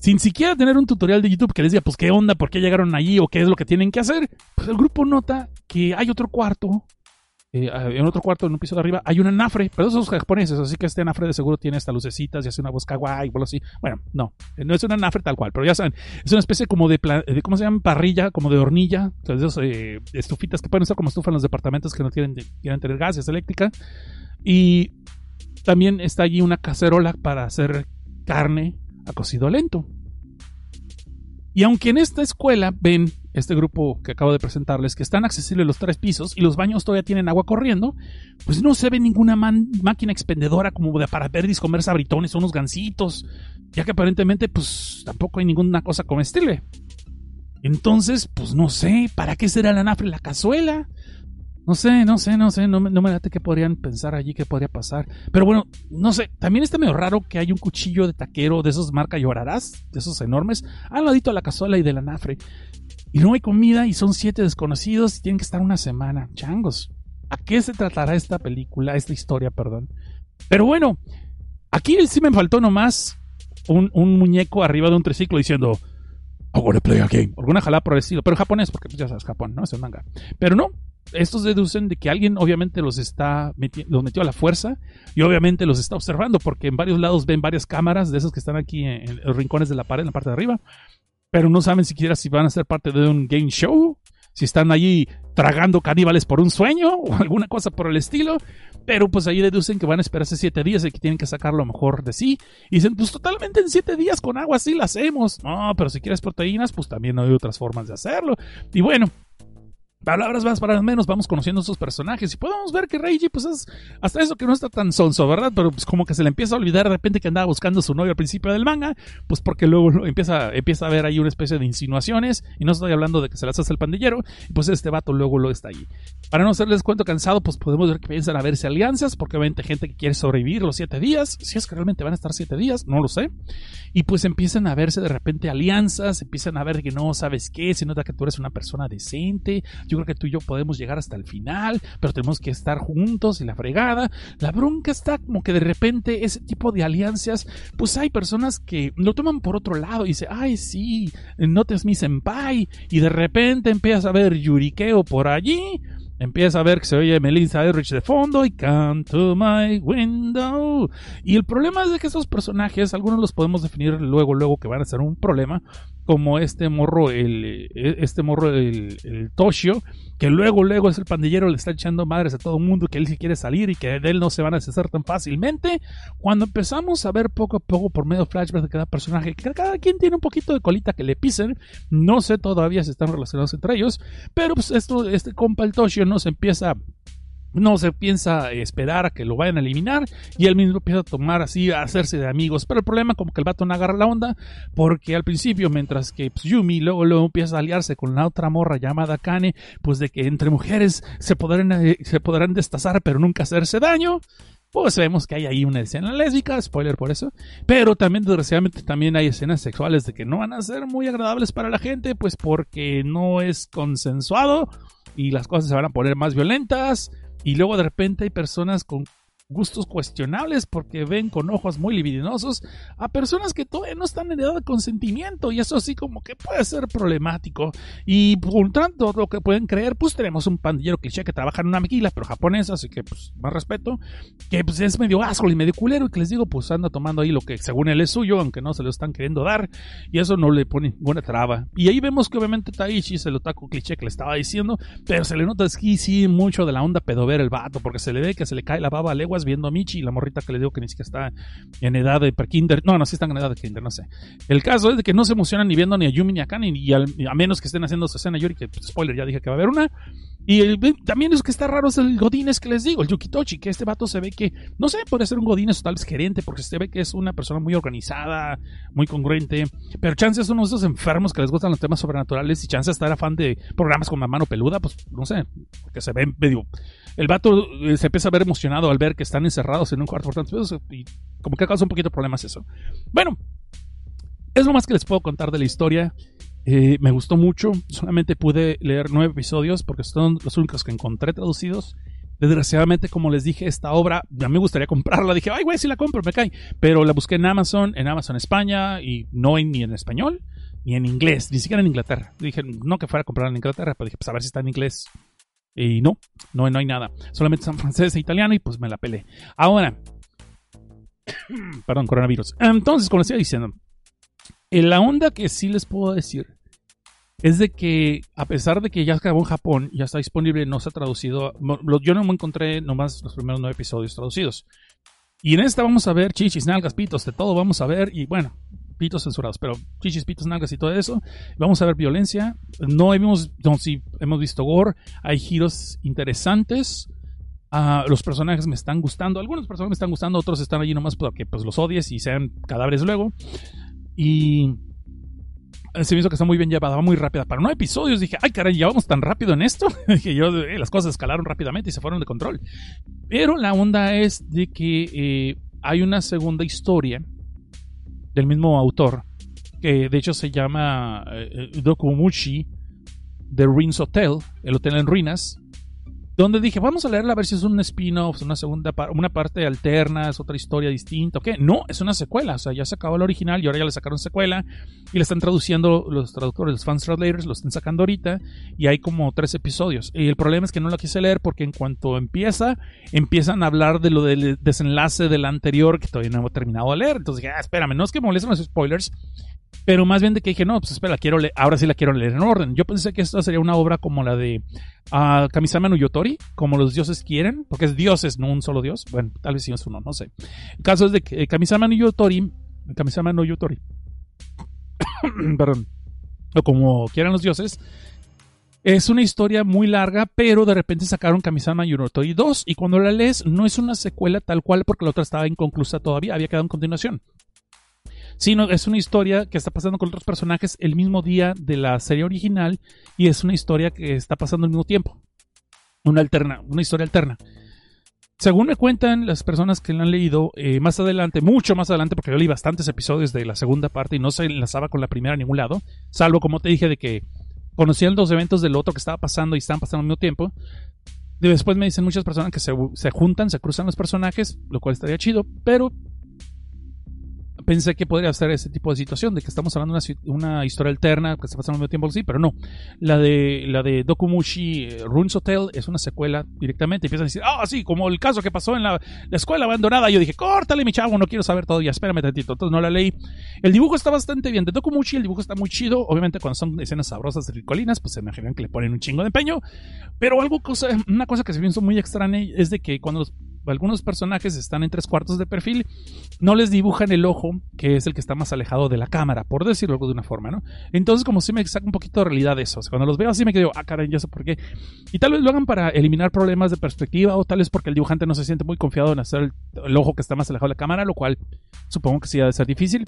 Speaker 1: sin siquiera tener un tutorial de YouTube que les diga, pues qué onda, por qué llegaron allí o qué es lo que tienen que hacer, pues el grupo nota que hay otro cuarto eh, en otro cuarto, en un piso de arriba, hay un anafre, pero esos son japoneses, así que este anafre de seguro tiene estas lucecitas y hace una voz kawaii algo así. Bueno, no, no es un anafre tal cual, pero ya saben, es una especie como de, de ¿cómo se llama? Parrilla, como de hornilla, esas eh, estufitas que pueden usar como estufa en los departamentos que no quieren, quieren tener gases eléctrica. Y también está allí una cacerola para hacer carne a cocido lento. Y aunque en esta escuela ven este grupo que acabo de presentarles, que están accesibles los tres pisos y los baños todavía tienen agua corriendo, pues no se ve ninguna máquina expendedora como de para ver comer sabritones o unos gansitos, ya que aparentemente pues tampoco hay ninguna cosa comestible. Entonces, pues no sé, ¿para qué será la nafre la cazuela? No sé, no sé, no sé, no, me late qué podrían pensar allí, qué podría pasar. Pero bueno, no sé, también está medio raro que hay un cuchillo de taquero de esos marca llorarás, de esos enormes, al ladito de la cazuela y de la nafre. Y no hay comida y son siete desconocidos y tienen que estar una semana. Changos. ¿A qué se tratará esta película, esta historia, perdón? Pero bueno, aquí sí me faltó nomás un, un muñeco arriba de un triciclo diciendo I wanna play a game. Alguna jalada por el estilo, pero japonés, porque pues, ya sabes, Japón, ¿no? Es un manga. Pero no, estos deducen de que alguien obviamente los está los metió a la fuerza y obviamente los está observando porque en varios lados ven varias cámaras de esas que están aquí en, los rincones de la pared en la parte de arriba pero no saben siquiera si van a ser parte de un game show, si están allí tragando caníbales por un sueño <laughs> o alguna cosa por el estilo. Pero pues ahí deducen que van a esperarse siete días y que tienen que sacar lo mejor de sí. Y dicen, pues totalmente en siete días con agua sí la hacemos. No, pero si quieres proteínas, pues también hay otras formas de hacerlo. Y bueno, palabras más, palabras menos, vamos conociendo sus personajes y podemos ver que Reiji, pues es hasta eso que no está tan sonso, ¿verdad? Pero pues como que se le empieza a olvidar de repente que andaba buscando a su novio al principio del manga, pues porque luego empieza, empieza a ver ahí una especie de insinuaciones y no estoy hablando de que se las hace el pandillero, y pues este vato luego lo está ahí. Para no hacerles cuento cansado, pues podemos ver que piensan a verse alianzas, porque obviamente gente que quiere sobrevivir los siete días, si es que realmente van a estar siete días, no lo sé, y pues empiezan a verse de repente alianzas, empiezan a ver que no sabes qué, se nota que tú eres una persona decente, yo creo que tú y yo podemos llegar hasta el final, pero tenemos que estar juntos y la fregada. La bronca está como que de repente ese tipo de alianzas, pues hay personas que lo toman por otro lado y dicen, ay, sí, notes mi senpai, y de repente empiezas a ver yurikeo por allí, Empieza a ver que se oye Melissa Etheridge de fondo y Come to my window. Y el problema es de que estos personajes, algunos los podemos definir luego, luego que van a ser un problema, como este morro, el, este morro, el, el Toshio, que luego, luego es el pandillero, le está echando madres a todo el mundo, que él sí quiere salir y que de él no se van a deshacer tan fácilmente. Cuando empezamos a ver poco a poco por medio flashback de cada personaje, cada quien tiene un poquito de colita que le pisen, no sé todavía si están relacionados entre ellos, pero pues esto, este compa el Toshio no se empieza no se piensa esperar a que lo vayan a eliminar y él mismo empieza a tomar así, a hacerse de amigos. Pero el problema como que el vato no agarra la onda porque al principio, mientras que pues, Yumi luego, luego empieza a aliarse con la otra morra llamada Kane, pues de que entre mujeres se podrán, eh, se podrán destazar pero nunca hacerse daño. Pues vemos que hay ahí una escena lésbica, spoiler por eso, pero también desgraciadamente también hay escenas sexuales de que no van a ser muy agradables para la gente, pues porque no es consensuado y las cosas se van a poner más violentas y luego de repente hay personas con gustos cuestionables porque ven con ojos muy libidinosos a personas que todavía no están en edad de consentimiento y eso así como que puede ser problemático. Y por tanto lo que pueden creer pues tenemos un pandillero cliché que trabaja en una maquila pero japonesa así que pues más respeto que pues es medio asco y medio culero y que les digo pues anda tomando ahí lo que según él es suyo aunque no se lo están queriendo dar y eso no le pone ninguna traba. Y ahí vemos que obviamente Taichi es el otaku cliché que le estaba diciendo pero se le nota aquí sí mucho de la onda pedover el vato porque se le ve que se le cae la baba a leguas viendo a Michi, la morrita que le digo que ni siquiera está en edad de prekinder. No, no, sí están en edad de kinder, no sé. El caso es de que no se emocionan ni viendo ni a Yumi ni a Kani, y a menos que estén haciendo su escena Yuri, que pues, spoiler, ya dije que va a haber una. Y también es que está raro es el Godínez que les digo, el Yukitochi, que este vato se ve que, no sé, puede ser un Godínez o tal vez gerente, porque se ve que es una persona muy organizada, muy congruente, pero chance es uno de esos enfermos que les gustan los temas sobrenaturales y chance estar afán de programas con la mano peluda, pues no sé, que se ve medio el vato eh, se empieza a ver emocionado al ver que están encerrados en un cuarto por tantos pesos y como que causa un poquito de problemas eso. Bueno, es lo más que les puedo contar de la historia. Eh, me gustó mucho, solamente pude leer nueve episodios porque son los únicos que encontré traducidos. Desgraciadamente, como les dije, esta obra ya me gustaría comprarla. Dije, ay, güey, si la compro, me cae. Pero la busqué en Amazon, en Amazon España, y no ni en español, ni en inglés, ni siquiera en Inglaterra. Dije, no que fuera a comprarla en Inglaterra, pero dije, pues a ver si está en inglés. Y no, no, no hay nada. Solamente son francés e italiano y pues me la pelé. Ahora, <clears throat> perdón, coronavirus. Entonces, como les iba diciendo, la onda que sí les puedo decir es de que a pesar de que ya acabó en Japón, ya está disponible, no se ha traducido. Yo no me encontré nomás los primeros nueve episodios traducidos. Y en esta vamos a ver chichis, nalgas, pitos, de todo vamos a ver. Y bueno, pitos censurados, pero chichis, pitos, nalgas y todo eso. Vamos a ver violencia. No hemos, no, sí, hemos visto gore. Hay giros interesantes. Uh, los personajes me están gustando. Algunos personajes me están gustando, otros están allí nomás porque pues, los odies y sean cadáveres luego. Y se me hizo que está muy bien llevada, va muy rápida. Para no episodios dije, ay caray, ya vamos tan rápido en esto. <laughs> que yo, eh, las cosas escalaron rápidamente y se fueron de control. Pero la onda es de que eh, hay una segunda historia del mismo autor, que de hecho se llama eh, eh, Dokumushi The Ruins Hotel, el hotel en ruinas, donde dije, vamos a leerla a ver si es un spin-off, una segunda una parte alterna, es otra historia distinta, ¿o qué? No, es una secuela, o sea, ya se acabó el original y ahora ya le sacaron secuela y le están traduciendo los traductores, los fans translators, lo están sacando ahorita y hay como tres episodios. Y el problema es que no lo quise leer porque en cuanto empieza, empiezan a hablar de lo del desenlace del anterior que todavía no he terminado de leer. Entonces dije, ah, espérame, no es que molesten los spoilers, pero más bien de que dije, no, pues espera, quiero leer, ahora sí la quiero leer en orden. Yo pensé que esto sería una obra como la de uh, Kamisama no Yotori, como los dioses quieren, porque es dioses, no un solo dios. Bueno, tal vez sí es uno, no sé. El caso es de que eh, Kamisama no Yotori, Kamisama no Yotori, <coughs> perdón, o como quieran los dioses, es una historia muy larga, pero de repente sacaron Kamisama Yotori 2 y cuando la lees no es una secuela tal cual porque la otra estaba inconclusa todavía, había quedado en continuación sino es una historia que está pasando con otros personajes el mismo día de la serie original y es una historia que está pasando al mismo tiempo. Una alterna, una historia alterna. Según me cuentan las personas que la han leído, eh, más adelante, mucho más adelante, porque yo leí bastantes episodios de la segunda parte y no se enlazaba con la primera a ningún lado, salvo como te dije de que conocían los eventos del otro que estaba pasando y estaban pasando al mismo tiempo. Después me dicen muchas personas que se, se juntan, se cruzan los personajes, lo cual estaría chido, pero pensé que podría ser ese tipo de situación, de que estamos hablando de una, historia alterna que está pasando al mismo tiempo, sí, pero no. La de, la de Dokumushi eh, Ruins Hotel es una secuela directamente. Empiezan a decir, ah, sí, como el caso que pasó en la, escuela abandonada. Yo dije, córtale, mi chavo, no quiero saber todavía, espérame tantito. Entonces no la leí. El dibujo está bastante bien. De Dokumushi el dibujo está muy chido. Obviamente cuando son escenas sabrosas de ricolinas, pues se imaginan que le ponen un chingo de empeño. Pero algo cosa, una cosa que se me hizo muy extraña es de que cuando los algunos personajes están en tres cuartos de perfil, no les dibujan el ojo, que es el que está más alejado de la cámara, por decirlo de una forma, ¿no? Entonces, como si me saca un poquito de realidad eso. cuando los veo así me quedo, ah, caray, ya sé por qué. Y tal vez lo hagan para eliminar problemas de perspectiva, o tal vez porque el dibujante no se siente muy confiado en hacer el, el ojo que está más alejado de la cámara, lo cual supongo que sí ha de ser difícil.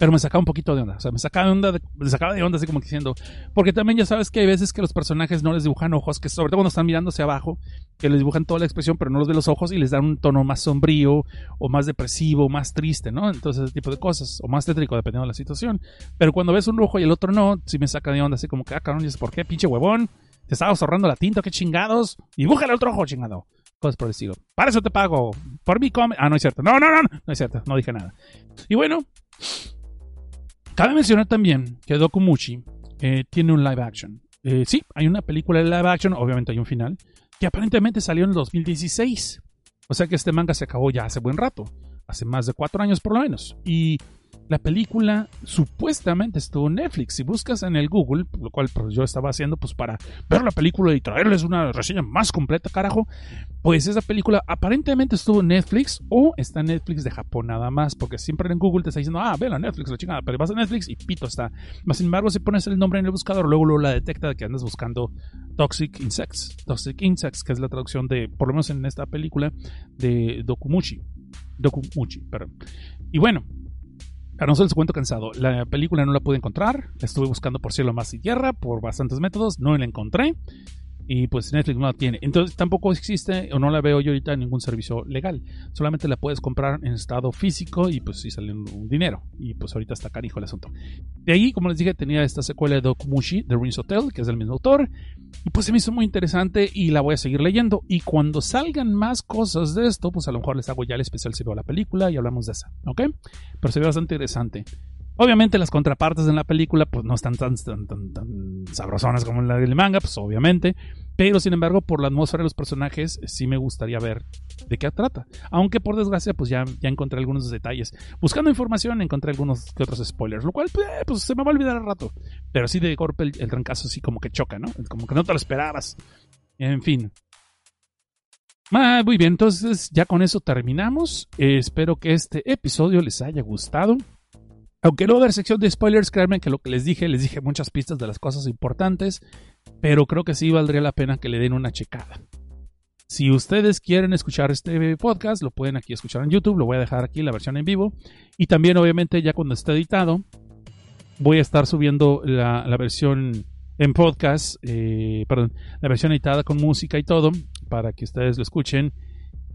Speaker 1: Pero me sacaba un poquito de onda. O sea, me sacaba de onda, me sacaba de onda así como diciendo. Porque también ya sabes que hay veces que los personajes no les dibujan ojos, que sobre todo cuando están mirando hacia abajo, que les dibujan toda la expresión, pero no los de los ojos y les dan un tono más sombrío, o más depresivo, más triste, ¿no? Entonces, ese tipo de cosas. O más tétrico, dependiendo de la situación. Pero cuando ves un ojo y el otro no, sí me saca de onda así como que, ah, cabrón, ¿y por qué? Pinche huevón. Te estabas ahorrando la tinta, qué chingados. Y bújale otro ojo, chingado. Cosas por el estilo. Para eso te pago. Por mi come. Ah, no es cierto. No, no, no. No es cierto. No dije nada. Y bueno, cabe mencionar también que Dokumuchi eh, tiene un live action. Eh, sí, hay una película de live action, obviamente hay un final, que aparentemente salió en el 2016. O sea que este manga se acabó ya hace buen rato, hace más de cuatro años por lo menos. Y la película supuestamente estuvo en Netflix. Si buscas en el Google, lo cual pues, yo estaba haciendo pues para ver la película y traerles una reseña más completa, carajo, pues esa película aparentemente estuvo en Netflix o está en Netflix de Japón nada más, porque siempre en Google te está diciendo, ah, ve la Netflix, la chingada, pero vas a Netflix y pito está. Más sin embargo, si pones el nombre en el buscador, luego, luego la detecta de que andas buscando Toxic Insects. Toxic Insects, que es la traducción de, por lo menos en esta película, de Dokumuchi. Dokumuchi, perdón. Y bueno, para no ser cuento cansado, la película no la pude encontrar. Estuve buscando por cielo, más y tierra, por bastantes métodos. No la encontré. Y pues Netflix no la tiene. Entonces tampoco existe o no la veo yo ahorita en ningún servicio legal. Solamente la puedes comprar en estado físico y pues sí sale un, dinero. Y pues ahorita está carijo el asunto. De ahí, como les dije, tenía esta secuela de Dokumushi, The Rings Hotel, que es del mismo autor. Y pues se me hizo muy interesante y la voy a seguir leyendo. Y cuando salgan más cosas de esto, pues a lo mejor les hago ya el especial si veo la película y hablamos de esa. ¿Ok? Pero se ve bastante interesante. Obviamente las contrapartes en la película pues no están tan, tan, tan, sabrosonas como en la del manga, pues obviamente. Pero sin embargo, por la atmósfera de los personajes, sí me gustaría ver de qué trata. Aunque por desgracia, pues ya, ya encontré algunos detalles. Buscando información, encontré algunos que otros spoilers, lo cual, pues, pues se me va a olvidar al rato. Pero sí de golpe el, el trancazo sí como que choca, ¿no? Como que no te lo esperabas. En fin. Ah, muy bien, entonces ya con eso terminamos. Eh, espero que este episodio les haya gustado. Aunque no va a haber sección de spoilers, créanme que lo que les dije, les dije muchas pistas de las cosas importantes, pero creo que sí valdría la pena que le den una checada. Si ustedes quieren escuchar este podcast, lo pueden aquí escuchar en YouTube, lo voy a dejar aquí la versión en vivo. Y también, obviamente, ya cuando esté editado, voy a estar subiendo la, versión en podcast, eh, perdón, la versión editada con música y todo, para que ustedes lo escuchen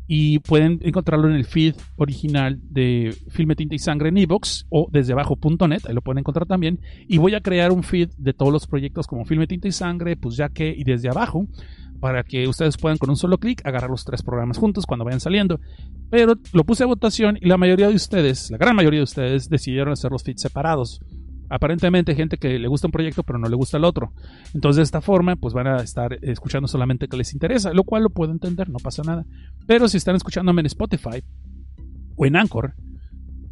Speaker 1: y pueden encontrarlo en el feed original de Filme Tinta y Sangre en Evox o desde abajo.net, ahí lo pueden encontrar también. Y voy a crear un feed de todos los proyectos como Filme Tinta y Sangre, pues ya que, y desde abajo, para que ustedes puedan con un solo clic agarrar los tres programas juntos cuando vayan saliendo. Pero lo puse a votación y la mayoría de ustedes, la gran mayoría de ustedes, decidieron hacer los feeds separados aparentemente gente que le gusta un proyecto pero no le gusta el otro. Entonces de esta forma pues van a estar escuchando solamente que les interesa, lo cual lo puedo entender, no pasa nada. Pero si están escuchándome en Spotify o en Anchor,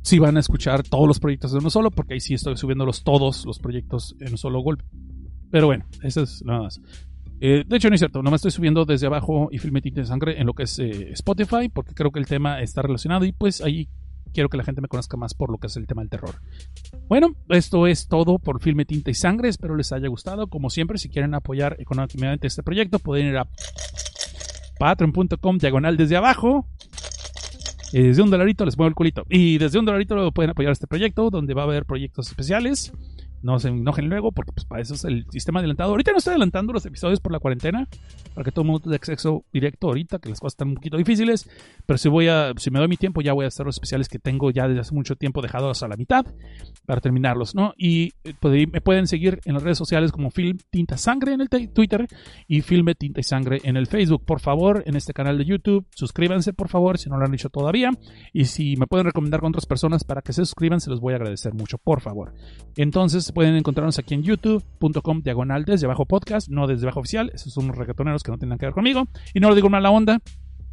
Speaker 1: sí van a escuchar todos los proyectos de uno solo, porque ahí sí estoy subiéndolos todos los proyectos en un solo golpe. Pero bueno, eso es nada más. Eh, de hecho, no es cierto, no me estoy subiendo desde abajo y filmetito de sangre en lo que es eh, Spotify, porque creo que el tema está relacionado y pues ahí quiero que la gente me conozca más por lo que es el tema del terror. Bueno, esto es todo por Filme Tinta y Sangre. Espero les haya gustado. Como siempre, si quieren apoyar económicamente este proyecto, pueden ir a patreon.com diagonal desde abajo. desde un dolarito les muevo el culito. Y desde un dolarito pueden apoyar este proyecto, donde va a haber proyectos especiales. No se enojen luego, porque pues para eso es el sistema adelantado. Ahorita no estoy adelantando los episodios por la cuarentena, para que todo el mundo tenga acceso directo ahorita, que las cosas están un poquito difíciles. Pero si voy a, si me doy mi tiempo, ya voy a hacer los especiales que tengo ya desde hace mucho tiempo dejados a la mitad, para terminarlos, ¿no? Y pues, me pueden seguir en las redes sociales como Film Tinta Sangre en el Twitter y Filme Tinta y Sangre en el Facebook. Por favor, en este canal de YouTube, suscríbanse, por favor, si no lo han hecho todavía. Y si me pueden recomendar con otras personas para que se suscriban, se los voy a agradecer mucho, por favor. Entonces, pueden encontrarnos aquí en youtube.com diagonal desde abajo podcast, no desde abajo oficial. Esos son reggaetoneros que no tienen que ver conmigo. Y no lo digo la onda,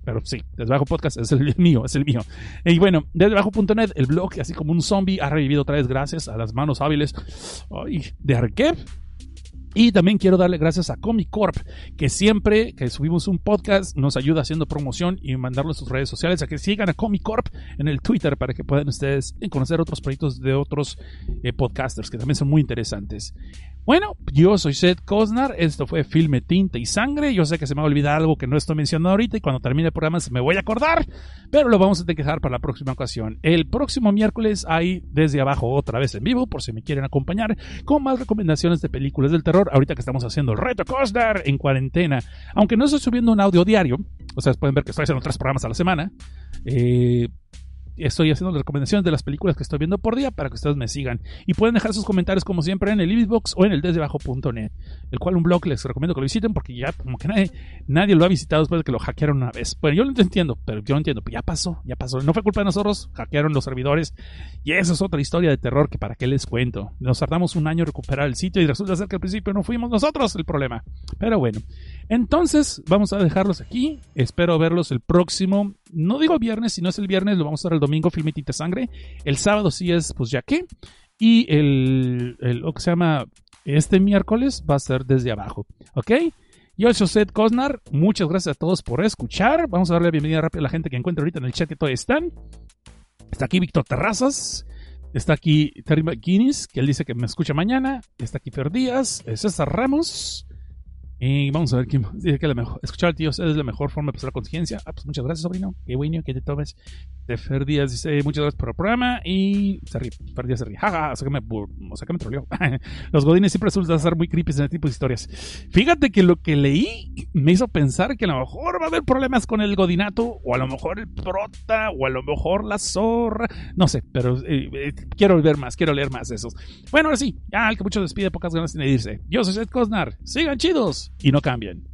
Speaker 1: pero sí, desde abajo podcast es el <laughs> mío, es el mío. Y bueno, desde abajo.net, el blog, así como un zombie, ha revivido otra vez gracias a las manos hábiles de Arquev y también quiero darle gracias a Comicorp, que siempre que subimos un podcast nos ayuda haciendo promoción y mandarlo a sus redes sociales. A que sigan a Comicorp en el Twitter para que puedan ustedes conocer otros proyectos de otros eh, podcasters que también son muy interesantes. Bueno, yo soy Seth Cosnar, esto fue Filme Tinta y Sangre. Yo sé que se me va a olvidar algo que no estoy mencionando ahorita y cuando termine el programa se me voy a acordar, pero lo vamos a tener que dejar para la próxima ocasión. El próximo miércoles hay desde abajo otra vez en vivo, por si me quieren acompañar, con más recomendaciones de películas del terror. Ahorita que estamos haciendo el reto Cosnar en cuarentena, aunque no estoy subiendo un audio diario, o sea, pueden ver que estoy haciendo tres programas a la semana. Eh, estoy haciendo las recomendaciones de las películas que estoy viendo por día para que ustedes me sigan. Y pueden dejar sus comentarios como siempre en el Ibisbox o en el desdebajo.net, el cual un blog les recomiendo que lo visiten porque ya como que nadie, nadie lo ha visitado después de que lo hackearon una vez. Bueno, yo lo entiendo, pero yo no entiendo. Pues ya pasó, ya pasó. No fue culpa de nosotros, hackearon los servidores. Y eso es otra historia de terror que para qué les cuento. Nos tardamos un año en recuperar el sitio y resulta ser que al principio no fuimos nosotros el problema. Pero bueno, entonces vamos a dejarlos aquí. Espero verlos el próximo, no digo viernes, si no es el viernes, lo vamos a hacer el domingo, Filmitita Sangre. El sábado sí es, pues ya que. Y el, el lo que se llama este miércoles va a ser desde abajo. ¿Ok? Yo soy Seth Cosnar. Muchas gracias a todos por escuchar. Vamos a darle la bienvenida rápida a la gente que encuentra ahorita en el chat que todavía están. Está aquí Víctor Terrazas. Está aquí Terry McGuinness, que él dice que me escucha mañana. Está aquí Fer Díaz, eh, César Ramos. Y vamos a ver quién dice que la mejor, escuchar al tío es la mejor forma de pasar la conciencia. Ah, pues muchas gracias, sobrino. Qué bueno que te tomes. De Fer Díaz dice muchas gracias por el programa. Y se ríe. Fer Díaz se ríe. Jaja, o sea que me, o sea me troleó. <laughs> Los godines siempre resultan ser muy creepy en este tipo de historias. Fíjate que lo que leí me hizo pensar que a lo mejor va a haber problemas con el godinato, o a lo mejor el prota, o a lo mejor la zorra. No sé, pero eh, eh, quiero ver más, quiero leer más de esos. Bueno, ahora sí, ya el que mucho despide, pocas ganas tiene de irse. Yo soy Seth Cosnar. Sigan chidos y no cambien.